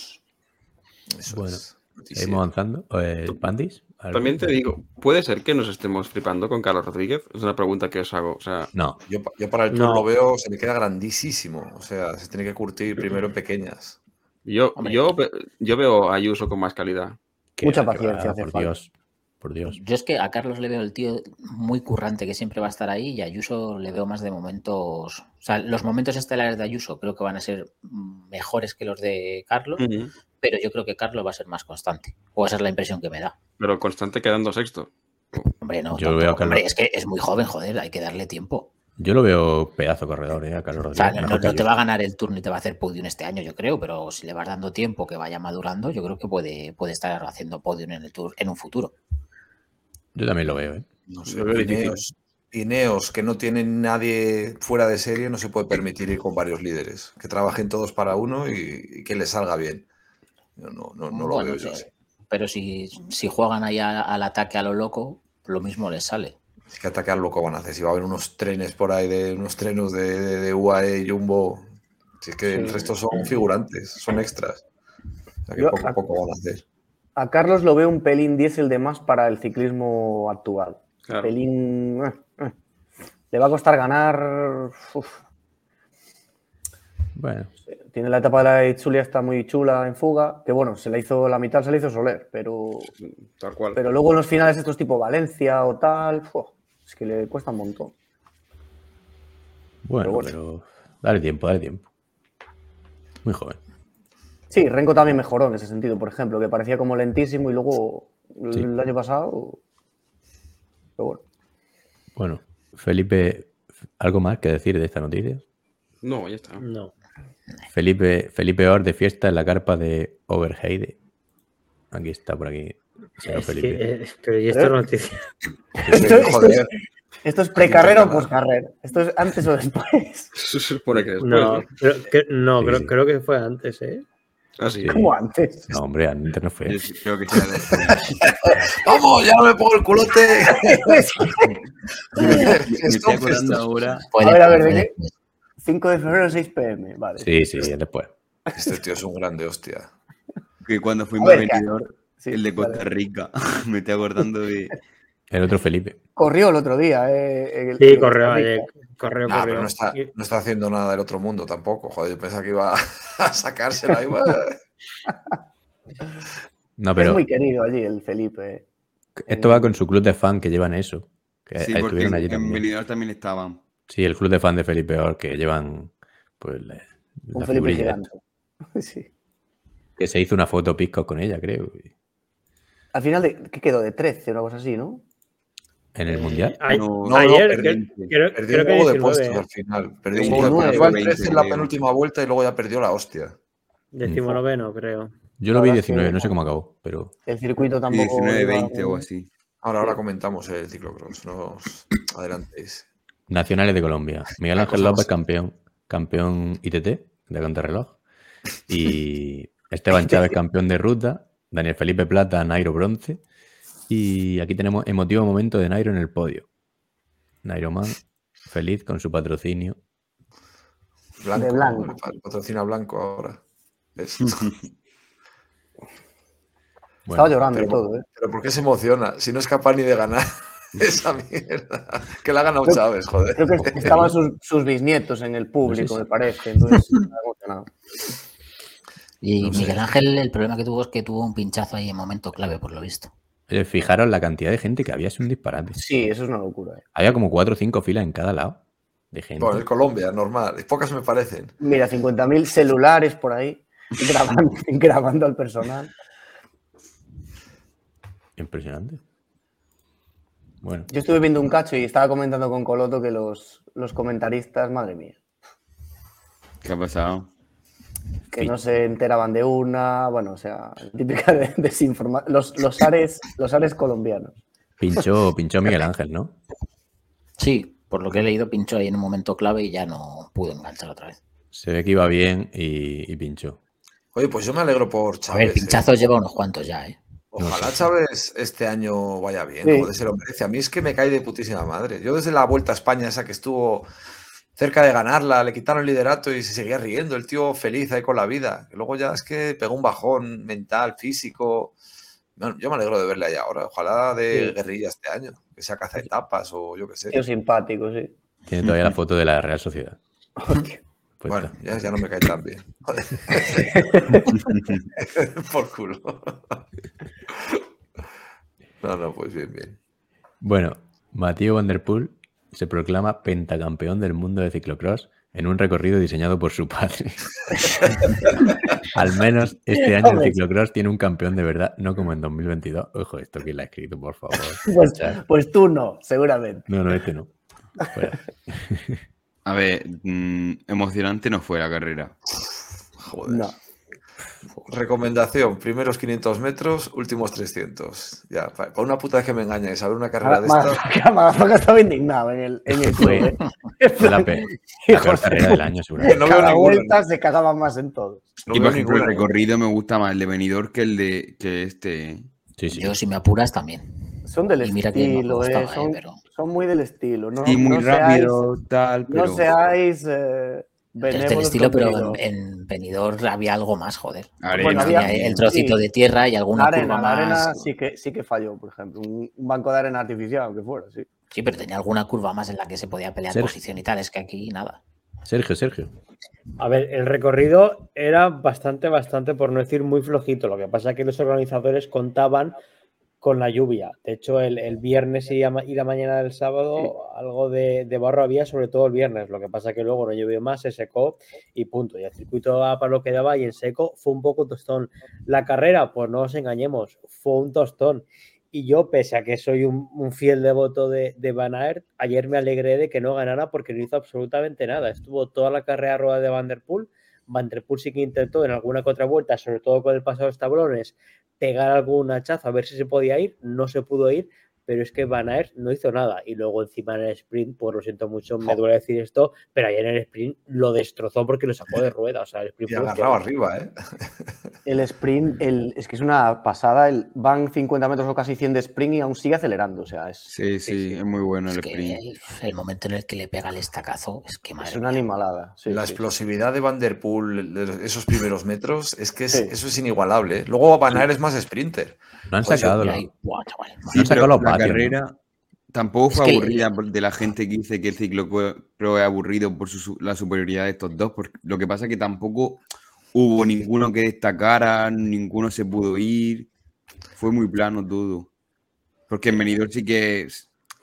eso Bueno, es. Seguimos avanzando. Eh, ¿Pandis? También te digo, ¿puede ser que nos estemos flipando con Carlos Rodríguez? Es una pregunta que os hago. O sea, No, Yo, pa- yo para el tour No. lo veo, se me queda grandísimo. O sea, se tiene que curtir primero en pequeñas. yo, Hombre. yo, yo veo a Ayuso con más calidad. que Mucha paciencia hace por. Dios. Por Dios. Yo es que a Carlos le veo el tío muy currante que siempre va a estar ahí y a Ayuso le veo más de momentos. O sea, los momentos estelares de Ayuso creo que van a ser mejores que los de Carlos. Pero yo creo que Carlos va a ser más constante. O esa es la impresión que me da. Pero constante quedando sexto. Hombre, no. Yo veo a Carlos- Hombre, es que es muy joven, joder, hay que darle tiempo. Yo lo veo pedazo corredor, ¿eh? A Carlos O Rodríguez. sea, no, te va a ganar el turno y te va a hacer podium este año, yo creo, pero si le vas dando tiempo que vaya madurando, yo creo que puede, puede estar haciendo podium en el tour en un futuro. Yo también lo veo, ¿eh? No sé, Ineos, que no tienen nadie fuera de serie, no se puede permitir ir con varios líderes. Que trabajen todos para uno y, y que les salga bien. Yo no, no, no lo Bueno, veo yo sí, así. Pero si, si juegan ahí a- al ataque a lo loco, lo mismo les sale. Es que atacar loco van a hacer. Si va a haber unos trenes por ahí, de unos trenes de, de, de UAE, Jumbo. Si es que el resto son figurantes, son extras. O sea que Yo- poco a poco van a hacer. A Carlos lo veo un pelín diésel de más para el ciclismo actual. Claro. Pelín. eh, eh. Le va a costar ganar. uf. Bueno, Tiene la etapa de la Itzulia, está muy chula en fuga. Que bueno, se la hizo la mitad, se la hizo Soler. Pero, Tal cual. pero luego en los finales, estos tipo Valencia o tal, es que le cuesta un montón. bueno, bueno. pero dale tiempo, dale tiempo. Muy joven. Sí, Renko también mejoró en ese sentido, por ejemplo, que parecía como lentísimo y luego el año pasado. Pero bueno. Bueno, Felipe, ¿algo más que decir de esta noticia? No, ya está. No. Felipe, Felipe Or de fiesta en la carpa de Overheide. Aquí está, por aquí. señor Es Felipe. que, eh, pero ¿y esta ¿Eh? noticia? Esto, [LAUGHS] esto es, esto es precarrera o poscarrera. Esto es antes o después. [LAUGHS] Se supone que después, No, ¿no? pero que- no Sí, creo, sí. creo que fue antes, ¿eh? Ah, sí. Como antes. No, hombre, antes no fue. Sí creo que de- [LAUGHS] ¡Vamos! ¡Ya no me pongo el culote! Me estoy acordando esto. ahora. A ver, a ver, ¿de qué? 5 de febrero, 6 pm. Vale. Sí, sí, es después. Este tío es un grande, hostia. Que cuando fuimos A venidor, Sí, el de vale. Costa Rica, [LAUGHS] me estoy acordando de. [LAUGHS] El otro Felipe. Corrió el otro día. Eh, el- Sí, el- el- ayer. Correo, Nah, correo. pero no está, no está haciendo nada del otro mundo tampoco. Joder, yo pensaba que iba [LAUGHS] a sacársela. Iba... No, Es pero muy querido allí el Felipe. esto va con su club de fan que llevan eso. Que Sí, porque allí en también. también estaban. Sí, el club de fan de Felipe Or que llevan pues la, Un la Felipe gigante. [LAUGHS] Sí. Que se hizo una foto pisco con ella, creo. y- Al final, de, ¿qué quedó? De 13 o una cosa así, ¿no? En el Mundial. Ay- No, no, ayer, perdí- creo, creo- Perdió creo un que juego de 19, puestos ¿eh? al final. Perdió un Veintinueve, juego de Iba el 20, 13 en la penúltima vuelta y luego ya perdió la hostia. Decimonoveno, creo. Yo lo vi La verdad es que- 19, no sé cómo acabó, pero El circuito tampoco. 19, iba 20 o así. Ahora, ahora comentamos el ciclocross. No os adelantéis. Nacionales de Colombia. [LAUGHS] Miguel Ángel cosas López, campeón, campeón ITT de contrarreloj. [LAUGHS] Y Esteban Chávez, campeón de ruta. Daniel Felipe Plata, Nairo bronce. Y aquí tenemos emotivo momento de Nairo en el podio. Nairo Man, feliz con su patrocinio. Blanco, De blanco. Patrocina blanco ahora. [LAUGHS] Bueno, Estaba llorando y todo, ¿eh? Pero ¿por qué se emociona? Si no es capaz ni de ganar [LAUGHS] esa mierda. Que la ha ganado Creo- Chávez, joder. Creo que estaban [LAUGHS] sus, sus bisnietos en el público, me parece. Entonces, [LAUGHS] emocionado. Y No sé. Miguel Ángel, el problema que tuvo es que tuvo un pinchazo ahí en momento clave, por lo visto. oye, fijaros la cantidad de gente que había, es un disparate. Sí, eso es una locura. ¿eh? Había como cuatro o cinco filas en cada lado de gente. Bueno, el Colombia, normal. Pocas me parecen. Mira, 50.000 celulares por ahí grabando, grabando al personal. Impresionante. Bueno, Yo estuve viendo un cacho y estaba comentando con Coloto que los, los comentaristas, madre mía, ¿Qué ha pasado? que Sí. no se enteraban de una, bueno, o sea, típica de- desinformación. Los, los, ares, los ares colombianos. pinchó, pinchó Miguel Ángel, ¿no? Sí, por lo que he leído, pinchó ahí en un momento clave y ya no pudo enganchar otra vez. Se ve que iba bien y, y pinchó. Oye, pues yo me alegro por A Chávez. ver, pinchazos lleva unos cuantos ya, ¿eh? Ojalá Chávez este año vaya bien, Sí. joder, se lo merece. A mí es que me cae de putísima madre. Yo desde la Vuelta a España, esa que estuvo cerca de ganarla, le quitaron el liderato y se seguía riendo, el tío feliz ahí con la vida. Y luego ya es que pegó un bajón mental, físico. Bueno, yo me alegro de verle ahí ahora. Ojalá de Sí. guerrilla este año, que sea caza etapas o yo qué sé. Tío simpático, sí. Tiene todavía la foto de la Real Sociedad. [LAUGHS] puesta. Bueno, ya, ya no me cae tan bien. [LAUGHS] [LAUGHS] Por culo. No, no, pues bien, bien. Bueno, Matías Van Der Poel se proclama pentacampeón del mundo de ciclocross en un recorrido diseñado por su padre. [LAUGHS] Al menos este año el ciclocross tiene un campeón de verdad, no como en 2022. Ojo, esto quién lo ha escrito, por favor. Pues, pues tú no, seguramente. No, no, este no. Fuera. A ver, mm, emocionante no fue la carrera. Joder. No. Recomendación, primeros 500 metros, últimos 300. Ya, pa- para una puta vez que me engañes, a ver una carrera de estas. Madafaca Madafaca estaba indignado en el, en el club. Fue- ¿eh? [LAUGHS] La, pe- [LAUGHS] la peor carrera del año, seguramente. No veo Cada ninguna. vuelta se cagaba más en todo. No y por ejemplo, el ninguna. recorrido me gusta más el de venidor que el de que este. Sí, sí. Yo, si me apuras, también. Son del Y mira que no me estilo, gustaba, eh, eh, son, pero- son muy del estilo. No, y muy no rápido, tal, Seáis, no pero. seáis eh, Es del benévolos estilo, pero en, en Benidorm había algo más, joder. Arena, Bueno, Había el trocito sí. de tierra y alguna arena, curva más. arena sí que, sí que falló, por ejemplo. Un, un banco de arena artificial, aunque fuera, sí. Sí, pero tenía alguna curva más en la que se podía pelear Sergio. posición y tal. Es que aquí nada. Sergio, Sergio. A ver, el recorrido era bastante, bastante, por no decir muy flojito. Lo que pasa es que los organizadores contaban con la lluvia. De hecho, el, el viernes y, la ma- y la mañana del sábado algo de, de barro había, sobre todo el viernes. Lo que pasa que luego no llovió más, se secó y punto. Y el circuito daba para lo que daba y en seco fue un poco tostón. La carrera, pues no os engañemos, fue un tostón. Y yo, pese a que soy un, un fiel devoto de, de Van Aert, ayer me alegré de que no ganara porque no hizo absolutamente nada. Estuvo toda la carrera rueda de Van Der Poel. Van Der Poel sí que intentó en alguna que otra vuelta, sobre todo con el paso de los tablones, pegar algún hachazo a ver si se podía ir. No se pudo ir, pero es que Van Aert no hizo nada. Y luego encima en el sprint, pues lo siento mucho, me duele decir esto, pero ayer en el sprint lo destrozó porque lo sacó de [LAUGHS] rueda. O sea, el sprint Y fue agarrado hostia. arriba, ¿eh? El sprint, el, es que es una pasada. El, van 50 metros o casi 100 de sprint y aún sigue acelerando. O sea, es, Sí, sí, es muy bueno Es el sprint. el, el momento en el que le pega el estacazo es que madre es una animalada. sí, la sí. explosividad de Van Der Poel, de esos primeros metros, es que es- Sí. eso es inigualable. ¿eh? Luego Van Aert es más sprinter. No han Pues sacado Y la- chaval, no han Sí, sacado los carrera tampoco fue Es que- aburrida por- de la gente que dice que el ciclocross es aburrido por su- la superioridad de estos dos. Porque lo que pasa es que tampoco hubo ninguno que destacara, ninguno se pudo ir. Fue muy plano todo. Porque en Benidorm sí que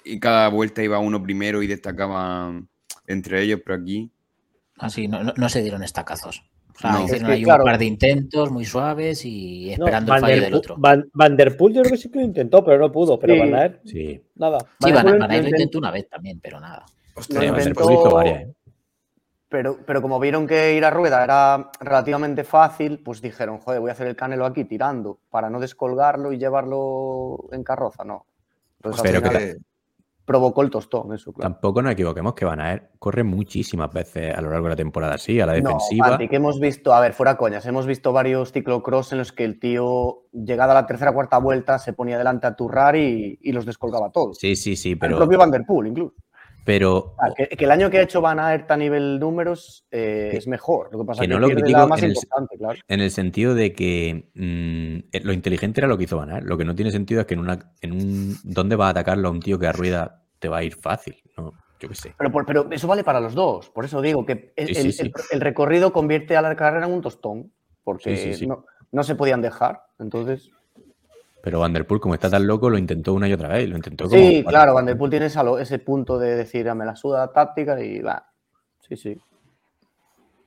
y cada vuelta iba uno primero y destacaban entre ellos, pero aquí Así, no, no, no se dieron estacazos. O sea, No. hicieron Es que, ahí claro. un par de intentos muy suaves y esperando el fallo der del otro. Van, Van der Poel yo creo que sí que lo intentó, pero no pudo. Pero Sí. Van Aert, Sí. nada. Sí, Van Aert lo lo intent- intentó una vez también, pero nada. Hostia, Van der Poel hizo varias, ¿eh? Pero, pero como vieron que ir a rueda era relativamente fácil, pues dijeron, joder, voy a hacer el canelo aquí tirando para no descolgarlo y llevarlo en carroza, no. Entonces que provocó el tostón, eso, claro. Tampoco nos equivoquemos que Van Aert corre muchísimas veces a lo largo de la temporada, sí, a la defensiva. No, que hemos visto, a ver, fuera coñas, hemos visto varios ciclocross en los que el tío, llegada a la tercera cuarta vuelta, se ponía delante a turrar y, y los descolgaba todos. Sí, sí, sí, el pero, propio Van der Poel, incluso. Pero Ah, que, que el año que ha hecho Van Aert a nivel números eh, Que- es mejor. Lo que pasa que es que no lo critico más en el- importante, claro. en el sentido de que mm, eh, lo inteligente era lo que hizo Van Aert. Lo que no tiene sentido es que en una en un ¿dónde va a atacarlo a un tío que a rueda te va a ir fácil? No, yo qué sé. Pero, pero eso vale para los dos. Por eso digo que el, Sí, sí, el- sí. el- el recorrido convierte a la carrera en un tostón. Porque. No, no se podían dejar. Entonces. Pero Van der Poel, como está tan loco, lo intentó una y otra vez. Lo intentó como Sí, claro, Van der Poel tiene ese punto de decir, "Ah, me la suda la táctica y va. Sí, sí.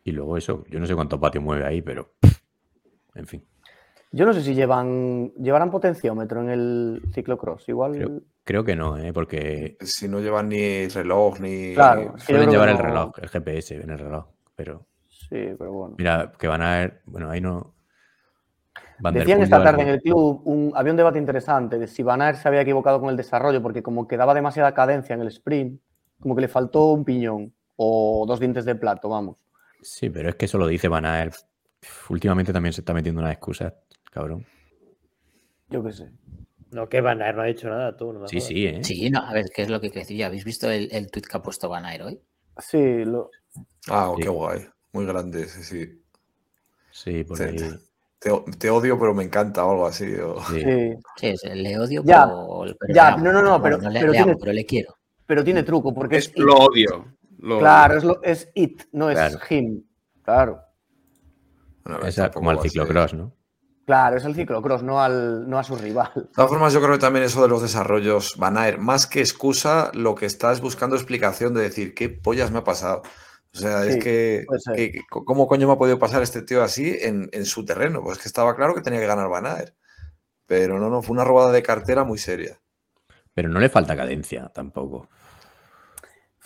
Y luego eso, yo no sé cuánto patio mueve ahí, pero en fin. Yo no sé si llevan llevarán potenciómetro en el ciclocross. Igual. Creo, creo que no, ¿eh? porque Si no llevan ni reloj ni. Claro, es que yo suelen llevar el no- reloj, el GPS en el reloj. Pero Sí, pero bueno. mira, que van a ver, bueno, ahí no. Decían esta tarde en el club, un- había un debate interesante de si Van Aert se había equivocado con el desarrollo, porque como quedaba demasiada cadencia en el sprint, como que le faltó un piñón o dos dientes de plato, vamos. Sí, pero es que eso lo dice Van Aert. Últimamente también se está metiendo una excusa, cabrón. Yo qué sé. No, que Van Aert no ha dicho nada, tú. No me Sí, sí, ¿eh? Sí, no, a ver, ¿qué es lo que decía? ¿Habéis visto el, el tuit que ha puesto Van Aert hoy? Sí, lo- Ah, Sí. qué guay. Muy grande, sí, sí. Sí, por Sí. ahí. Te, te odio, pero me encanta o algo así. o- sí. sí. Sí, es- le odio, Ya, pero, pero ya, le amo. no, no, no, pero- le, pero le amo, pero le quiero. Pero tiene truco, porque es, Es, lo odio. lo Claro, es, lo- es it, no es Claro. him. Claro. Bueno, tampoco como ser- ciclocross, ¿no? Claro, es el ciclocross, no, al, no a su rival. De todas formas, yo creo que también eso de los desarrollos van a ir más que excusa, lo que estás buscando explicación de decir qué pollas me ha pasado. O sea, es Sí, que, ¿cómo coño me ha podido pasar este tío así en, en su terreno? Pues que estaba claro que tenía que ganar Van Aert. Pero no, no, fue una robada de cartera muy seria. Pero no le falta cadencia tampoco.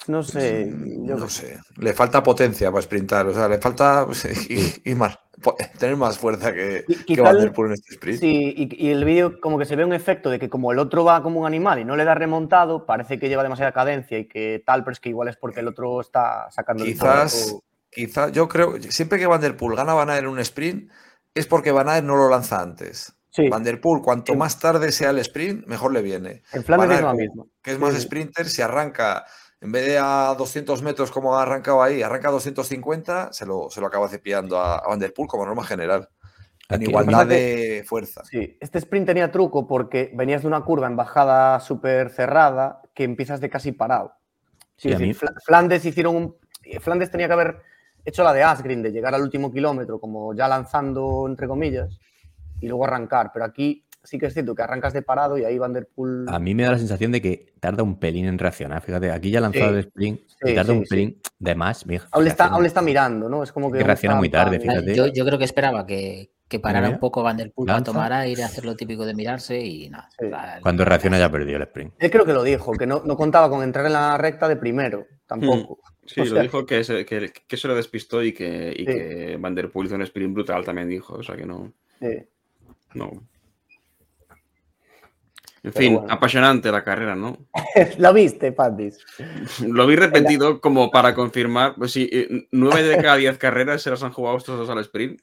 No sé. Mm, yo no sé. Le falta potencia para sprintar. O sea, le falta pues, [LAUGHS] y, y más, tener más fuerza que, Y- que en este sprint. Sí, y, y el vídeo como que se ve un efecto de que como el otro va como un animal y no le da remontado, parece que lleva demasiada cadencia y que tal, pero es que igual es porque el otro está sacando Quizás, quizás, yo creo, siempre que Van der Poel gana Van en un sprint, es porque Van Aert no lo lanza antes. Sí, Van der Poel, cuanto más tarde sea el sprint, mejor le viene. en Flandes Van es lo Aert, mismo. Que es más Sí. sprinter, si arranca, en vez de a 200 metros como ha arrancado ahí, arranca a 250, se lo, se lo acaba cepillando a, a Van der Poel como norma general. En Aquí- igualdad que- de fuerza. Sí, este sprint tenía truco porque venías de una curva en bajada súper cerrada que empiezas de casi parado. Sí, decir, Fla- Flandes hicieron un. Flandes tenía que haber hecho la de Asgreen, de llegar al último kilómetro, como ya lanzando, entre comillas, y luego arrancar. Pero aquí sí que es cierto que arrancas de parado y ahí Van der Poel. A mí me da la sensación de que tarda un pelín en reaccionar. Fíjate, aquí ya ha lanzado Sí, el sprint y sí, tarda sí, un sí. pelín de más. mira, Aún le, está, aún está mirando, ¿no? Es como que. reacciona está muy tarde, fíjate. Yo, yo creo que esperaba que, que parara un poco Van der Poel para tomar aire, hacer lo típico de mirarse y nada. Sí. Cuando reacciona ya perdió el sprint. Él creo que lo dijo, que no, no contaba con entrar en la recta de primero, tampoco. Sí, O lo dijo que se, que, que se lo despistó y que, y Sí. que Van der Poel hizo un sprint brutal también dijo. O sea que no. sí. no. En Pero fin, bueno. apasionante la carrera, ¿no? [LAUGHS] ¿Lo viste, Pandis? Lo vi repetido como para confirmar. Pues sí, eh, nueve de cada diez carreras se las han jugado estos dos al sprint.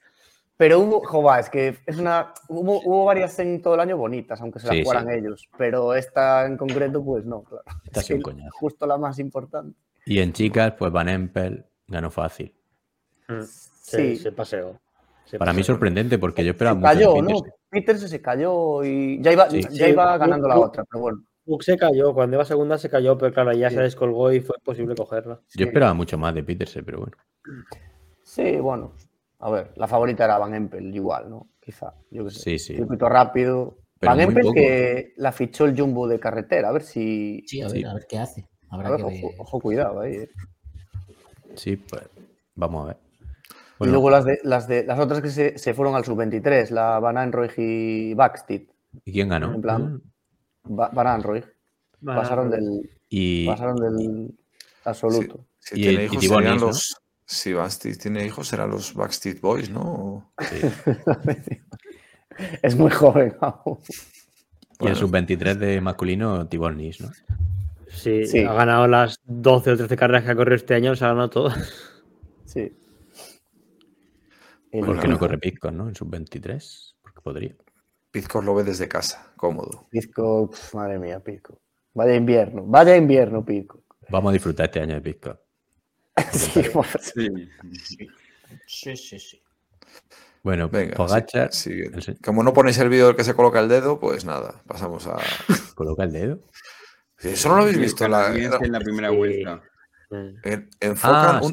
Pero hubo, jova, es que es una, hubo, hubo varias en todo el año bonitas, aunque se las Sí, jugaran sí. ellos. Pero esta en concreto, pues no, claro. Esta Es sí coñazo. Justo la más importante. Y en chicas, pues Van Empel ganó fácil. Mm. Sí. Sí, se paseó. Se Para mí sorprendente porque yo esperaba Se mucho cayó, ¿no? Petersen. Petersen se cayó y ya iba, Sí. ya Sí, iba Cook- ganando la otra, pero bueno. Cook se cayó, cuando iba segunda se cayó, pero claro, ya Sí. se descolgó y fue imposible cogerla. Yo esperaba mucho más de Petersen, pero bueno. Sí, bueno. A ver, la favorita era Van Empel, igual, ¿no? Quizá, yo qué sé. Sí, sí. Circuito rápido. Pero Van Empel poco. que la fichó el Jumbo de carretera, a ver si... Sí, a ver, Sí. a ver qué hace. A Habrá ver, que ver. ojo, ojo, cuidado ahí. eh. Sí, pues vamos a ver. Y luego las, de, las, de, las otras que se, se fueron al sub-23, la Van Anroig y Backstead. ¿Y quién ganó? En plan, Va- Van Anroig. Van Pasaron del, Y, pasaron del absoluto. Si Y- tiene y hijos Tibonis, serían ¿no? los. Si Basti tiene hijos, serán los Backstreet Boys, ¿no? O- [LAUGHS] es muy joven aún. y el Bueno. sub-23 de masculino, Tibor Nis, ¿no? Sí, Sí. ha ganado las 12 o 13 carreras que ha corrido este año, se ha ganado todas. Sí. El- ¿Por qué Bueno, no corre Picos, no? En sub-23, porque podría. Pizcos lo ve desde casa, cómodo. Pisco, pf, madre mía, Pisco. Vaya invierno, vaya invierno, Pisco. Vamos a disfrutar este año de Picos. [LAUGHS] Sí, bueno, Sí. Sí, sí, sí. Bueno, Venga, Pogachar sí, Como no ponéis el vídeo del que se coloca el dedo, pues nada, pasamos a. [LAUGHS] coloca el dedo. Sí, Eso no lo habéis visto. La, canadiense en la primera Sí. vuelta. en- enfocan Ah, un,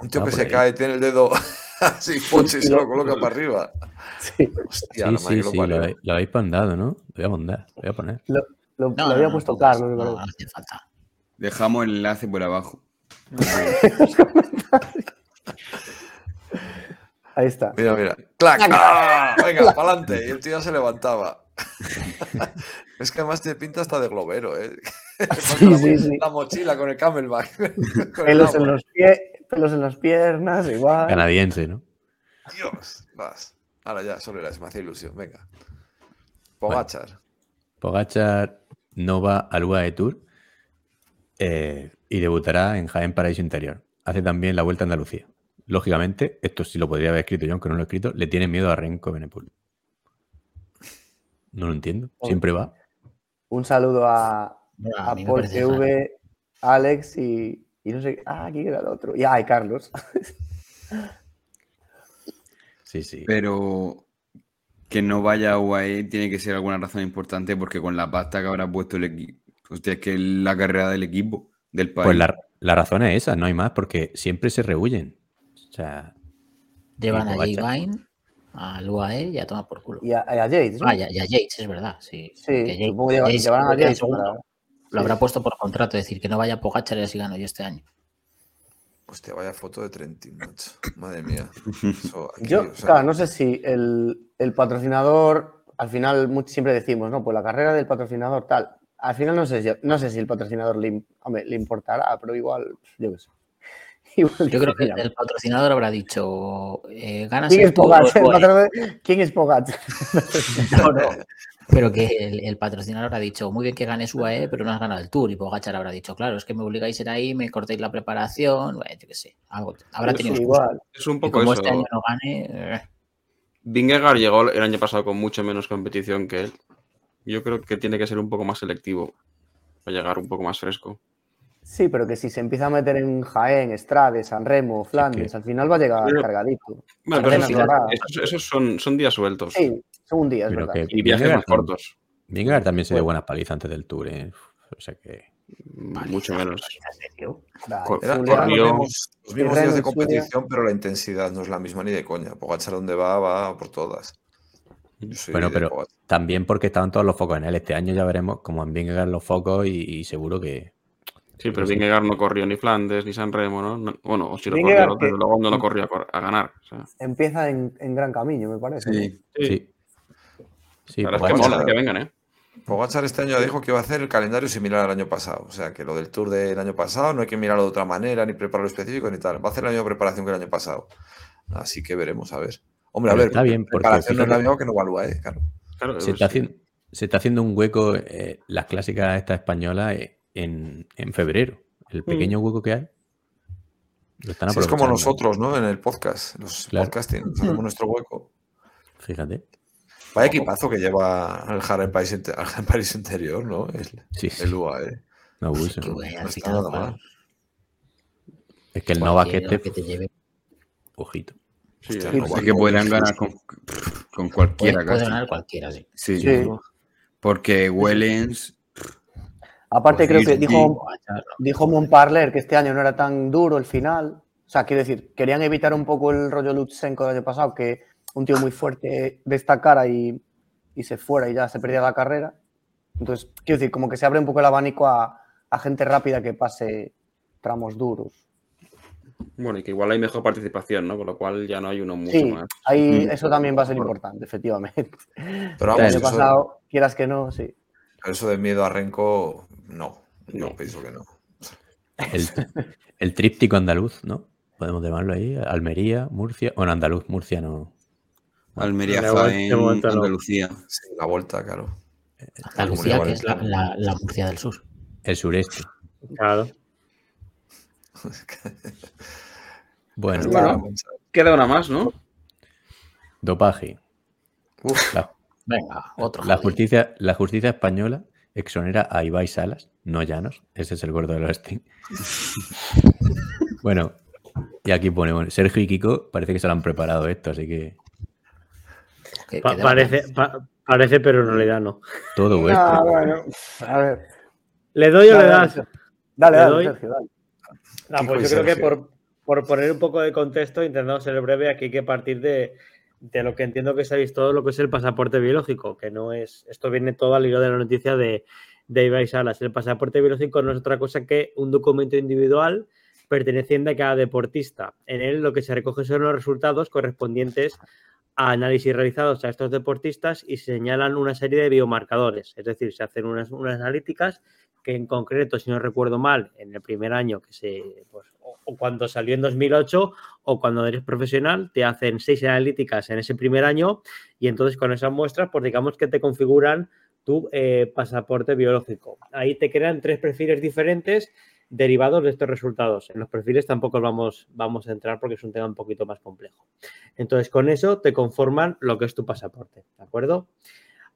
un tío que se ahí. cae, tiene el dedo así, poche, y se lo coloca para arriba. [LAUGHS] sí. Hostia, Sí, sí, que lo sí, habéis- lo habéis mandado, ¿no? Lo voy a mandar, lo voy a poner. Lo, lo- No, lo había no, puesto no, Carlos, no, hace falta. Dejamos el enlace por abajo. [LAUGHS] Ahí está. Mira, mira. ¡Clac! ¡Ah! Venga, para adelante. Y el tío se levantaba. [LAUGHS] es que además tiene pinta hasta de globero, ¿eh? Sí, la, sí, sí. la mochila con el camelback. con el Pelos en los pies, pelos en las piernas, igual. Canadiense, ¿no? Dios, vas. Ahora ya, solo era, se me hacía ilusión. Venga. Pogachar. Pogachar no va al UAE Tour eh, y debutará en Jaén Paraíso Interior. Hace también la Vuelta a Andalucía. Lógicamente, esto sí lo podría haber escrito yo, aunque no lo he escrito, le tiene miedo a Renko Benepul. No lo entiendo. Siempre va. Un saludo a, Bueno, a a Paul. TV, Alex y, y no sé. Ah, ¿quién era el otro? Y, ah, y Carlos. [LAUGHS] Sí, sí. Pero que no vaya a UAE tiene que ser alguna razón importante porque con la pasta que habrá puesto el equipo. Hostia, es que es la carrera del equipo, del país. Pues la, la razón es esa, no hay más, porque siempre se rehuyen. O sea, Llevan a Pogacar. Vine, al UAE y a tomar por culo. Y a, a Yates. ¿no? Ah, y a, y a Yates, es verdad. Sí, Sí, Yates- supongo que lleva- Yates llevarán a Yates para- Lo habrá puesto por contrato, es decir, que no vaya Pogachar y así gano yo este año. Hostia, vaya foto de Trentin, macho. Madre mía. Eso [LAUGHS] aquí, Yo, o sea, claro, no sé si el, el patrocinador, al final siempre decimos, no, pues la carrera del patrocinador tal. Al final no sé si, no sé si el patrocinador le, hombre, le importará, pero igual, yo qué sé. [LAUGHS] Igual Yo creo que "Mira, el patrocinador habrá dicho, eh, ganas ¿Quién es UAE". [LAUGHS] patrocinador- ¿Quién es? No, no. Pero que el, el patrocinador habrá dicho, muy bien que ganes UAE, pero no has ganado el Tour. Y Pogachar habrá dicho, claro, es que me obligáis a ir ahí, me cortéis la preparación. Bueno, yo qué sé, algo. Habrá tenido igual. Es un Y poco como eso. este año no gane, eh, Vingegaard llegó el año pasado con mucho menos competición que él. Yo creo que tiene que ser un poco más selectivo para llegar un poco más fresco. Sí, pero que si se empieza a meter en Jaén, Estrade, San Remo, Flandes, al final va a llegar Pero- cargadito. Bueno, pero esos, son, son días sueltos Sí, son un día, es pero verdad. que y viajes más cortos. Vingegaard también se dio Bueno. buenas palizas antes del Tour, ¿eh? O sea que... Mucho menos. corrió- los mismos, días de competición, pero la intensidad no es la misma ni de coña. Pogachar donde va, va por todas. Bueno, pero Pogacar. también porque estaban todos los focos en él. Este año ya veremos cómo en Vingegaard los focos y, y seguro que... Sí, pero sí. Vingegaard no corrió ni Flandes ni San Remo, ¿no? No- Bueno, o si lo Vingegaard corrió, que- pero luego no lo corrió a, ganar. o sea. Empieza en, en gran camino, me parece. Sí. Sí. Sí, la verdad es que mola que vengan, ¿eh? Pogachar este año ya dijo que iba a hacer el calendario similar al año pasado. O sea, que lo del Tour del año pasado no hay que mirarlo de otra manera, ni prepararlo específico, ni tal. Va a hacer la misma preparación que el año pasado. Así que veremos, a ver. Hombre, a Pero ver, está bien, porque preparación no es la misma que no evalúa, ¿eh? Claro. Claro, se, pues, está haciendo, se está haciendo un hueco eh, las clásicas estas españolas eh, en, en febrero. El pequeño hueco que hay. Lo están Sí, es como nosotros, ¿no? En el podcast. Los Claro. podcasting. Hacemos nuestro hueco. Fíjate. Vaya equipazo que lleva el Jaren País, Inte- al País Interior, ¿no? El, Sí, sí. el UAE. No abuso. Que vaya, No está nada mal. Es que el Nova que este, te lleve. ojito. sí, Es que podrán ganar con, con cualquiera puede casi. ganar cualquiera, sí. Sí. Sí. Porque Wellens. Aparte, Pues creo que dijo, dijo Montparler que este año no era tan duro el final. O sea, quiero decir, querían evitar un poco el rollo Lutsenko del año pasado, que un tío muy fuerte destacara y, y se fuera y ya se perdía la carrera. Entonces, quiero decir, como que se abre un poco el abanico a, a gente rápida que pase tramos duros. Bueno, y que igual hay mejor participación, ¿no? Con lo cual ya no hay uno mucho Sí, más. ahí, Mm. eso también va a ser importante, efectivamente. Pero El vamos, año eso, pasado, quieras que no, sí. eso de miedo a Renko, no. No. Yo pienso que no. El, el tríptico andaluz, ¿no? Podemos llamarlo ahí. Almería, Murcia. Bueno, andaluz, Murcia no. Almería, momento no. Andalucía. Sí, la vuelta, claro. Andalucía, que es la, Valenciana. la- la Murcia del Sur. El sureste. Claro. [LAUGHS] Bueno, Bueno. Queda una más, ¿no? dopaje. Uf, La, Venga, otro. la justicia, la justicia española exonera a Ibai Salas, no Llanos. Ese es el gordo de los Steam. [LAUGHS] bueno, y aquí pone, bueno, Sergio y Kiko parece que se lo han preparado esto, así que Pa- parece, pa- parece, pero en realidad no. todo [LAUGHS] vuestro. Ah, bueno, a ver. ¿Le doy o le das? dale, Dale, Le dale, doy. Sergio, dale. Ah, pues yo creo que por, por poner un poco de contexto, intentando ser breve, aquí hay que partir de, de lo que entiendo que sabéis todo lo que es el pasaporte biológico, que no es, esto viene todo al hilo de la noticia de, de Ibai Salas. El pasaporte biológico no es otra cosa que un documento individual perteneciente a cada deportista. En él lo que se recoge son los resultados correspondientes a análisis realizados a estos deportistas y se señalan una serie de biomarcadores, es decir, se hacen unas, unas analíticas que en concreto, si no recuerdo mal, en el primer año que se, pues, o, o cuando salió en 2008 o cuando eres profesional, te hacen seis analíticas en ese primer año y entonces con esas muestras, pues digamos que te configuran tu eh, pasaporte biológico. Ahí te crean tres perfiles diferentes derivados de estos resultados. En los perfiles tampoco vamos, vamos a entrar porque es un tema un poquito más complejo. Entonces, con eso te conforman lo que es tu pasaporte, ¿de acuerdo?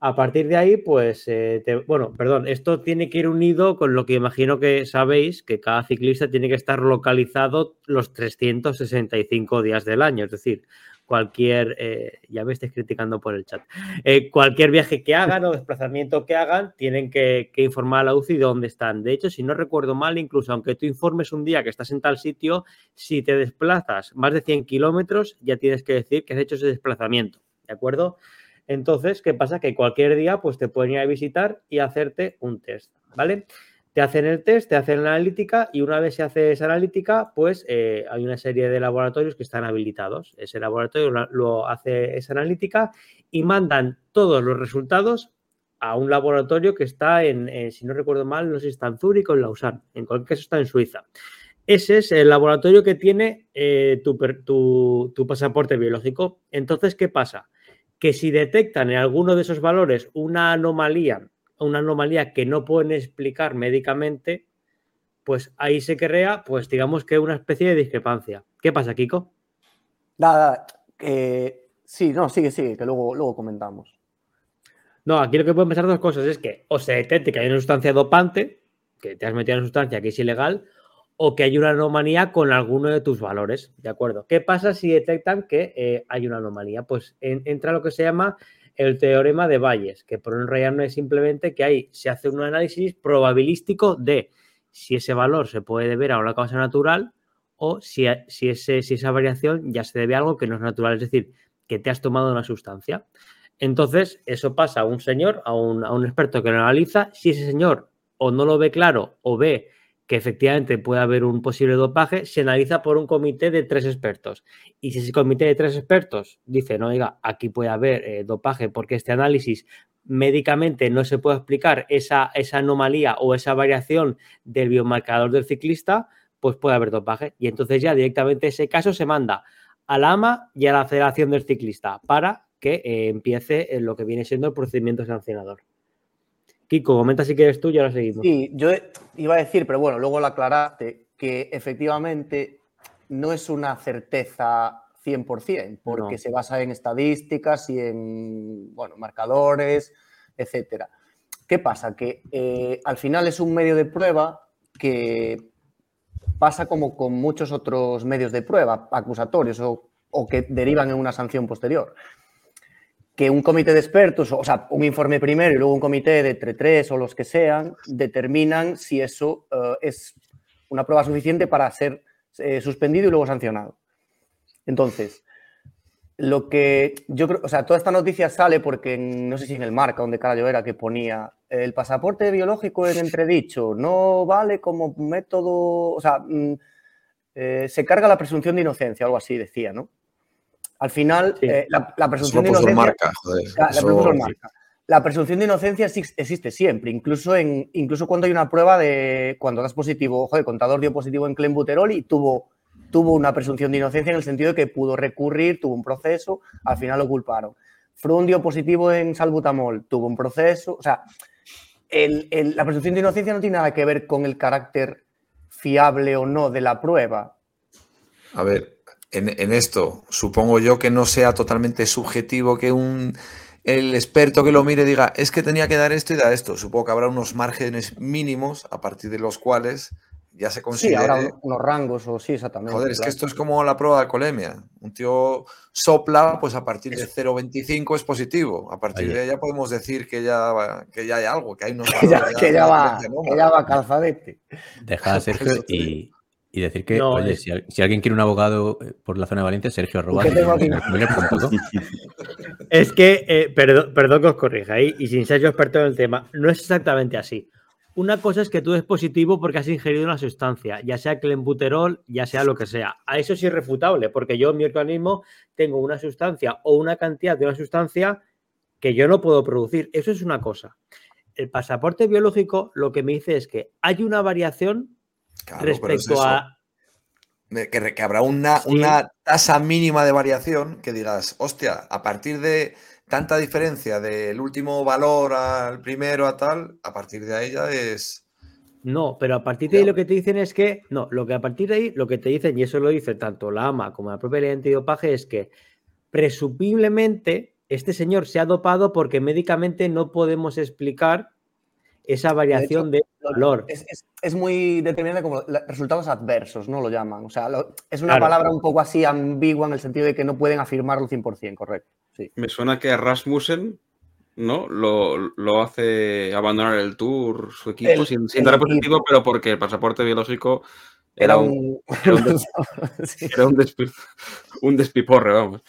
A partir de ahí, pues, eh, te- bueno, perdón, esto tiene que ir unido con lo que imagino que sabéis, que cada ciclista tiene que estar localizado los 365 días del año, es decir, cualquier, eh, ya me estáis criticando por el chat, eh, cualquier viaje que hagan o desplazamiento que hagan, tienen que, que informar a la UCI de dónde están. De hecho, si no recuerdo mal, incluso aunque tú informes un día que estás en tal sitio, si te desplazas más de 100 kilómetros, ya tienes que decir que has hecho ese desplazamiento, ¿de acuerdo? Entonces, ¿qué pasa? Que cualquier día pues te pueden ir a visitar y hacerte un test, ¿vale? Te hacen el test, te hacen la analítica y una vez se hace esa analítica, pues eh, hay una serie de laboratorios que están habilitados. Ese laboratorio lo, hace esa analítica y mandan todos los resultados a un laboratorio que está en, eh, si no recuerdo mal, no sé si está en Zúrich o en Lausanne. En cualquier caso está en Suiza. Ese es el laboratorio que tiene eh, tu, tu- tu pasaporte biológico. Entonces, ¿qué pasa? Que si detectan en alguno de esos valores una anomalía, una anomalía que no pueden explicar médicamente, pues ahí se crea, pues digamos que una especie de discrepancia. ¿Qué pasa, Kiko? Nada, eh, sí, no, sigue, sigue, que luego, luego comentamos. No, aquí lo que pueden pasar dos cosas es que o se detecte que hay una sustancia dopante, que te has metido en una sustancia que es ilegal, o que hay una anomalía con alguno de tus valores, ¿de acuerdo? ¿Qué pasa si detectan que eh, hay una anomalía? Pues en- entra lo que se llama el teorema de Bayes, que por en realidad no es simplemente que ahí se hace un análisis probabilístico de si ese valor se puede deber a una causa natural o si, si, ese, si esa variación ya se debe a algo que no es natural, es decir, que te has tomado una sustancia. Entonces, eso pasa a un señor, a un, a un experto que lo analiza. Si ese señor o no lo ve claro o ve que efectivamente puede haber un posible dopaje, se analiza por un comité de tres expertos. Y si ese comité de tres expertos dice, no, oiga, aquí puede haber eh, dopaje porque este análisis médicamente no se puede explicar esa, esa anomalía o esa variación del biomarcador del ciclista, pues puede haber dopaje. Y entonces ya directamente ese caso se manda a la AMA y a la Federación del Ciclista para que eh, empiece en lo que viene siendo el procedimiento sancionador. Kiko, comenta si quieres tú y ahora seguimos. Sí, yo iba a decir, pero bueno, luego lo aclaraste, que efectivamente no es una certeza 100%, porque No. se basa en estadísticas y en, bueno, marcadores, etcétera. ¿Qué pasa? Que eh, al final es un medio de prueba que pasa como con muchos otros medios de prueba acusatorios o, o que derivan en una sanción posterior que un comité de expertos, o sea, un informe primero y luego un comité de entre tres o los que sean, determinan si eso eh, es una prueba suficiente para ser eh, suspendido y luego sancionado. Entonces, lo que yo creo, o sea, toda esta noticia sale porque no sé si en el marca, donde carajo era, que ponía el pasaporte biológico en entredicho, no vale como método, o sea, mm, eh, se carga la presunción de inocencia, algo así decía, ¿no? Al final, Sí. eh, la, presunción de inocencia... marca, joder. La, la Eso- presunción marca. La presunción de inocencia exis- existe siempre, incluso, en, incluso cuando hay una prueba de cuando das positivo, ojo, el contador dio positivo en clenbuterol y tuvo, tuvo una presunción de inocencia en el sentido de que pudo recurrir, tuvo un proceso, al final lo culparon. Frun dio positivo en salbutamol, tuvo un proceso, o sea, el- el- la presunción de inocencia no tiene nada que ver con el carácter fiable o no de la prueba. A ver, en, en esto, supongo yo que no sea totalmente subjetivo que un el experto que lo mire diga, es que tenía que dar esto y dar esto. Supongo que habrá unos márgenes mínimos a partir de los cuales ya se Sí, considere. habrá unos, unos rangos o sí, exactamente. Joder, es que esto es como la prueba de alcoholemia. Un tío sopla, pues a partir de 0,25 es positivo. A partir de ahí ya podemos decir que ya, va- que ya hay algo, que hay unos que [LAUGHS] ya, valores que ya va, de que ya va calzadete. Deja eso te y, y decir que, No, oye, es- si, al- si alguien quiere un abogado eh, por la zona de Valencia, Sergio arroba. [LAUGHS] Es que, eh, perdón, perdón que os corrija ahí, y sin ser yo experto en el tema, no es exactamente así. Una cosa es que tú des positivo porque has ingerido una sustancia, ya sea clenbuterol, ya sea lo que sea. A eso es irrefutable, porque yo en mi organismo tengo una sustancia o una cantidad de una sustancia que yo no puedo producir. Eso es una cosa. El pasaporte biológico lo que me dice es que hay una variación Claro, pero es respecto eso. a Que, que habrá una, Sí. una tasa mínima de variación que digas, hostia, a partir de tanta diferencia del último valor al primero a tal, a partir de ahí ya es. No, pero a partir de ahí lo que te dicen es que, no, lo que a partir de ahí lo que te dicen, y eso lo dice tanto la AMA como la propia ley antidopaje, es que presumiblemente este señor se ha dopado porque médicamente no podemos explicar esa variación de, valor. Es, es- es muy determinante como resultados adversos, ¿no? Lo llaman. O sea, lo- es una Claro. palabra un poco así ambigua en el sentido de que no pueden afirmarlo 100%, correcto. Sí. Me suena que Rasmussen ¿no? Lo, lo hace abandonar el tour, su equipo, El- sin, sin el dar equipo. positivo, pero porque el pasaporte biológico era, Era un, un. era un [LAUGHS] des- sí. era un despi- un despiporre, vamos.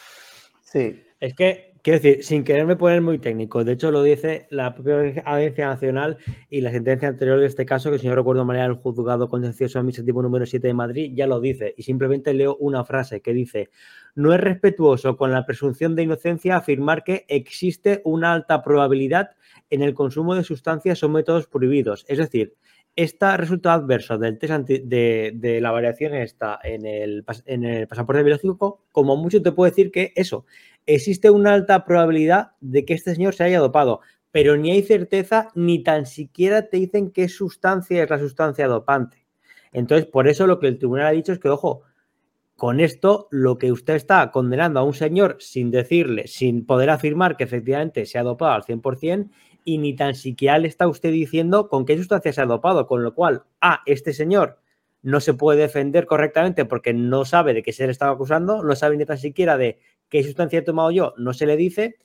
sí. Es que, quiero decir, sin quererme poner muy técnico, de hecho lo dice la propia Audiencia Nacional y la sentencia anterior de este caso, que si no recuerdo mal era el juzgado contencioso administrativo número 7 de Madrid, ya lo dice. Y simplemente leo una frase que dice, no es respetuoso con la presunción de inocencia afirmar que existe una alta probabilidad en el consumo de sustancias o métodos prohibidos. Es decir, este resultado adverso del test anti- de, la variación esta en el, en el pasaporte biológico, como mucho te puedo decir que eso, existe una alta probabilidad de que este señor se haya dopado, pero ni hay certeza ni tan siquiera te dicen qué sustancia es la sustancia dopante. Entonces, por eso lo que el tribunal ha dicho es que, ojo, con esto lo que usted está condenando a un señor sin decirle, sin poder afirmar que efectivamente se ha dopado al 100% y ni tan siquiera le está usted diciendo con qué sustancia se ha dopado, con lo cual, A, este señor no se puede defender correctamente porque no sabe de qué se le estaba acusando, no sabe ni tan siquiera de qué sustancia he tomado yo, no se le dice,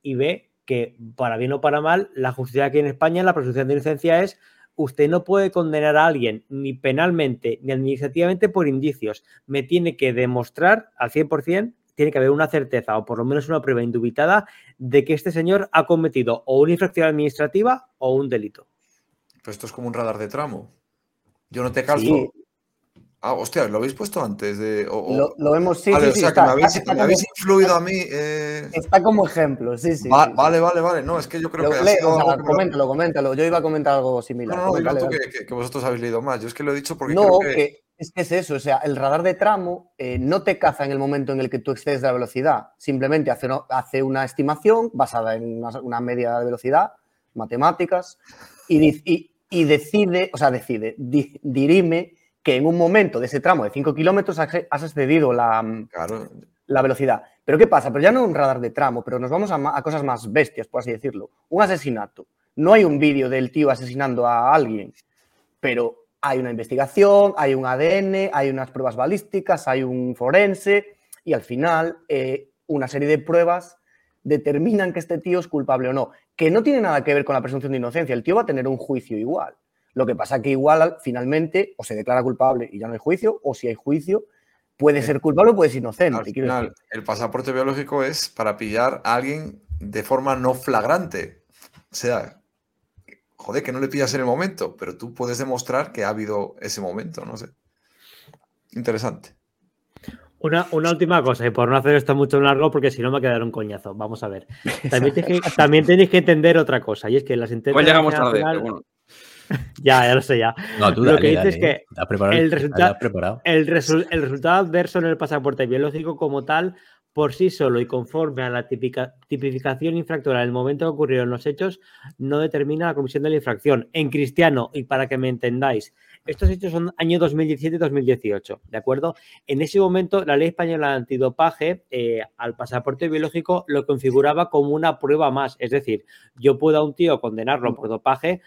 y ve que para bien o para mal, la justicia aquí en España, la presunción de inocencia es usted no puede condenar a alguien ni penalmente ni administrativamente por indicios. Me tiene que demostrar al 100%, tiene que haber una certeza o por lo menos una prueba indubitada de que este señor ha cometido o una infracción administrativa o un delito. Pero esto es como un radar de tramo. Yo no te calzo. Sí. Ah, hostia, ¿lo habéis puesto antes? De, o- o- Lo, lo vemos, sí, vale, sí, o sí, sea, está, que me habéis, está me como, habéis influido a mí. eh, está como ejemplo, sí, sí. va- sí, sí. vale, vale, vale. No, es que yo creo Lo- que ha sido o sea, lo- coméntalo, coméntalo. Yo iba a comentar algo similar. No, no, no, dilo Coméntale, tú dale. que, vosotros habéis leído más. Yo es que lo he dicho porque No, creo que. que es que es eso, o sea, el radar de tramo eh, no te caza en el momento en el que tú excedes la velocidad, simplemente hace, una- hace una estimación basada en una, una media de velocidad, matemáticas, y, di- y- y decide, o sea, decide, di- dirime que en un momento de ese tramo de 5 kilómetros has excedido la, Claro, la velocidad. Pero ¿qué pasa? Pero ya no un radar de tramo, pero nos vamos a cosas más bestias, por así decirlo. Un asesinato. No hay un vídeo del tío asesinando a alguien, pero hay una investigación, hay un ADN, hay unas pruebas balísticas, hay un forense y al final eh, una serie de pruebas determinan que este tío es culpable o no, que no tiene nada que ver con la presunción de inocencia. El tío va a tener un juicio igual. Lo que pasa que igual al- finalmente o se declara culpable y ya no hay juicio, o si hay juicio, puede ser culpable o puede ser inocente. al final, decir. el pasaporte biológico es para pillar a alguien de forma no flagrante. O sea, joder, que no le pillas en el momento, pero tú puedes demostrar que ha habido ese momento, no sé. interesante. Una, una, última cosa, y por no hacer esto mucho largo, porque si no me quedará un coñazo. Vamos a ver. También, tenéis que, [LAUGHS] también tenéis que entender otra cosa, y es que las sentencias. Pues llegamos tarde, pero bueno. [LAUGHS] ya, ya lo sé ya. No, tú lo dale, que dices es que ¿eh? El, ¿Te resulta- el, resu- el resultado adverso en el pasaporte biológico como tal, por sí solo y conforme a la tipica- tipificación infractora en el momento que ocurrieron los hechos, no determina la comisión de la infracción. En cristiano, y para que me entendáis, estos hechos son año 2017-2018, ¿de acuerdo? En ese momento, la ley española de antidopaje eh, al pasaporte biológico lo configuraba como una prueba más. Es decir, yo puedo a un tío condenarlo por dopaje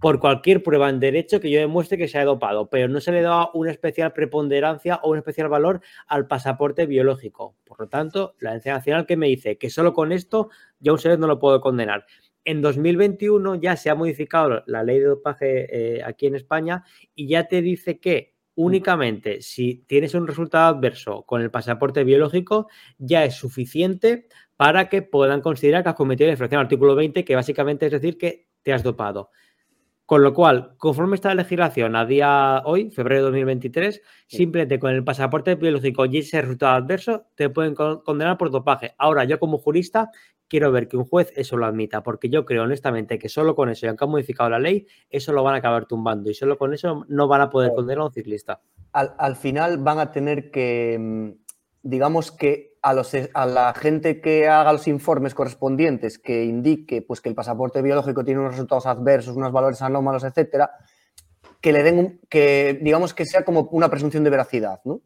por cualquier prueba en derecho que yo demuestre que se ha dopado, pero no se le da una especial preponderancia o un especial valor al pasaporte biológico. Por lo tanto, la Audiencia Nacional que me dice que solo con esto yo a ustedes no lo puedo condenar. En 2021 ya se ha modificado la ley de dopaje eh, aquí en España y ya te dice que únicamente si tienes un resultado adverso con el pasaporte biológico ya es suficiente para que puedan considerar que has cometido la infracción artículo 20, que básicamente es decir que te has dopado. Con lo cual, conforme está la legislación a día hoy, febrero de 2023, simplemente con el pasaporte biológico y ese resultado adverso te pueden con- condenar por dopaje. Ahora, yo como jurista quiero ver que un juez eso lo admita, porque yo creo honestamente que solo con eso, y aunque han modificado la ley, eso lo van a acabar tumbando y solo con eso no van a poder condenar a un ciclista. al, al final van a tener que, mm, digamos que a, los, a la gente que haga los informes correspondientes, que indique pues, que el pasaporte biológico tiene unos resultados adversos, unos valores anómalos, etcétera, que le den, un- que digamos que sea como una presunción de veracidad, ¿no?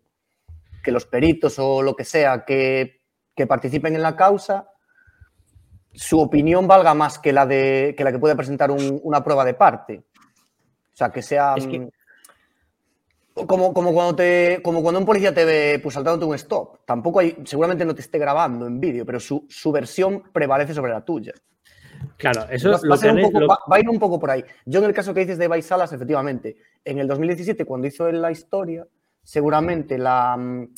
Que los peritos o lo que sea que, que participen en la causa, su opinión valga más que la, de, que, la que puede presentar un- una prueba de parte. O sea, que sea... Es que- mm, como, como, cuando te, como cuando un policía te ve pues, saltándote un stop. Tampoco hay, seguramente no te esté grabando en vídeo, pero su, su versión prevalece sobre la tuya. Claro, eso Va- va, lo a que ser han un hecho- poco- lo- va- va a ir un poco por ahí. Yo en el caso que dices de Ibai Salas, efectivamente, en el 2017, cuando hizo la historia, seguramente la, mm,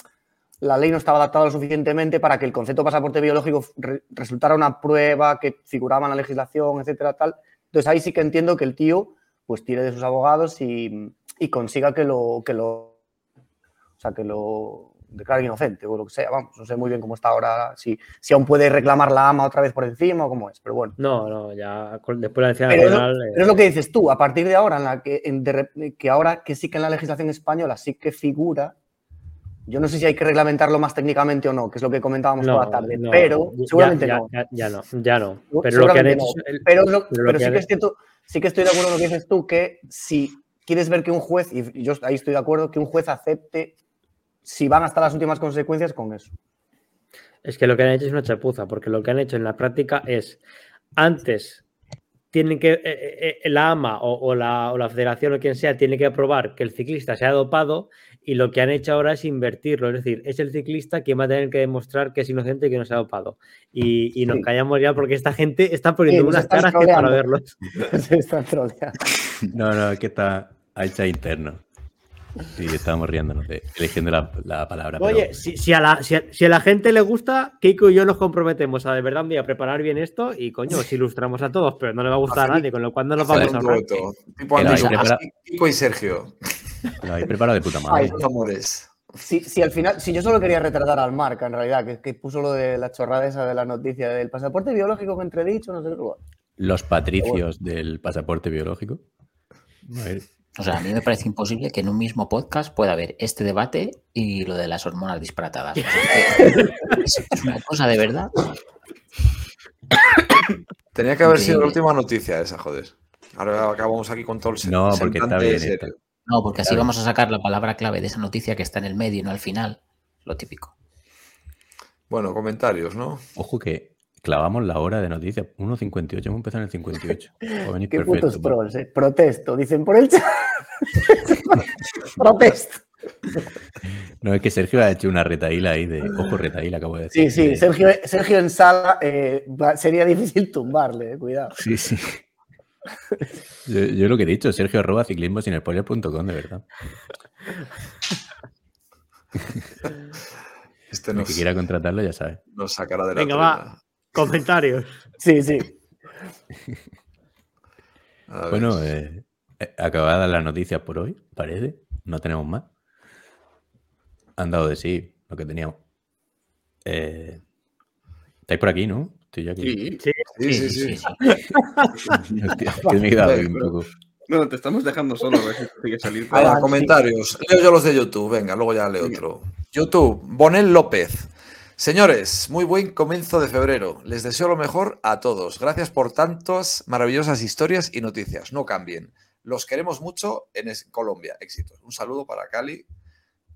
la ley no estaba adaptada lo suficientemente para que el concepto de pasaporte biológico re- resultara una prueba que figuraba en la legislación, etcétera, tal. Entonces ahí sí que entiendo que el tío pues tire de sus abogados y, y consiga que lo, que lo, o sea, que lo declare inocente o lo que sea. Vamos, no sé muy bien cómo está ahora, si, si aún puede reclamar la ama otra vez por encima o cómo es, pero bueno. No, no, ya después de la Audiencia Pero eh, pero es lo que dices tú, a partir de ahora, en la que, en de rep- que ahora que sí que en la legislación española sí que figura, yo no sé si hay que reglamentarlo más técnicamente o no, que es lo que comentábamos no, por la tarde, no, pero seguramente ya, no. Ya, ya no, ya no. Pero lo que han seguramente hecho. no. Pero, lo- pero lo pero que sí han que es cierto, sí que estoy de acuerdo con lo que dices tú, que si quieres ver que un juez, y yo ahí estoy de acuerdo, que un juez acepte si van hasta las últimas consecuencias con eso. Es que lo que han hecho es una chapuza, porque lo que han hecho en la práctica es, antes tienen que, eh, eh, eh, la AMA o, o la, o la federación o quien sea, tiene que aprobar que el ciclista se ha dopado y lo que han hecho ahora es invertirlo, es decir, es el ciclista quien va a tener que demostrar que es inocente y que no se ha dopado. Y, y nos Sí. callamos ya porque esta gente está poniendo Sí, unas caras que para verlos. [LAUGHS] Se están troleando. [LAUGHS] No, no, que está hecha interno. Sí, estábamos riéndonos de eligiendo la, la palabra. pero- Oye, si, si a la, si, a, si a la gente le gusta, Keiko y yo nos comprometemos a de verdad un día preparar bien esto y coño, si ilustramos a todos, pero no le va a gustar a nadie, con lo cual no nos vamos a ahorrar. tipo hay y Sergio. lo habéis preparado de puta madre. Ay, amores. Si, si al final, si yo solo quería retratar al Marca, en realidad, que, que puso lo de la chorrada esa de la noticia del pasaporte biológico que entredicho, no sé qué. Los patricios del pasaporte biológico. A ver, O sea, a mí me parece imposible que en un mismo podcast pueda haber este debate y lo de las hormonas disparatadas. O sea, es, que es- es una cosa de verdad. Tenía que haber sido la última noticia esa, joder. Ahora acabamos aquí con todo el No, porque está sentante bien serio. esto. No, porque así Claro. vamos a sacar la palabra clave de esa noticia que está en el medio y no al final. Lo típico. Bueno, comentarios, ¿no? Ojo que clavamos la hora de noticias. 1.58, hemos empezado en el 58. [LAUGHS] Pues Qué perfecto. putos trolls, eh. Protesto, dicen por el chat. [LAUGHS] Protesto. [LAUGHS] No, es que Sergio ha hecho una retaíla ahí de. Ojo, retaíla, acabo de decir. Sí, sí, de- Sergio, Sergio en sala eh, va- sería difícil tumbarle, eh, cuidado. Sí, sí. Yo, yo lo que he dicho, Sergio arroba ciclismo sin spoiler.com, de verdad. Este El nos, que quiera contratarlo ya sabe. nos sacará de la Venga, va. Comentarios. Sí, sí. Bueno, eh, eh, acabadas las noticias por hoy, parece. No tenemos más. han dado de sí lo que teníamos. Eh, Estáis por aquí, ¿no? Estoy yo aquí. Sí. Sí, Sí, sí, sí. [LAUGHS] Hostia, que me he quedado ahí un Pero- poco. No, te estamos dejando solo a ver si consigue salir. Venga, Adelante. comentarios. Leo yo los de YouTube. Venga, luego ya leo otro. YouTube, Bonel López. Señores, muy buen comienzo de febrero. Les deseo lo mejor a todos. Gracias por tantas maravillosas historias y noticias. No cambien. Los queremos mucho en Colombia. Éxitos. Un saludo para Cali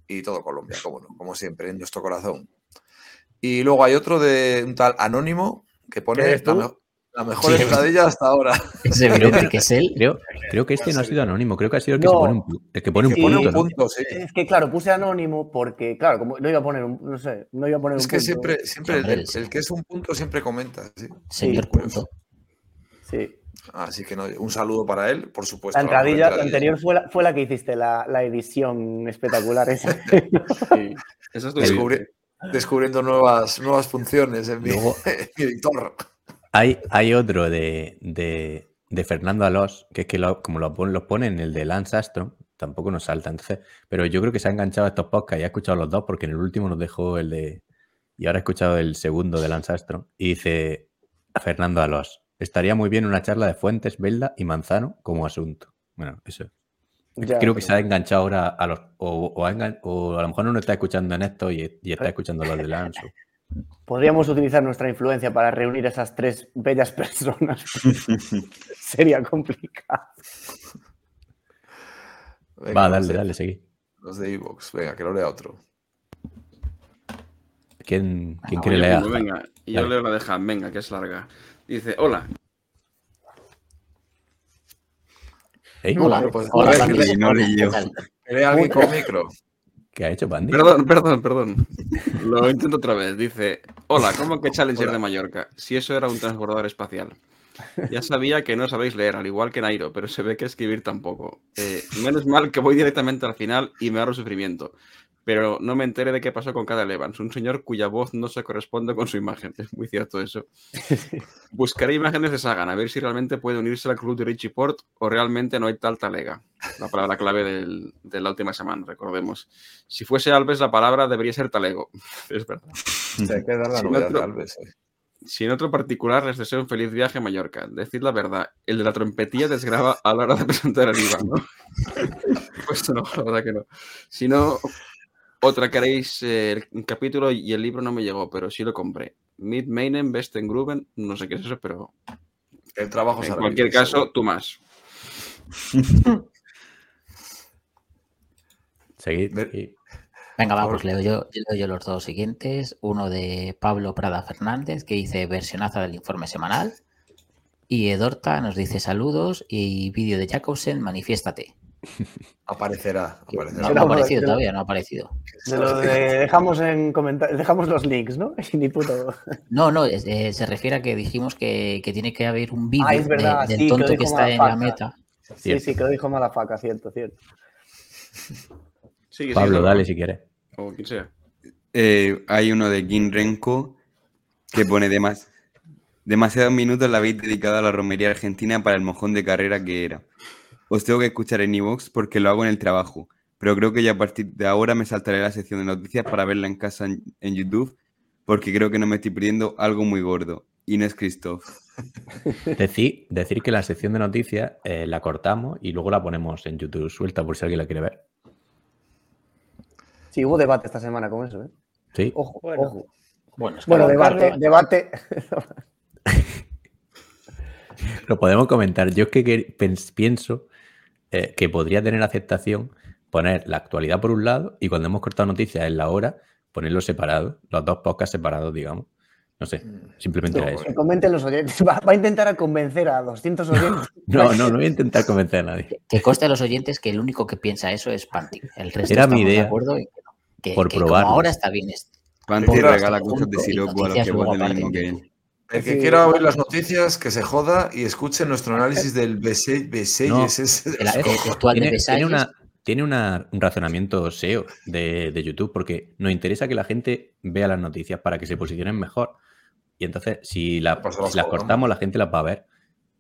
y todo Colombia, como no, como siempre, en nuestro corazón. Y luego hay otro de un tal Anónimo que pone ¿Eres la, tú? La mejor Sí. entradilla hasta ahora. [LAUGHS] Es evidente que es él. Creo, creo que este no ha sido anónimo, creo que ha sido el que, No. se pone, un, el que pone un Sí. Punto. un ¿no? punto, sí. Es que, claro, puse anónimo porque, claro, como no iba a poner un, no sé, no iba a poner Es un que punto. siempre, siempre el, Hombre, el- sí. el que es un punto siempre comenta. sí. Señor punto. Sí. Así que no, un saludo para él, por supuesto. La entradilla la entradilla. anterior fue la, fue la que hiciste, la, la edición espectacular esa. Sí. Eso es tu Descubri- descubriendo nuevas, nuevas funciones en mi, Luego- [LAUGHS] en mi editor. Hay, hay otro de, de, de Fernando Alós, que es que lo- como lo pone, los pone en el de Lance Armstrong, tampoco nos salta. Entonces, pero yo creo que se ha enganchado a estos podcasts y ha escuchado los dos, porque en el último nos dejó el de. Y ahora he escuchado el segundo de Lance Armstrong. Y dice a Fernando Alós: Estaría muy bien una charla de Fuentes, Velda y Manzano como asunto. Bueno, eso. Ya, creo que pero- se ha enganchado ahora a los. O, a lo mejor no está escuchando en esto y, y está escuchando los de Lance. Podríamos utilizar nuestra influencia para reunir esas tres bellas personas. [LAUGHS] Sería complicado. Venga, Va, dale, de- dale, seguí. Los de Evox. Venga, que lo lea otro. ¿Quién, quién Ah, quiere leer? pongo, venga, y yo Dale. leo la de Han, venga, que es larga. Dice, hola, ¿Eh? Hola. Pues, Hola, a no. ¿Qué ha hecho Bandy? perdón, perdón, perdón. Lo intento otra vez. Dice, hola, ¿cómo que Challenger Hola. de Mallorca? Si eso era un transbordador espacial. Ya sabía que no sabéis leer, al igual que Nairo, pero se ve que escribir tampoco. Eh, menos mal que voy directamente al final y me ahorro sufrimiento. Pero no me enteré de qué pasó con Cadel Evans, un señor cuya voz no se corresponde con su imagen. [LAUGHS] Es muy cierto eso. [LAUGHS] Buscaré imágenes de Sagan, a ver si realmente puede unirse al club de Richie Port o realmente no hay tal talega. La palabra clave del- de la última semana, recordemos. Si fuese Alves, la palabra debería ser talego. [LAUGHS] Es verdad. O sea, hay que dar la novedad, eh. Si en otro particular les deseo un feliz viaje a Mallorca. Decid la verdad, el de la trompetilla desgraba a la hora de presentar el IVA, ¿no? pues no, la verdad que no. Si no, otra queréis eh, el capítulo y el libro no me llegó, pero sí lo compré. Mid Mainen, Besten Gruben, no sé qué es eso, pero El trabajo en cualquier caso, seguro. tú más. [LAUGHS] Seguid. Venga, va, Por- pues leo yo, leo yo los dos siguientes. Uno de Pablo Prada Fernández, que dice versionaza del informe semanal. Y Edorta nos dice saludos y vídeo de Jacobsen, manifiéstate. Aparecerá. No, ha aparecido de- todavía, no ha aparecido. De lo de dejamos en comentarios, dejamos los links, ¿no? [LAUGHS] Ni puto. No, no, es- eh, se refiere a que dijimos que, que tiene que haber un vídeo Ah, de- del sí, tonto que, está en la meta. Sí, Cierto. sí, que lo dijo Malafaca, cierto, cierto. Pablo, dale si quieres. O quien sea. Eh, hay uno de Gin Renko que pone demas- demasiados minutos la habéis dedicado a la romería argentina para el mojón de carrera que era. Os tengo que escuchar en iVoox porque lo hago en el trabajo, pero creo que ya a partir de ahora me saltaré la sección de noticias para verla en casa en, en YouTube porque creo que no me estoy perdiendo algo muy gordo. Inés Christoph. [LAUGHS] Decir, decir que la sección de noticias eh, la cortamos y luego la ponemos en YouTube suelta por si alguien la quiere ver. Sí, hubo debate esta semana con eso, ¿eh? Sí. Ojo, Bueno. ojo. Bueno, es que Bueno, debate, Carlos- debate. [LAUGHS] Lo podemos comentar. Yo es que pienso eh, que podría tener aceptación poner la actualidad por un lado y cuando hemos cortado noticias en la hora, ponerlo separado, los dos podcasts separados, digamos. No sé, simplemente era eso. Que comenten los oyentes. [LAUGHS] Va, va a intentar a convencer a 200 oyentes. No, no, no voy a intentar convencer a nadie. que conste a los oyentes que el único que piensa eso es Panti. El resto Era mi de idea, acuerdo que no. Que, por que probarlo. ahora está bien esto. Panti Podcast regala cosas de siroco a los que mismo que él. El que Sí, quiera oír las noticias, que se joda y escuche nuestro [LAUGHS] análisis del B6, B6 No. de Tiene, tiene una, tiene una- un razonamiento SEO de, de YouTube porque nos interesa que la gente vea las noticias para que se posicionen mejor. Y entonces, si, la- Pues se las si cortamos, la gente las va a ver.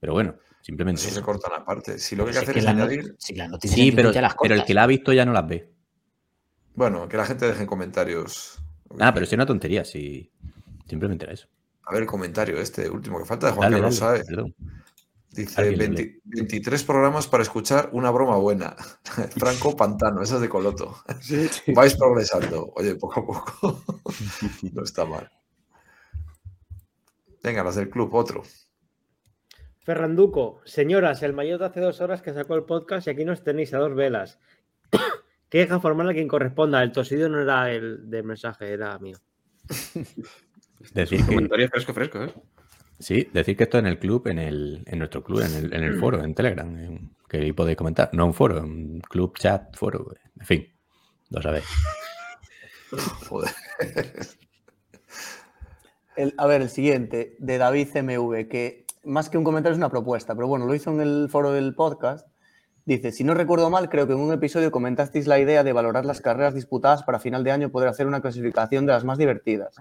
Pero bueno, simplemente. Eso se eso. cortan aparte. Si lo que hay que si hacer que es añadir. si las noticias Sí, pero, las pero el que la ha visto ya no las ve. Bueno, que la gente deje en comentarios. Ah, pero es una tontería, sí. Simplemente era eso. A ver el comentario este último que falta de Juan Dale, Carlos dale, perdón. Dice Alguien 20 23 programas para escuchar una broma buena. [LAUGHS] Franco Pantano, esa es de Coloto. [LAUGHS] Vais progresando. Oye, poco a poco. [LAUGHS] no está mal. Venga, las del club, otro. Ferranduco, señoras, el mayor de hace dos horas que sacó el podcast y aquí nos tenéis a dos velas. [COUGHS] que deja formal a quien corresponda. El tosido no era el del mensaje, era mío. Decir que, Comentario fresco, fresco, ¿eh? sí, decir que esto en el club, en, el, en nuestro club, en el, en el foro, en Telegram, en- que ahí podéis comentar. No un foro, un club, chat, foro, en fin, lo sabéis. Joder. El- a ver, el siguiente, de David CMV, que más que un comentario es una propuesta, pero bueno, lo hizo en el foro del podcast. Dice, si no recuerdo mal, creo que en un episodio comentasteis la idea de valorar las carreras disputadas para final de año poder hacer una clasificación de las más divertidas.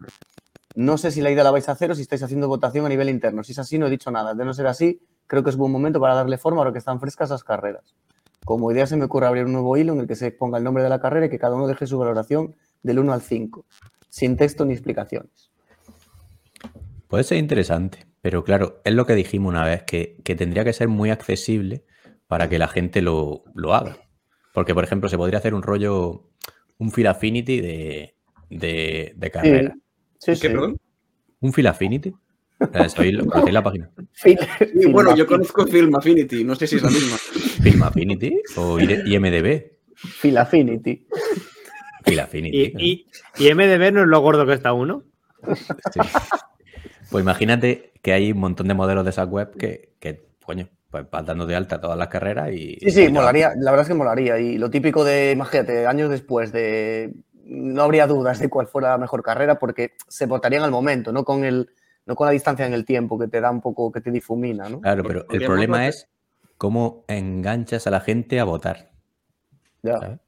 No sé si la idea la vais a hacer o si estáis haciendo votación a nivel interno. Si es así, no he dicho nada. De no ser así, creo que es buen momento para darle forma ahora que están frescas las carreras. Como idea se me ocurre abrir un nuevo hilo en el que se ponga el nombre de la carrera y que cada uno deje su valoración del 1 al 5, sin texto ni explicaciones. Puede ser interesante, pero claro, es lo que dijimos una vez, que, que tendría que ser muy accesible para que la gente lo, lo haga. Porque, por ejemplo, se podría hacer un rollo, un Feel Affinity de, de, de carrera. Sí, ¿Qué, sí. perdón? ¿Un Feel Affinity? Eh, ¿Sabéis lo- conocéis la página? Sí, Film bueno, yo conozco Film Affinity, no sé si es la misma. ¿Film Affinity o IMDB? Fil Affinity. Affinity. Y, y, y MDB no es lo gordo que está uno. Sí. Pues imagínate que hay un montón de modelos de esa web que, que coño, pues vas dando de alta todas las carreras y... Sí, sí, y molaría. La verdad es que molaría. Y lo típico de, imagínate, años después de. No habría dudas de cuál fuera la mejor carrera porque se votarían al momento, no con el, no con la distancia en el tiempo que te da un poco, que te difumina, ¿no? Claro, pero el problema es cómo enganchas a la gente a votar. Ya. ¿sabes?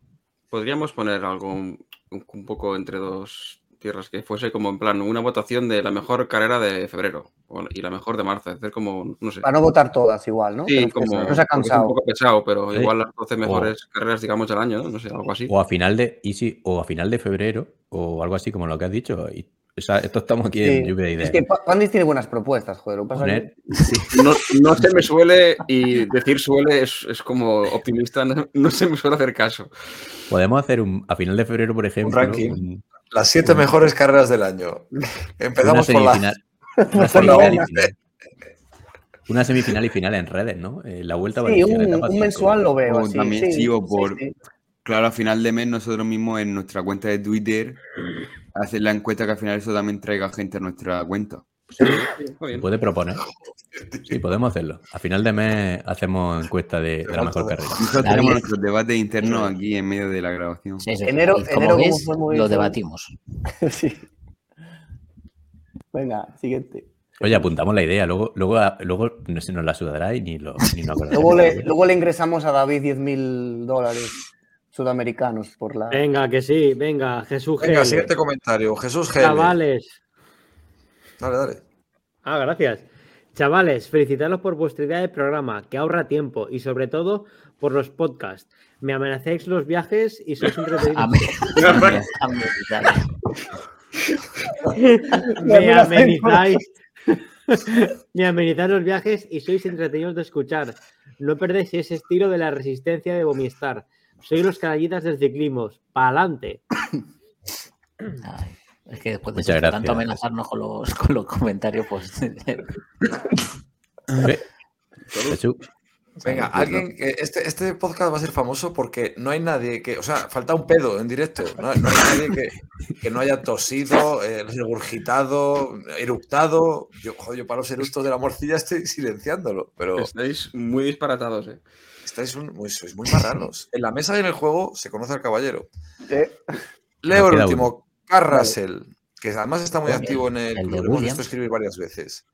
Podríamos poner algo un poco entre dos tierras, que fuese como en plan una votación de la mejor carrera de febrero y la mejor de marzo, hacer como, no sé. Para no votar todas igual, ¿no? Sí, como no se ha es un cansado. poco pesado, pero Sí. igual las 12 mejores carreras, digamos, del año, ¿no? No sé, algo así. O a final de, y sí, o a final de febrero, o algo así como lo que has dicho. Y, o sea, esto estamos aquí en Sí. lluvia de ideas. Es que Pa- Pandis tiene buenas propuestas, joder. Poner- No, no se me suele, y decir suele es, es como optimista, no, no se me suele hacer caso. Podemos hacer un, a final de febrero, por ejemplo, ranking. un- Las siete mejores carreras del año. [LAUGHS] Empezamos por la. semifinal. Una [LAUGHS] semifinal, y una. final. Una semifinal y final en redes, ¿no? Eh, la vuelta a Sí, un, etapa un mensual lo veo así. también, sí, sí, o sí, por- sí. Claro, a final de mes nosotros mismos en nuestra cuenta de Twitter hacer la encuesta que al final eso también traiga gente a nuestra cuenta. Bien. Puede proponer. [LAUGHS] Sí, podemos hacerlo. A final de mes hacemos encuesta de, de la mejor carrera. Nosotros tenemos nuestros debates internos aquí en medio de la grabación. Sí, sí. Enero- como enero, ¿cómo ves, lo debatimos. [LAUGHS] Sí. Venga, siguiente. Oye, apuntamos la idea, luego, luego, luego no se nos la sudará y ni lo ni nos. Luego le, luego le ingresamos a David 10.000 dólares sudamericanos por la. Venga, que sí, venga, Jesús Venga, siguiente comentario. Jesús G. Chavales. Dale, dale. Ah, gracias. Chavales, felicitaros por vuestra idea de programa, que ahorra tiempo y sobre todo por los podcasts. Me amenacéis los viajes y sois entretenidos. [LAUGHS] Me amenizáis. [LAUGHS] Me amenizáis los viajes y sois entretenidos de escuchar. No perdéis ese estilo de la resistencia de Vomistar. Sois los canallitas del ciclismo. ¡Pa'lante! Es que después de tanto amenazarnos con los, [LAUGHS] con los comentarios, pues [LAUGHS] Sí. Venga, alguien que este, este podcast va a ser famoso porque no hay nadie que, o sea, falta un pedo en directo. No, no hay nadie que, que no haya tosido, eh, regurgitado, eructado. Yo, joder, yo para los eructos de la morcilla estoy silenciándolo, pero Estáis muy disparatados, ¿eh? estáis un- muy, sois muy marranos. En la mesa y en el juego se conoce al caballero. Eh, Leo el último, Carrasel, que además está muy activo en el, el de club, lo hemos visto escribir varias veces.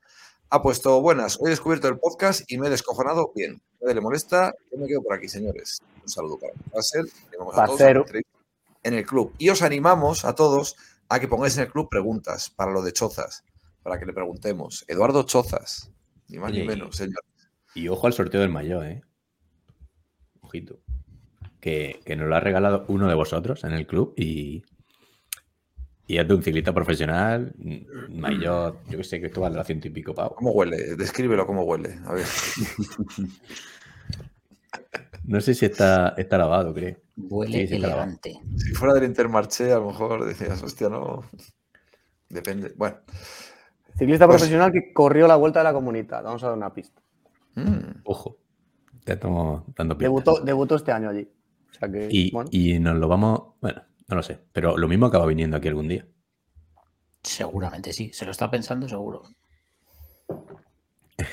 Ha puesto buenas, hoy he descubierto el podcast y me he descojonado bien. Nadie le molesta, yo me quedo por aquí, señores. Un saludo para Carrasel, a todos en el club. Y os animamos a todos a que pongáis en el club preguntas para lo de Chozas, para que le preguntemos. Eduardo Chozas, ni más ni menos, señor. y ojo al sorteo del mayor, ¿eh? Ojito. que, que nos lo ha regalado uno de vosotros en el club y, y es de un ciclista profesional mm, mayor, yo que sé, que esto vale a ciento y pico pavos. ¿Cómo huele? Descríbelo cómo huele. A ver. [LAUGHS] No sé si está, está lavado, creo. Huele Sí, elegante. Si fuera del Intermarché, a lo mejor decías, hostia, no. Depende. Bueno. Ciclista Pues- profesional que corrió la vuelta de la comunidad. Vamos a dar una pista. Mm. Ojo, ya estamos dando pistas. Debutó, debutó este año allí. O sea que, Y, bueno, y nos lo vamos, bueno, no lo sé, pero lo mismo acaba viniendo aquí algún día. Seguramente sí. Se lo está pensando seguro. [LAUGHS]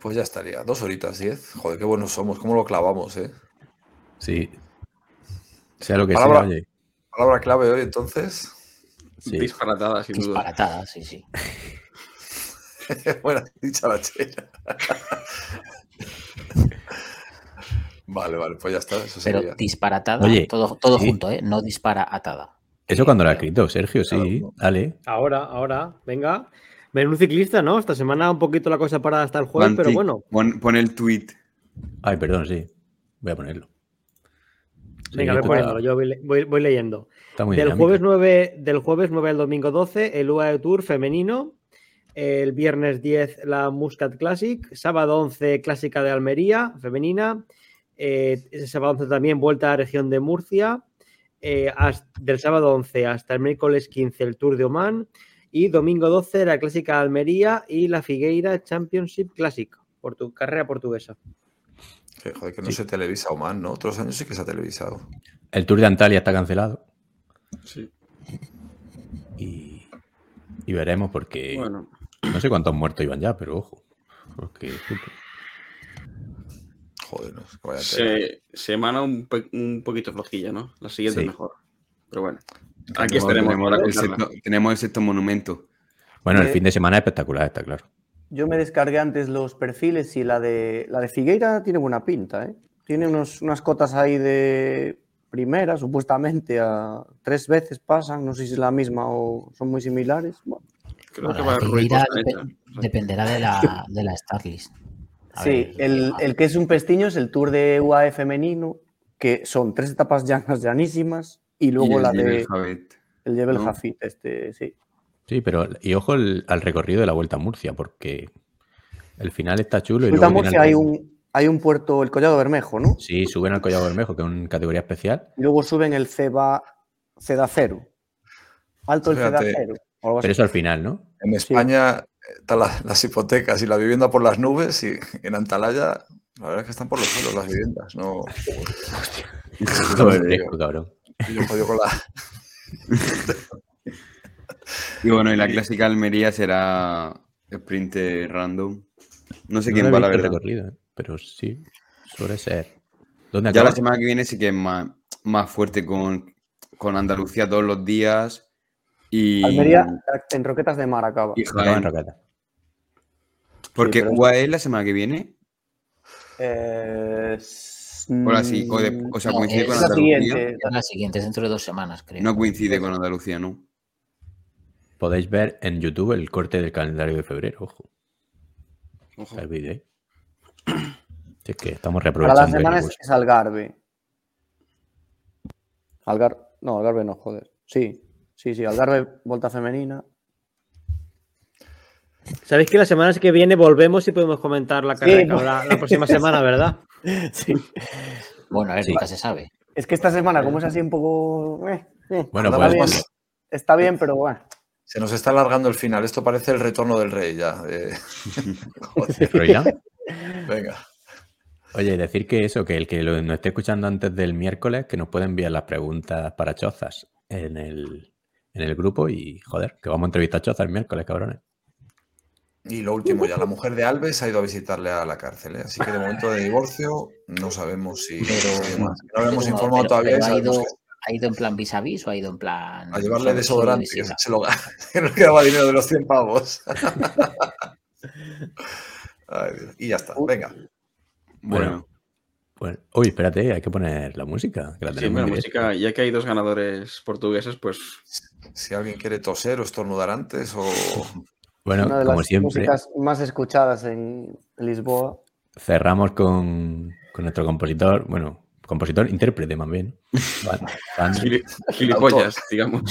Pues ya estaría. Dos horitas, diez. Joder, qué buenos somos. ¿Cómo lo clavamos, eh? Sí. Sea lo que Palabra- sea, oye. Palabra clave hoy, entonces. Sí. Disparatada, sin duda. Disparatada, sí, sí. [LAUGHS] Buena dicha la chera. [LAUGHS] vale, vale, pues ya está. Eso Pero sería. disparatada, Oye, todo, todo sí. junto, ¿eh? No dispara atada. Eso cuando lo ha escrito, Sergio, sí, Claro. dale. Ahora, ahora, venga. Ven un ciclista, ¿no? Esta semana un poquito la cosa para hasta el jueves, pero bueno. Pon, pon el tweet. Ay, perdón, sí. Voy a ponerlo. Sí, Venga, voy poniéndolo, yo voy, le- voy- voy leyendo. está muy Del jueves, 9, del jueves 9 al domingo 12, el UAE Tour femenino. El viernes 10, la Muscat Classic. Sábado 11, Clásica de Almería, femenina. Eh, ese sábado 11 también, Vuelta a la región de Murcia. Eh, hasta- del sábado 11 hasta el miércoles 15, el Tour de Oman. Y domingo 12, la Clásica de Almería y la Figueira Championship Classic, portu- carrera portuguesa. Que, joder, que no Sí. se televisa o más, ¿no? Otros años sí que se ha televisado. El Tour de Antalya está cancelado Sí. y, y veremos porque Bueno, no sé cuántos muertos iban ya, pero ojo. Porque, Joder, no, es que vaya tela. se, semana un, un poquito flojilla, ¿no? La siguiente Sí. mejor. Pero bueno, aquí Tenemos- estaremos. Tenemos, el sexto, tenemos el sexto monumento. bueno, el Eh, fin de semana es espectacular, está claro. yo me descargué antes los perfiles y la de la de Figueira tiene buena pinta, ¿eh? Tiene unos, unas cotas ahí de primera, supuestamente, a tres veces pasan, no sé si es la misma o son muy similares. Bueno, Creo Bueno, que va depe- hecha. dependerá de la, de la Starlist. A sí, ver, el, el que es un pestiño es el Tour de UAE femenino, que son tres etapas llanas llanísimas y luego Y la el de el Jebel ¿no? Jafit, este, sí. Sí, pero y ojo el- al recorrido de la Vuelta a Murcia, porque el final está chulo y Vuelta a Murcia hay un, hay un puerto, el Collado Bermejo, ¿no? Sí, suben al Collado Bermejo, que es una categoría especial, Y luego suben el Ceba, Cedacero. Alto el Cedacero. pero eso al final, ¿no? En España están la- las hipotecas y la vivienda por las nubes y en Antalaya la verdad es que están por los suelos las viviendas. No, cabrón. yo jodido con la... Y bueno, y la clásica Almería será sprint random. No sé No quién va, la visto el verdad. recorrido, ¿eh? pero sí, suele ser. ¿Dónde Ya acaba? la semana que viene sí que es más, más fuerte con, con Andalucía todos los días. Y, Almería en Roquetas de Mar acaba. y en. Porque pero- UAE es la semana que viene. Eh, la o, de- mm, o sea, No, coincide es con es la Andalucía. siguiente. Es la siguiente, es dentro de dos semanas, creo. No coincide con Andalucía, ¿no? Podéis ver en YouTube el corte del calendario de febrero, ojo, Ojo. el. Si es que estamos Para reaprovechando. las el semanas recurso. es Algarve. Algar... No, Algarve no, joder. Sí, sí, sí, Algarve, vuelta femenina. Sabéis que la semana que viene volvemos y podemos comentar la carrera Sí, la próxima semana, ¿verdad? [LAUGHS] Sí. Bueno, a ver, Sí. nunca se sabe. Es que esta semana, como es así un poco. eh, eh, Bueno, está, pues- bien, pues- está bien, pero bueno. Se nos está alargando el final. Esto parece el retorno del rey ya. eh. [LAUGHS] Joder, venga. Oye, decir que eso, que el que lo, nos esté escuchando antes del miércoles, que nos puede enviar las preguntas para Chozas en el, en el grupo y, joder, que vamos a entrevistar a Chozas el miércoles, cabrones. Y lo último ya, la mujer de Alves ha ido a visitarle a la cárcel, ¿eh? así que de momento de divorcio no sabemos si... No lo hemos informado pero- todavía pero ha, ido, que ha ido en plan vis a vis o ha ido en plan. a llevarle desodorante, que se lo [LAUGHS] que quedaba dinero de los 100 pavos. [LAUGHS] Ay. Y ya está, venga. Bueno, Bueno, uy, espérate, hay que poner la música, que la Sí, tenemos bueno, música, ya que hay dos ganadores portugueses, pues Si alguien quiere toser o estornudar antes o... [LAUGHS] Bueno, Una de como las siempre, músicas más escuchadas en Lisboa. cerramos con, con nuestro compositor, bueno, compositor, intérprete más bien. [LAUGHS] [LAUGHS] Gilipollas, digamos.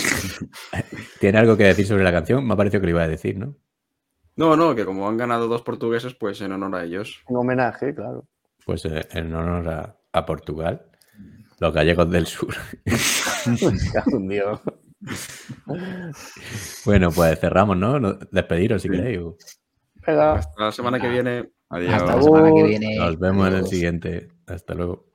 ¿Tiene algo que decir sobre la canción? Me ha parecido que lo iba a decir, ¿no? No, no, que como han ganado dos portugueses, pues en honor a ellos. Un homenaje, claro. Pues eh, en honor a, a Portugal, los gallegos del sur. Dios bueno, pues cerramos, ¿no? Despediros si queréis. Hasta la semana que viene. Adiós. Hasta la semana que viene. Nos vemos en el siguiente. Hasta luego.